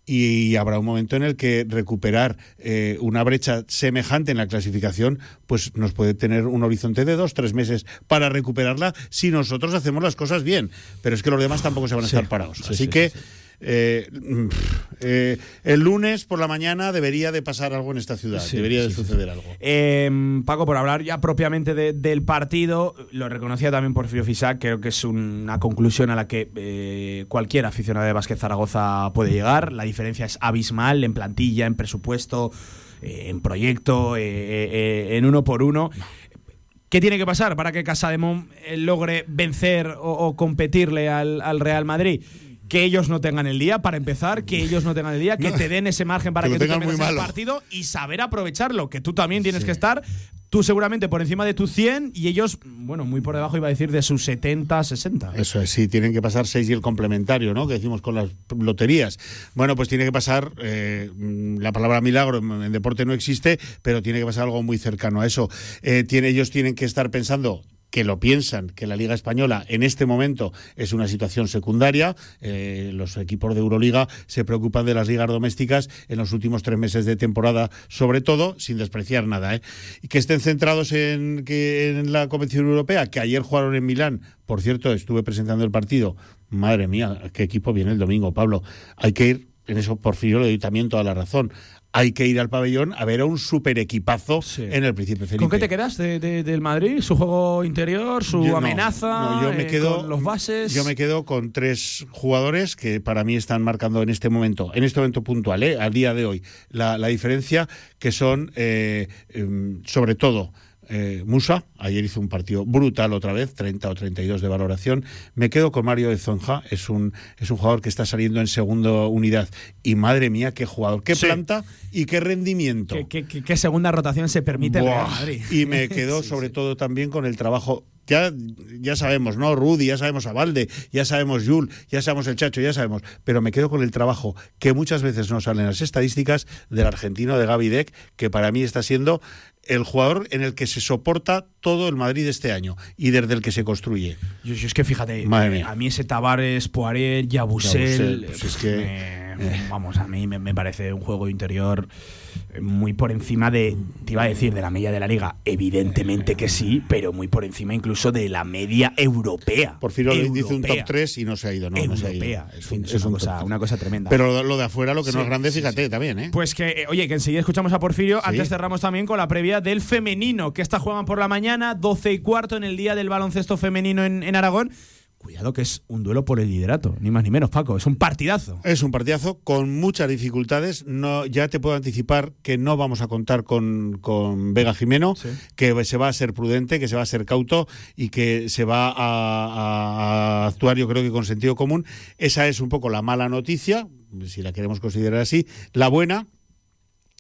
S14: y habrá un momento en el que recuperar eh, una brecha semejante en la clasificación, pues nos puede tener un horizonte de dos, tres meses para recuperarla si nosotros hacemos las cosas bien. Pero es que los demás tampoco se van a
S2: Sí,
S14: estar parados.
S2: sí,
S14: Así
S2: sí,
S14: que eh, mm, eh, el lunes por la mañana debería de pasar algo en esta ciudad,
S2: Sí,
S14: debería de
S2: sí, sí,
S14: suceder algo.
S2: Eh, Paco, por hablar ya propiamente de- del partido, lo reconocía también Porfirio Fisac, creo que es una conclusión a la que eh, cualquier aficionado de Básquet Zaragoza puede llegar. La diferencia es abismal en plantilla, en presupuesto, eh, en proyecto, en uno por uno. ¿Qué tiene que pasar para que Casademón eh, logre vencer o, o competirle al, al Real Madrid? Que ellos no tengan el día, para empezar, que ellos no tengan el día, que
S14: No,
S2: te den ese margen para
S14: que
S2: que, tú te
S14: tengan muy
S2: metas en el partido y saber aprovecharlo, que tú también tienes que estar, tú seguramente por encima de tu 100 y ellos, bueno, muy por debajo iba a decir de sus 70, 60.
S14: Eso es, sí, tienen que pasar seis y el complementario, ¿no? Que decimos con las loterías. Bueno, pues tiene que pasar, eh, la palabra milagro en, en deporte no existe, pero tiene que pasar algo muy cercano a eso. Eh, tiene, ellos tienen que estar pensando que lo piensan, que la Liga Española en este momento es una situación secundaria. Eh, los equipos de Euroliga se preocupan de las ligas domésticas en los últimos tres meses de temporada, sobre todo, sin despreciar nada. ¿eh? Y que estén centrados en, que, en la competición europea, que ayer jugaron en Milán. Por cierto, estuve presentando el partido. Madre mía, qué equipo viene el domingo, Pablo. Hay que ir, en eso Porfirio le doy también toda la razón. Hay que ir al pabellón a ver a un super equipazo en el Príncipe Felipe.
S2: ¿Con qué te quedas de- de- del Madrid? ¿Su juego interior? ¿Su
S14: Yo
S2: amenaza?
S14: no, yo me
S2: eh,
S14: quedo-
S2: con los bases?
S14: Yo me quedo con tres jugadores que para mí están marcando en este momento, en este momento puntual, ¿eh? al día de hoy, la, la diferencia, que son eh, em, sobre todo. Eh, Musa, ayer hizo un partido brutal otra vez, 30 o 32 de valoración. Me quedo con Mario de Zonja, es un, es un jugador que está saliendo en segunda unidad. Y madre mía, qué jugador, qué
S2: Sí.
S14: planta y qué rendimiento.
S2: ¿Qué, qué- qué- qué segunda rotación se permite el Real
S14: Buah,
S2: Madrid?
S14: Y me quedó sobre todo también con el trabajo. Ya, ya sabemos, ¿no? Rudy, ya sabemos a Valde, ya sabemos Jul, ya sabemos el Chacho, ya sabemos. Pero me quedo con el trabajo que muchas veces no salen las estadísticas del argentino de Gaby Deck, que para mí está siendo el jugador en el que se soporta todo el Madrid este año y desde el que se construye.
S2: Yo, yo es que fíjate,
S14: Madre
S2: eh,
S14: mía.
S2: a mí ese Tavares, Poirier, Yabusel,
S14: Yabusel, pues es que,
S2: me- vamos, a mí me, me parece un juego interior eh, muy por encima de, te iba a decir, de la media de la liga. Evidentemente que sí, pero muy por encima incluso de la media europea.
S14: Porfirio le dice un top 3 y no se ha ido, ¿no? no se ha ido.
S2: Europea.
S14: Es un-
S2: es
S14: es
S2: una
S14: un
S2: cosa- una cosa tremenda.
S14: Pero lo, de afuera, lo que
S2: Sí,
S14: no es grande,
S2: sí,
S14: fíjate
S2: sí.
S14: también, ¿eh?
S2: Pues que, eh, oye, que enseguida escuchamos a Porfirio.
S14: Sí.
S2: Antes cerramos también con la previa del femenino, que esta juegan por la mañana, 12 y cuarto en el día del baloncesto femenino en, en Aragón. Cuidado que es un duelo por el liderato, ni más ni menos, Paco. Es un partidazo.
S14: Es un partidazo con muchas dificultades. No, ya te puedo anticipar que no vamos a contar con, con Vega Jimeno, que se va a ser prudente, que se va a ser cauto y que se va a, a actuar, yo creo que con sentido común. Esa es un poco la mala noticia, si la queremos considerar así. La buena,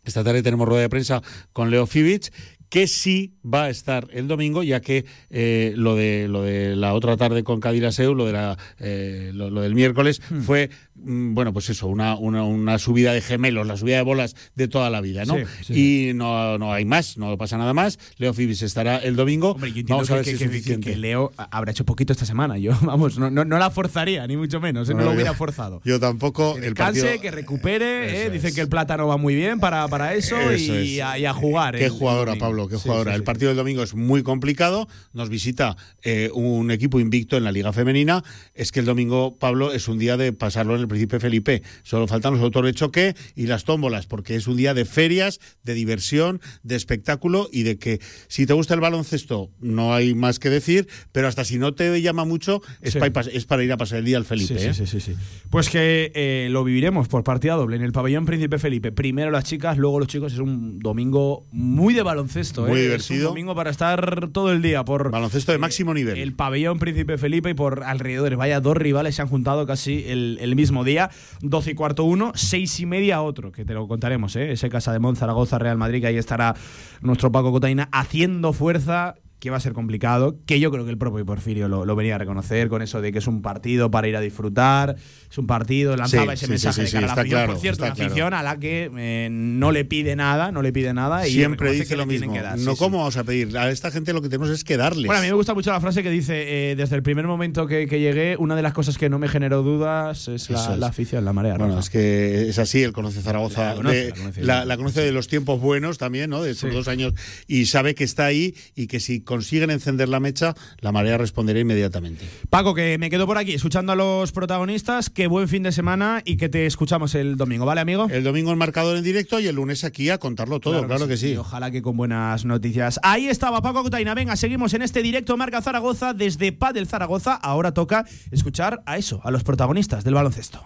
S14: esta tarde tenemos rueda de prensa con Leo Fibic, que sí va a estar el domingo, ya que eh, lo de lo de la otra tarde con Cadilaseu, lo de la eh, lo, lo del miércoles
S2: Hmm.
S14: fue mm, bueno pues eso, una, una, una subida de gemelos, la subida de bolas de toda la vida, ¿no?
S2: Sí, sí,
S14: y no, no hay más, no pasa nada más. Leo Fibic estará el domingo.
S2: Hombre, yo entiendo
S14: Vamos a ver
S2: que,
S14: si
S2: que-
S14: es
S2: que-
S14: suficiente.
S2: que Leo habrá hecho poquito esta semana. Yo, vamos, no, no, no la forzaría, ni mucho menos. eh, No,
S14: No,
S2: lo
S14: yo-
S2: hubiera forzado.
S14: Yo tampoco.
S2: Que
S14: el partido-
S2: que recupere. eh, Dicen
S14: es.
S2: que el plátano va muy bien para, para eso,
S14: Eso
S2: y,
S14: es.
S2: a, y a jugar.
S14: Qué jugadora,
S2: domingo.
S14: Pablo, qué jugadora.
S2: sí,
S14: El partido del domingo es muy complicado. Nos visita eh, un equipo invicto en la Liga Femenina. Es que el domingo, Pablo, es un día de pasarlo en el Príncipe Felipe. Solo faltan los autores de choque y las tómbolas, porque es un día de ferias, de diversión, de espectáculo y de que si te gusta el baloncesto, no hay más que decir, pero hasta si no te llama mucho, es,
S2: Sí.
S14: pa- es para ir a pasar el día al Felipe.
S2: Sí,
S14: ¿eh?
S2: sí, sí, sí, sí. Pues que eh, lo viviremos por partida doble en el pabellón Príncipe Felipe. Primero las chicas, luego los chicos. Es un domingo muy de baloncesto.
S14: Muy
S2: ¿eh?
S14: divertido.
S2: Es un domingo para estar todo el día por
S14: baloncesto de máximo nivel.
S2: El pabellón Príncipe Felipe y por alrededores. Vaya, dos rivales se han juntado casi el, el mismo día. 12 y cuarto uno, seis y media otro, que te lo contaremos, ¿eh? Ese Casa de Mon, Zaragoza, Real Madrid, que ahí estará nuestro Paco Cotaina haciendo fuerza que va a ser complicado, que yo creo que el propio Porfirio lo, lo venía a reconocer con eso de que es un partido para ir a disfrutar, es un partido, lanzaba
S14: Sí,
S2: ese
S14: sí,
S2: mensaje
S14: sí,
S2: de cara a la afición,
S14: claro,
S2: por cierto, una
S14: claro.
S2: afición a la que eh, no le pide nada, no le pide nada y
S14: Siempre dice
S2: que
S14: lo mismo.
S2: que dar,
S14: no. ¿cómo vamos a pedir? A esta gente lo que tenemos es que darles.
S2: Bueno, a mí me gusta mucho la frase que dice, eh, desde el primer momento que, que llegué, una de las cosas que no me generó dudas es la,
S14: es.
S2: la afición, la marea
S14: Bueno,
S2: roja.
S14: es que es así, él conoce Zaragoza,
S2: La conoce,
S14: de-
S2: la conoce
S14: la, conoce de los tiempos buenos también, ¿no? De
S2: Sí.
S14: dos años, y sabe que está ahí y que si consiguen encender la mecha, la marea responderá inmediatamente.
S2: Paco, que me quedo por aquí escuchando a los protagonistas, que buen fin de semana y que te escuchamos el domingo, ¿vale, amigo?
S14: El domingo el marcador en directo y el lunes aquí a contarlo todo, claro, que sí.
S2: Y ojalá que con buenas noticias. Ahí estaba Paco Cutaina. Venga, seguimos en este directo Marca Zaragoza desde Padel Zaragoza. Ahora toca escuchar a eso, a los protagonistas del baloncesto.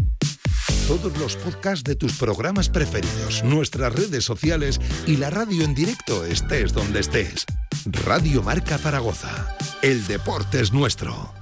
S10: Todos los podcasts de tus programas preferidos, nuestras redes sociales y la radio en directo estés donde estés. Radio Marca Zaragoza. El deporte es nuestro.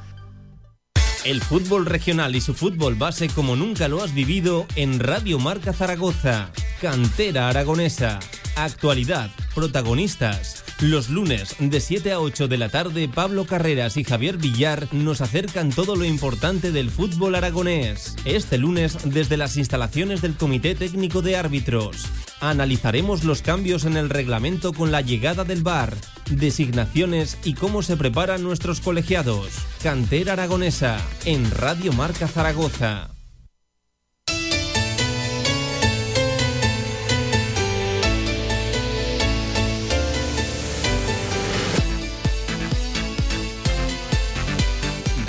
S3: El fútbol regional y su fútbol base como nunca lo has vivido en Radio Marca Zaragoza. Cantera aragonesa. Actualidad. Protagonistas. Los lunes de 7 a 8 de la tarde Pablo Carreras y Javier Villar nos acercan todo lo importante del fútbol aragonés. Este lunes desde las instalaciones del Comité Técnico de Árbitros. Analizaremos los cambios en el reglamento con la llegada del VAR, designaciones y cómo se preparan nuestros colegiados. Cantera Aragonesa en Radio Marca Zaragoza.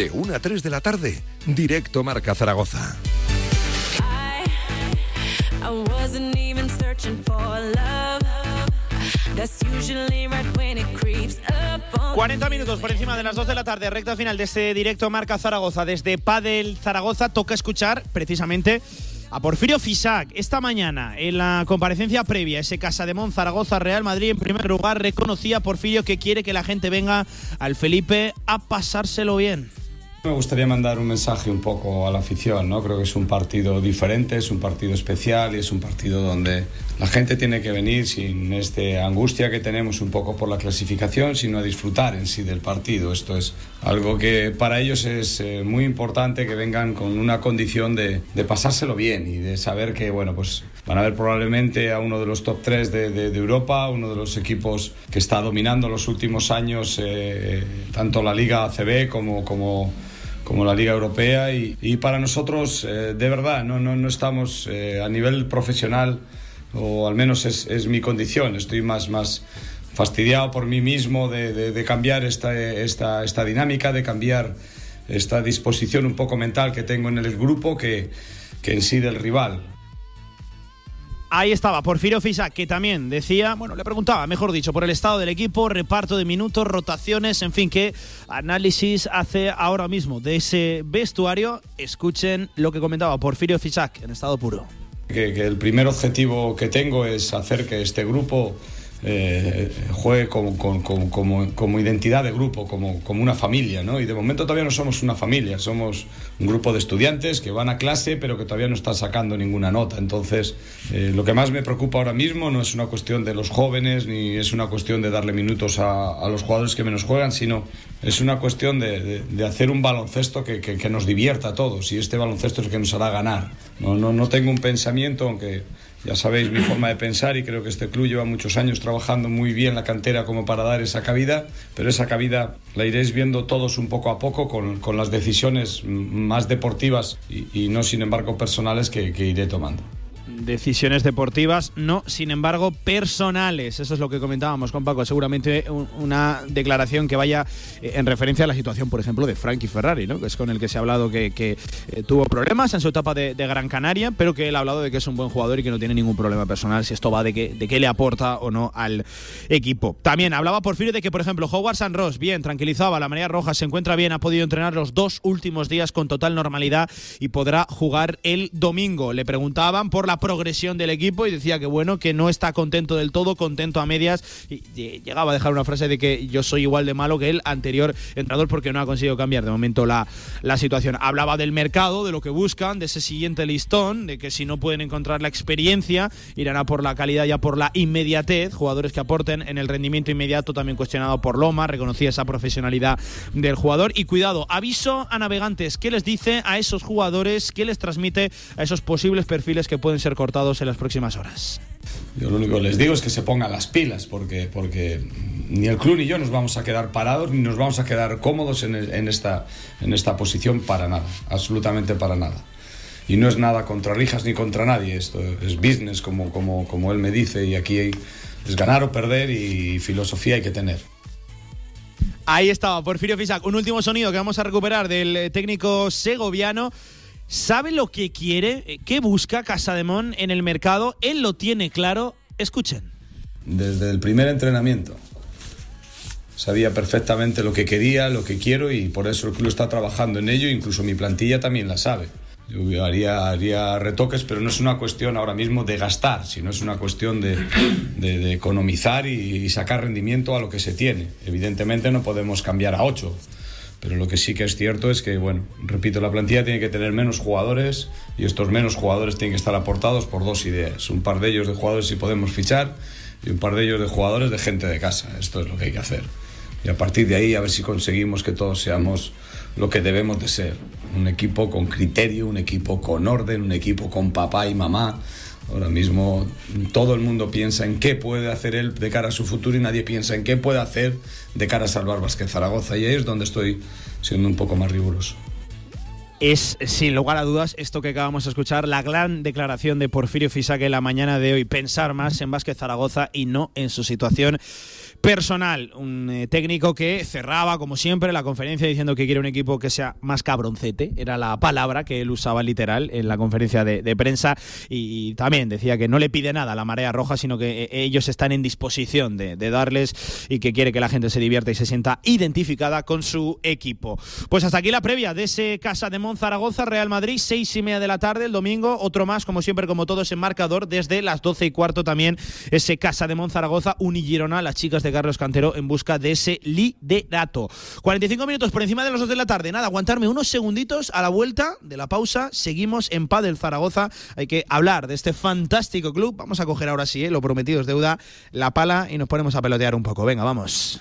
S10: De 1 a 3 de la tarde, directo Marca Zaragoza.
S1: I wasn't even searching for love. That's usually right when it creeps up on
S11: 40 minutos por encima de las 2 de la tarde, recta final de este directo Marca Zaragoza. Desde Padel Zaragoza toca escuchar precisamente a Porfirio Fisac. Esta mañana, en la comparecencia previa, ese Casa de Mon Zaragoza Real Madrid, en primer lugar, reconocía a Porfirio que quiere que la gente venga al Felipe a pasárselo bien.
S15: Me gustaría mandar un mensaje un poco a la afición, ¿no? Creo que es un partido diferente, es un partido especial y es un partido donde la gente tiene que venir sin esta angustia que tenemos un poco por la clasificación, sino a disfrutar en sí del partido. Esto es algo que para ellos es eh, muy importante que vengan con una condición de, de pasárselo bien y de saber que, bueno, pues van a ver probablemente a uno de los top 3 de, de- de Europa, uno de los equipos que está dominando los últimos años eh, tanto la Liga ACB como, como como la Liga Europea y, y para nosotros eh, de verdad no, no, no estamos eh, a nivel profesional o al menos es, es mi condición estoy más, más fastidiado por mí mismo de, de- de cambiar esta, esta, esta dinámica de cambiar esta disposición un poco mental que tengo en el grupo que, que en sí del rival
S11: Ahí estaba Porfirio Fisac, que también decía, bueno, le preguntaba, mejor dicho, por el estado del equipo, reparto de minutos, rotaciones, en fin, qué análisis hace ahora mismo de ese vestuario. Escuchen lo que comentaba Porfirio Fisac en estado puro.
S15: que el primer objetivo que tengo es hacer que este grupo eh, juegue como, como, como- como- identidad de grupo, como, como una familia, ¿no? Y de momento todavía no somos una familia, somos un grupo de estudiantes que van a clase pero que todavía no están sacando ninguna nota. Entonces, eh, lo que más me preocupa ahora mismo no es una cuestión de los jóvenes ni es una cuestión de darle minutos a, a los jugadores que menos juegan, sino es una cuestión de, de- de hacer un baloncesto que, que- que nos divierta a todos y este baloncesto es el que nos hará ganar. No, no, no tengo un pensamiento, aunque ya sabéis mi forma de pensar y creo que este club lleva muchos años trabajando muy bien la cantera como para dar esa cabida, pero esa cabida la iréis viendo todos un poco a poco con, con las decisiones más deportivas y, no sin embargo personales que iré tomando.
S2: Decisiones deportivas, no, sin embargo, personales. Eso es lo que comentábamos con Paco. Seguramente un- una declaración que vaya eh, en referencia a la situación, por ejemplo, de Frankie Ferrari, ¿no? que es con el que se ha hablado que, eh, tuvo problemas en su etapa de, Gran Canaria, pero que él ha hablado de que es un buen jugador y que no tiene ningún problema personal si esto va de, que, de qué le aporta o no al equipo. También hablaba Porfirio de que, por ejemplo, Howard San Ross, bien, tranquilizaba, la marea roja se encuentra bien, ha podido entrenar los dos últimos días con total normalidad y podrá jugar el domingo. Le preguntaban por la progresión del equipo y decía que bueno, que no está contento del todo, contento a medias y y llegaba a dejar una frase de que yo soy igual de malo que el anterior entrenador porque no ha conseguido cambiar de momento la, la situación. Hablaba del mercado, de lo que buscan, de ese siguiente listón, de que si no pueden encontrar la experiencia, irán a por la calidad y a por la inmediatez, jugadores que aporten en el rendimiento inmediato, también cuestionado por Loma, reconocía esa profesionalidad del jugador. Y cuidado, aviso a navegantes, ¿qué les dice a esos jugadores, qué les transmite a esos posibles perfiles que pueden ser cortados en las próximas horas?
S15: Yo lo único que les digo es que se pongan las pilas, porque, porque ni el club ni yo nos vamos a quedar parados, ni nos vamos a quedar cómodos en, en esta, en esta posición para nada, absolutamente para nada. Y no es nada contra Rijas ni contra nadie, esto es business, como, como, como él me dice, y aquí hay- es ganar o perder y filosofía hay que tener.
S2: Ahí estaba Porfirio Fisac. Un último sonido que vamos a recuperar del eh, técnico segoviano. ¿Sabe lo que quiere? Eh, ¿Qué busca Casademón en el mercado? Él lo tiene claro. Escuchen.
S15: Desde el primer entrenamiento. Sabía perfectamente lo que quería, lo que quiero y por eso el club está trabajando en ello, incluso mi plantilla también la sabe. Yo haría, haría retoques, pero no es una cuestión ahora mismo de gastar, sino es una cuestión de, de- economizar y, y sacar rendimiento a lo que se tiene. Evidentemente no podemos cambiar a 8, pero lo que sí que es cierto es que, bueno, repito, la plantilla tiene que tener menos jugadores y estos menos jugadores tienen que estar aportados por dos ideas. Un par de ellos de jugadores si podemos fichar y un par de ellos de jugadores de gente de casa. Esto es lo que hay que hacer. Y a partir de ahí a ver si conseguimos que todos seamos lo que debemos de ser. Un equipo con criterio, un equipo con orden, un equipo con papá y mamá. Ahora mismo todo el mundo piensa en qué puede hacer él de cara a su futuro y nadie piensa en qué puede hacer de cara a salvar Vázquez Zaragoza. Y ahí es donde estoy siendo un poco más riguroso.
S2: Es, sin lugar a dudas, esto que acabamos de escuchar, la gran declaración de Porfirio Fisac en la mañana de hoy. Pensar más en Vázquez Zaragoza y no en su situación personal. Un eh, técnico que cerraba, como siempre, la conferencia diciendo que quiere un equipo que sea más cabroncete. Era la palabra que él usaba literal en la conferencia de, prensa. Y, también decía que no le pide nada a la marea roja, sino que eh, ellos están en disposición de, darles y que quiere que la gente se divierta y se sienta identificada con su equipo. Pues hasta aquí la previa de ese Casa de Zaragoza, Real Madrid, seis y media de la tarde, el domingo, otro más, como siempre, como todos en marcador, desde las doce y cuarto también, ese Casa de Mon Zaragoza, Unigirona, las chicas de Carlos Cantero en busca de ese liderato. 45 minutos por encima de las dos de la tarde, nada, aguantarme unos segunditos a la vuelta de la pausa, seguimos en Padel Zaragoza, hay que hablar de este fantástico club, vamos a coger ahora sí, eh, lo prometido es deuda, la pala y nos ponemos a pelotear un poco, venga, vamos.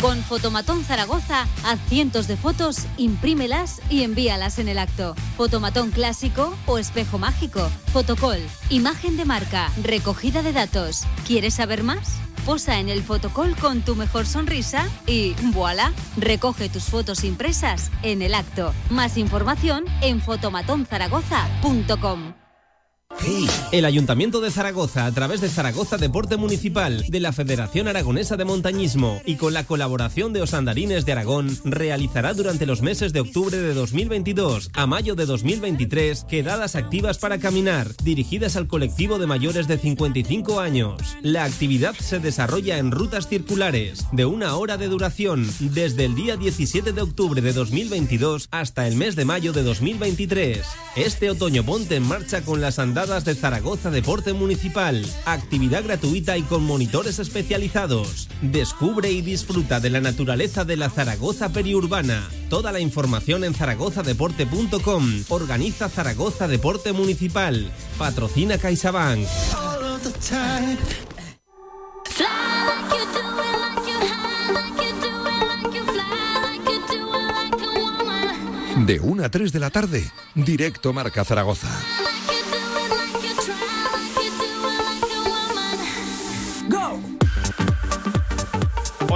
S16: Con Fotomatón Zaragoza, haz cientos de fotos, imprímelas y envíalas en el acto. Fotomatón clásico o espejo mágico. Fotocall, imagen de marca, recogida de datos. ¿Quieres saber más? Posa en el fotocall con tu mejor sonrisa y voilà, recoge tus fotos impresas en el acto. Más información en fotomatonzaragoza.com.
S3: El Ayuntamiento de Zaragoza, a través de Zaragoza Deporte Municipal, de la Federación Aragonesa de Montañismo y con la colaboración de Osandarines de Aragón, realizará durante los meses de octubre de 2022 a mayo de 2023 quedadas activas para caminar, dirigidas al colectivo de mayores de 55 años. La actividad se desarrolla en rutas circulares de una hora de duración desde el día 17 de octubre de 2022 hasta el mes de mayo de 2023. Este otoño ponte en marcha con las andadas de Zaragoza Deporte Municipal. Actividad gratuita y con monitores especializados. Descubre y disfruta de la naturaleza de la Zaragoza periurbana. Toda la información en zaragozadeporte.com. Organiza Zaragoza Deporte Municipal. Patrocina CaixaBank.
S1: De 1 a 3 de la tarde, directo Marca Zaragoza.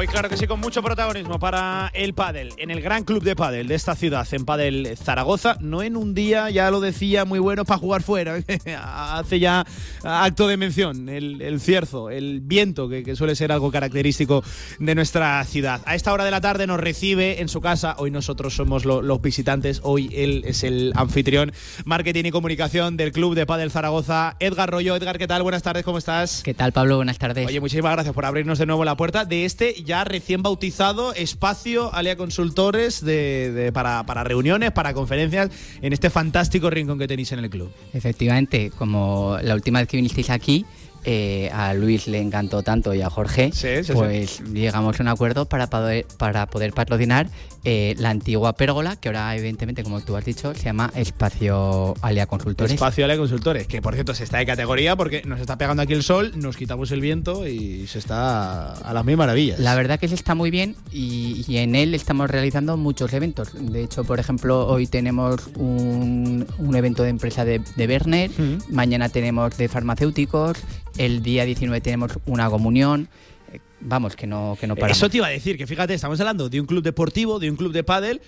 S2: Hoy claro que sí, con mucho protagonismo para el pádel, en el gran club de pádel de esta ciudad, en Padel Zaragoza, no en un día, ya lo decía, muy bueno para jugar fuera, hace ya acto de mención, el, el cierzo, el viento, que, que suele ser algo característico de nuestra ciudad. A esta hora de la tarde nos recibe en su casa, hoy nosotros somos lo- los visitantes, hoy él es el anfitrión, marketing y comunicación del club de pádel Zaragoza, Edgar Rollo. Edgar, ¿qué tal? Buenas tardes, ¿cómo estás?
S17: ¿Qué tal, Pablo? Buenas tardes.
S2: Oye, muchísimas gracias por abrirnos de nuevo la puerta de este ya recién bautizado espacio Alia Consultores de, de- para, para reuniones, para conferencias, en este fantástico rincón que tenéis en el club.
S17: Efectivamente, como la última vez que vinisteis aquí, eh, a Luis le encantó tanto y a Jorge,
S2: sí,
S17: pues llegamos a un acuerdo para poder, para poder patrocinar eh, la antigua pérgola, que ahora evidentemente, como tú has dicho, se llama Espacio Alia Consultores.
S2: Espacio Alia Consultores, que por cierto se está de categoría porque nos está pegando aquí el sol, nos quitamos el viento y se está a las mil maravillas.
S17: La verdad que se está muy bien y, y en él estamos realizando muchos eventos. De hecho, por ejemplo, hoy tenemos un, un evento de empresa de, de Werner, mañana tenemos de farmacéuticos, el día 19 tenemos una comunión. Eh, Vamos, que no, que no paramos.
S2: Eso te iba a decir, que fíjate, estamos hablando de un club deportivo, de un club de pádel,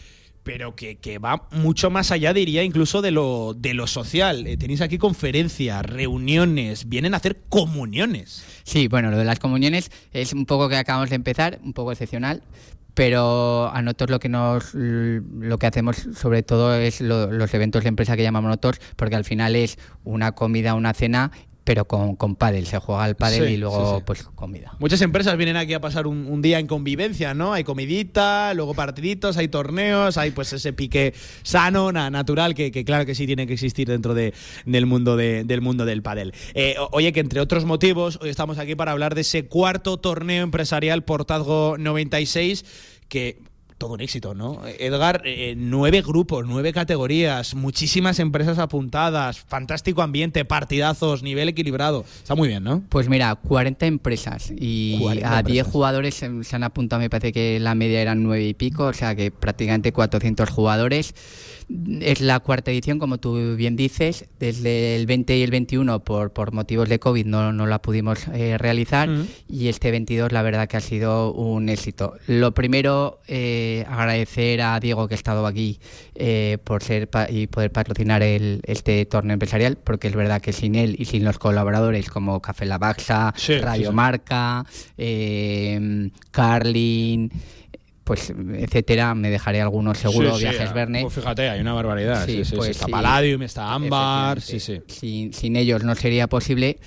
S2: pero que, que va mucho más allá, diría, incluso de lo, de lo social. Eh, tenéis aquí conferencias, reuniones, vienen a hacer comuniones.
S17: Sí, bueno, lo de las comuniones es un poco que acabamos de empezar, un poco excepcional, pero a nosotros lo que nos lo que hacemos sobre todo es lo- los eventos de empresa que llamamos nosotros, porque al final es una comida, una cena, pero con, con pádel, se juega al pádel
S2: Sí,
S17: y luego
S2: sí, sí.
S17: pues comida.
S2: Muchas empresas vienen aquí a pasar un, un día en convivencia, ¿no? Hay comidita, luego partiditos, hay torneos, hay pues ese pique sano, na- natural, que, que claro que sí tiene que existir dentro de- del, mundo de- del mundo del pádel. Eh, oye, que entre otros motivos, hoy estamos aquí para hablar de ese cuarto torneo empresarial Portazgo 96, que todo un éxito, ¿no? Edgar, eh, nueve grupos, nueve categorías, muchísimas empresas apuntadas, fantástico ambiente, partidazos, nivel equilibrado. Está muy bien, ¿no?
S17: Pues mira, 40 empresas y
S2: 40
S17: a 10
S2: empresas.
S17: jugadores se, se han apuntado, me parece que la media eran 9 y pico, o sea que prácticamente 400 jugadores. Es la cuarta edición, como tú bien dices, desde el 20 y el 21 por, por motivos de COVID no, no la pudimos eh, realizar y este 22 la verdad que ha sido un éxito. Lo primero, eh, agradecer a Diego que ha estado aquí eh, por ser pa- y poder patrocinar el, este torneo empresarial, porque es verdad que sin él y sin los colaboradores como Café La Baxa,
S2: Sí,
S17: Radio
S2: sí.
S17: Marca, Carlin, pues etcétera, me dejaré algunos seguro,
S2: Sí,
S17: Viajes
S2: ah,
S17: Verne.
S2: pues fíjate, hay una barbaridad. Sí,
S17: pues
S2: está. Palladium, está Ámbar, sí, sí.
S17: Sin, sin ellos no sería posible.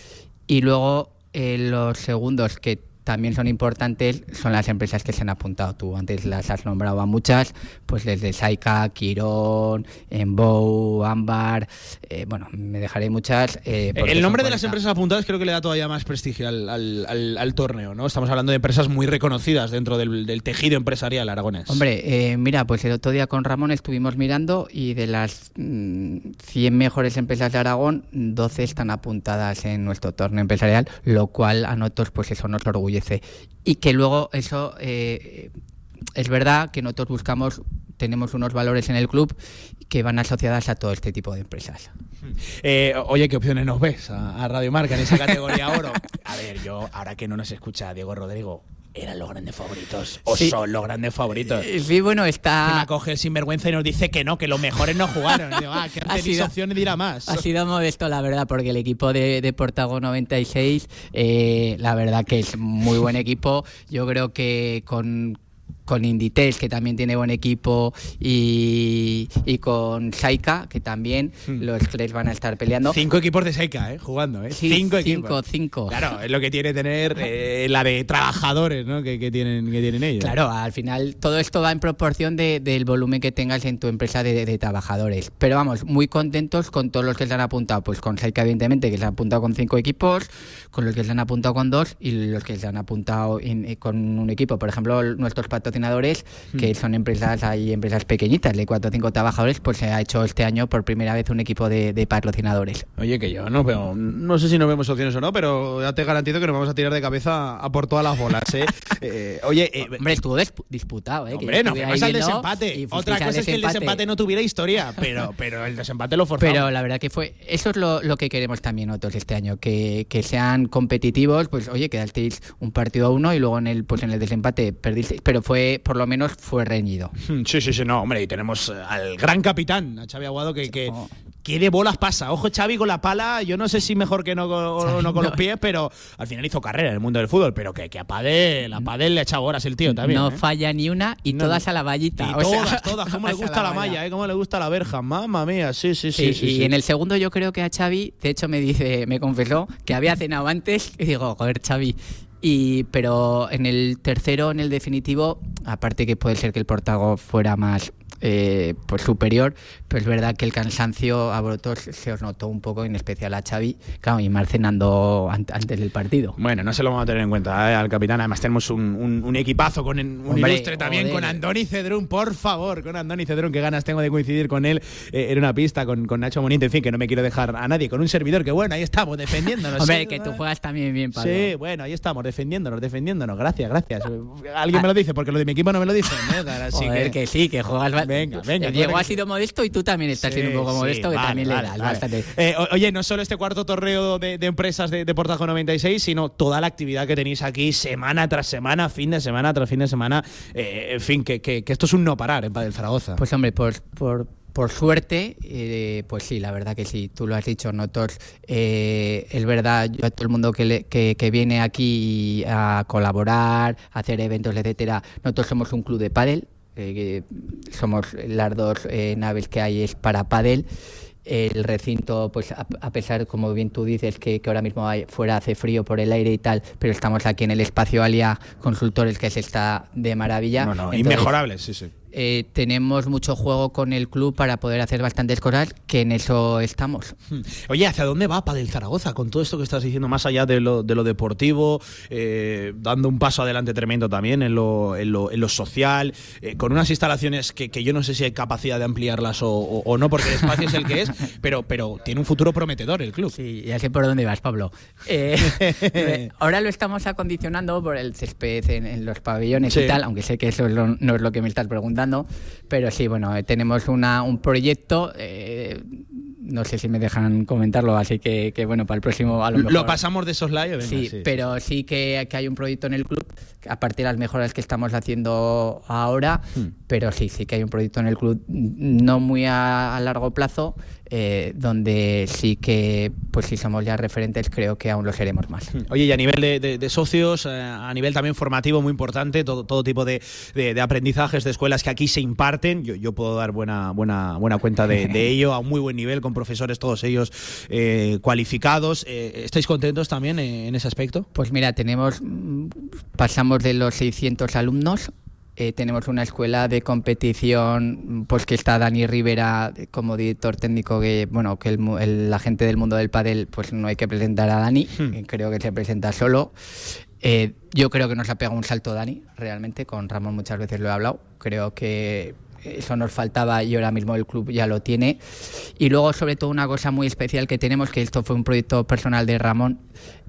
S17: Y luego eh, los segundos que también son importantes son las empresas que se han apuntado. Tú antes las has nombrado a muchas, pues desde Saika, Quirón, Embow, Ámbar, eh, bueno, me dejaré muchas. eh, porque
S2: El nombre de las
S17: 40.
S2: empresas apuntadas creo que le da todavía más prestigio al, al- al- al torneo, ¿no? Estamos hablando de empresas muy reconocidas dentro del, del tejido empresarial aragonés.
S17: Hombre, eh, mira, pues el otro día con Ramón estuvimos mirando y de las mm, 100 mejores empresas de Aragón, 12 están apuntadas en nuestro torneo empresarial, lo cual a nosotros pues eso nos Y que luego eso eh, es verdad que nosotros buscamos, tenemos unos valores en el club que van asociadas a todo este tipo de empresas.
S2: Eh, oye, ¿qué opciones nos ves a, a Radio Marca en esa categoría oro? A ver, yo, ahora que no nos escucha Diego Rodrigo,
S18: eran los grandes favoritos. O
S17: Sí.
S18: son los grandes favoritos.
S17: Sí, bueno, está.
S18: Encima coge el sinvergüenza y nos dice que no, que los mejores no jugaron. Digo, ah, que
S17: Ha sido-
S18: opciones dirá más.
S17: Ha sido modesto, la verdad, porque el equipo de, de Portago 96, eh, la verdad que es muy buen equipo. Yo creo que con, con Inditex, que también tiene buen equipo, y, y con Saika, que también los tres van a estar peleando.
S18: Cinco equipos de Seika, ¿eh? Jugando, ¿eh?
S17: Sí,
S18: cinco
S17: cinco,
S18: equipos.
S17: cinco.
S18: Claro, es lo que tiene tener eh, la de trabajadores, ¿no? Que, que tienen, que tienen ellos.
S17: Claro, al final todo esto va en proporción de- del volumen que tengas en tu empresa de, de trabajadores. Pero vamos, muy contentos con todos los que se han apuntado. Pues con Saika, evidentemente, que se han apuntado con cinco equipos, con los que se han apuntado con dos y los que se han apuntado en- eh, con un equipo. Por ejemplo, nuestros patrocinadores, que
S18: Mm.
S17: son empresas, hay empresas pequeñitas de cuatro o cinco trabajadores, pues se ha hecho este año por primera vez un equipo de, de patrocinadores.
S2: Oye, que yo no veo, no sé si no vemos opciones o no, pero ya te garantizo que nos vamos a tirar de cabeza a por todas las bolas, ¿eh? Eh, oye, eh,
S17: Hombre, estuvo dispu- disputado, ¿eh? Que
S2: hombre, nos
S17: estuve
S2: fuimos al desempate. Otra cosa es que el desempate no tuviera historia, pero, pero el desempate lo forzamos.
S17: Pero la verdad que fue, eso es lo, lo que queremos también nosotros este año, que, que sean competitivos, pues oye, quedasteis un partido a uno y luego en el, pues en el desempate perdisteis, pero fue, por lo menos fue reñido.
S2: Sí, sí, sí, no, hombre, y tenemos eh, al gran capitán, a Xavi Aguado, que, que, de bolas pasa. Ojo, Xavi con la pala, yo no sé si mejor que no, con- o no con los pies, pero al final hizo carrera en el mundo del fútbol, pero que, que a Padel, a Padel le ha echado horas el tío también.
S17: no
S2: ¿eh?
S17: falla ni una y
S2: No,
S17: todas a la vallita.
S2: Y
S17: o sea,
S2: todas, todas, cómo le gusta la, malla, ¿eh? cómo le gusta la verja, mamma mía, sí, sí, sí.
S17: Y
S2: sí.
S17: en el segundo yo creo que a Xavi, de hecho me dice, me confesó que había cenado antes y digo, joder, Xavi. Y, pero en el tercero, en el definitivo, aparte que puede ser que el Portago fuera más eh, pues superior, pero es verdad que el cansancio a vosotros se os notó un poco, en especial a Xavi, claro, y más cenando an- antes del partido.
S2: Bueno, no se lo vamos a tener en cuenta ¿eh? al capitán. Además, tenemos un, un- un equipazo con un
S17: Hombre,
S2: ilustre también
S17: joder.
S2: con Andoni Cedrún, por favor, con Andoni Cedrún. Qué ganas tengo de coincidir con él eh, en una pista, con, con Nacho Monite. En fin, que no me quiero dejar a nadie. Con un servidor que, bueno, ahí estamos, defendiéndonos.
S17: Hombre,
S2: ¿sí?
S17: que tú juegas también bien, Pablo.
S2: Sí, bueno, ahí estamos, defendiéndonos, defendiéndonos. Gracias, gracias. Alguien me lo dice, porque lo de mi equipo no me lo dicen. Así
S17: Joder,
S2: que,
S17: que sí, que juegas.
S2: Venga, venga,
S17: Diego ha sido modesto y tú también estás siendo un poco
S2: Sí,
S17: modesto, que también
S2: vale,
S17: le das
S2: vale.
S17: bastante.
S2: Eh, oye, no solo este cuarto torneo de, de empresas de, de Portajo 96, sino toda la actividad que tenéis aquí semana tras semana, fin de semana tras fin de semana. Eh, en fin, que, que- que esto es un no parar en Padel Zaragoza.
S17: Pues hombre, por, por, por suerte, eh, pues sí, la verdad que sí, tú lo has dicho, nosotros, eh, es verdad, yo a todo el mundo que, le- que, que viene aquí a colaborar, a hacer eventos, etcétera, nosotros somos un club de pádel, eh, que somos las dos eh, naves que hay es para pádel. El recinto, pues a, a pesar, como bien tú dices, que, que ahora mismo hay- fuera hace frío por el aire y tal, pero estamos aquí en el espacio Alia Consultores, que se está de maravilla.
S2: No, no,
S17: Entonces,
S2: sí, sí.
S17: Eh, tenemos mucho juego con el club para poder hacer bastantes cosas, que en eso estamos.
S2: Hmm. Oye, ¿hacia dónde va Padel Zaragoza con todo esto que estás diciendo, más allá de lo, de lo deportivo, eh, dando un paso adelante tremendo también en lo, en lo, en lo social, eh, con unas instalaciones que, que yo no sé si hay capacidad de ampliarlas o, o- o no, porque el espacio es el que es, pero, pero tiene un futuro prometedor el club.
S17: Sí, ya sé por dónde vas, Pablo. Ahora lo estamos acondicionando por el césped en, en los pabellones
S2: Sí.
S17: y tal, aunque sé que eso es lo- no es lo que me estás preguntando, pero sí, bueno, eh, tenemos una, un proyecto, eh, no sé si me dejan comentarlo, así que, que, bueno, para el próximo a lo mejor...
S2: Lo pasamos de esos live,
S17: Sí,
S2: sí.
S17: pero sí que, que hay un proyecto en el club, aparte de las mejoras que estamos haciendo ahora,
S2: Hmm.
S17: pero sí, sí que hay un proyecto en el club, no muy a, a largo plazo, eh, donde sí que, pues si somos ya referentes, creo que aún lo seremos más.
S2: Oye, y a nivel de, de- de socios, eh, a nivel también formativo muy importante, todo, todo tipo de, de- aprendizajes de escuelas que aquí se imparten. Yo, yo puedo dar buena, buena, buena cuenta de, ello, a un muy buen nivel, con profesores todos ellos eh, cualificados. ¿Estáis contentos también en ese aspecto?
S17: Pues mira, tenemos, mm, de los 600 alumnos. eh, tenemos una escuela de competición, pues que está Dani Rivera como director técnico, que bueno, que el, el- la gente del mundo del pádel, pues no hay que presentar a Dani, eh, creo que se presenta solo. Eh, yo creo que nos ha pegado un salto Dani, realmente, con Ramón muchas veces lo he hablado. Creo que eso nos faltaba y ahora mismo el club ya lo tiene. Y luego, sobre todo, una cosa muy especial que tenemos, que esto fue un proyecto personal de Ramón,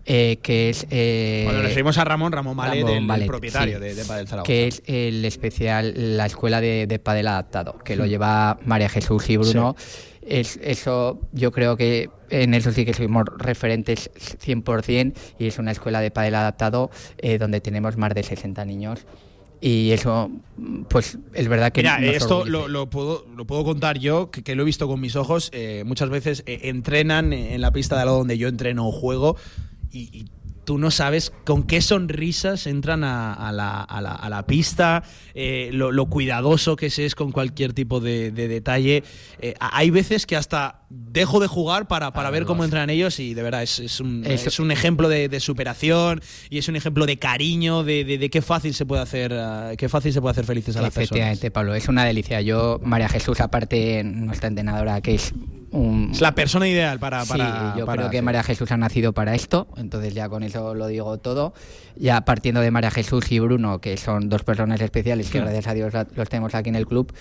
S17: eh, que es... eh,
S2: Cuando nos referimos a Ramón, Ramón Malet,
S17: Ramón
S2: el,
S17: Malet,
S2: propietario
S17: sí.
S2: de, de Padel Zaragoza.
S17: que es el especial, la escuela de, de pádel adaptado, que lo lleva María Jesús y Bruno. Es, eso yo creo que en eso sí que somos referentes 100% y es una escuela de pádel adaptado eh, donde tenemos más de 60 niños y eso pues es verdad que
S2: Mira, esto lo, lo puedo, lo puedo contar yo, que, que lo he visto con mis ojos. eh, muchas veces eh, entrenan en la pista de al lado donde yo entreno o juego y, y tú no sabes con qué sonrisas entran a, a la, a la- a la pista, eh, lo, lo cuidadoso que se es con cualquier tipo de, de detalle. Eh, hay veces que hasta dejo de jugar para, para ver cómo entran ellos y de verdad es, es un, es un ejemplo de, de superación y es un ejemplo de cariño, de, de- qué fácil se puede hacer, ah, qué fácil se puede hacer felices a las personas.
S17: Efectivamente, Pablo, es una delicia. Yo, María Jesús, aparte, nuestra entrenadora, que es un...
S2: Es la persona ideal para. para
S17: sí, yo
S2: para-
S17: creo que
S2: sí.
S17: María Jesús ha nacido para esto, entonces ya con eso lo digo todo. Ya partiendo de María Jesús y Bruno, que son dos personas especiales que gracias a Dios los tenemos aquí en el club.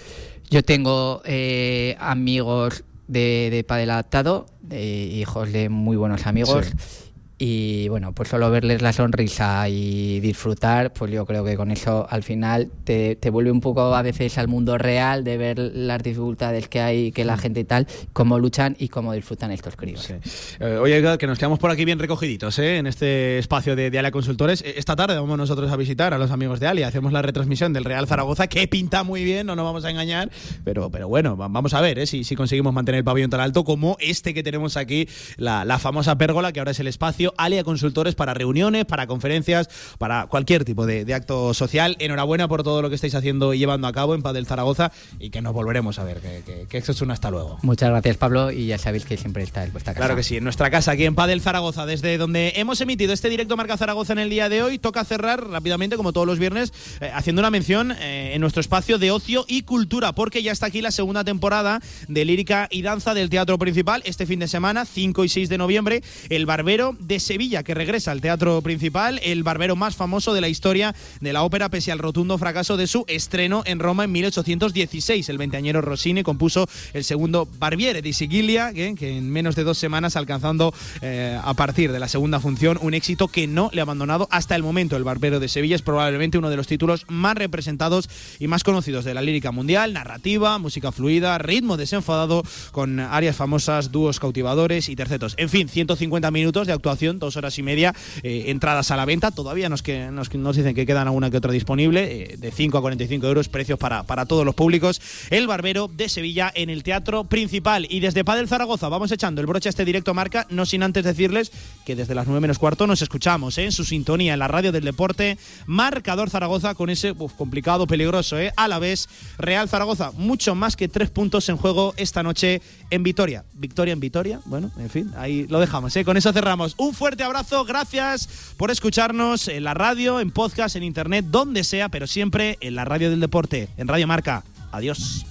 S17: Yo tengo eh, amigos de, de Padel Adaptado, de hijos de muy buenos amigos.
S2: Sí.
S17: Y bueno, pues solo verles la sonrisa y disfrutar, pues yo creo que con eso al final te, te vuelve un poco a veces al mundo real de ver las dificultades que hay, que la gente y tal, cómo luchan y cómo disfrutan estos críos.
S2: Eh, oye, que nos quedamos por aquí bien recogiditos, ¿eh? En este espacio de, de Alia Consultores. Eh, Esta tarde vamos nosotros a visitar a los amigos de Alia. Hacemos la retransmisión del Real Zaragoza, que pinta muy bien, no nos vamos a engañar. Pero, pero bueno, va- vamos a ver ¿eh? si, si conseguimos mantener el pabellón tan alto como este que tenemos aquí, la, la famosa pérgola, que ahora es el espacio Alia Consultores para reuniones, para conferencias, para cualquier tipo de, de acto social. Enhorabuena por todo lo que estáis haciendo y llevando a cabo en Padel Zaragoza y que nos volveremos a ver. Que, que, que esto es un hasta luego.
S17: Muchas gracias Pablo y ya sabéis que siempre está en vuestra casa.
S2: Claro que sí, en nuestra casa, aquí en Padel Zaragoza, desde donde hemos emitido este directo Marca Zaragoza en el día de hoy, toca cerrar rápidamente, como todos los viernes, eh, haciendo una mención eh, en nuestro espacio de ocio y cultura, porque ya está aquí la segunda temporada de lírica y danza del teatro principal. Este fin de semana, 5 y 6 de noviembre, El Barbero de Sevilla, que regresa al teatro principal, el barbero más famoso de la historia de la ópera, pese al rotundo fracaso de su estreno en Roma en 1816. El veinteañero Rossini compuso el segundo Barbiere di Sicilia, que, que en menos de dos semanas alcanzando eh, a partir de la segunda función un éxito que no le ha abandonado hasta el momento. El Barbero de Sevilla es probablemente uno de los títulos más representados y más conocidos de la lírica mundial, narrativa, música fluida, ritmo desenfadado con áreas famosas, dúos cautivadores y tercetos. En fin, 150 minutos de actuación, dos horas y media, eh, entradas a la venta. Todavía nos, que, nos, dicen que quedan alguna que otra disponible, eh, de 5 a 45 euros, precios para, para todos los públicos. El Barbero de Sevilla en el teatro principal. Y desde Padel Zaragoza vamos echando el broche a este directo marca, no sin antes decirles que desde las 9 menos cuarto nos escuchamos ¿eh? en su sintonía en la radio del deporte. Marcador Zaragoza con ese uf, complicado, peligroso, ¿eh? a la vez. Real Zaragoza, mucho más que tres puntos en juego esta noche en Vitoria. Victoria en Vitoria, bueno, en fin, ahí lo dejamos. Con eso cerramos. Fuerte abrazo, gracias por escucharnos en la radio, en podcast, en internet, donde sea, pero siempre en la radio del deporte, en Radio Marca. Adiós.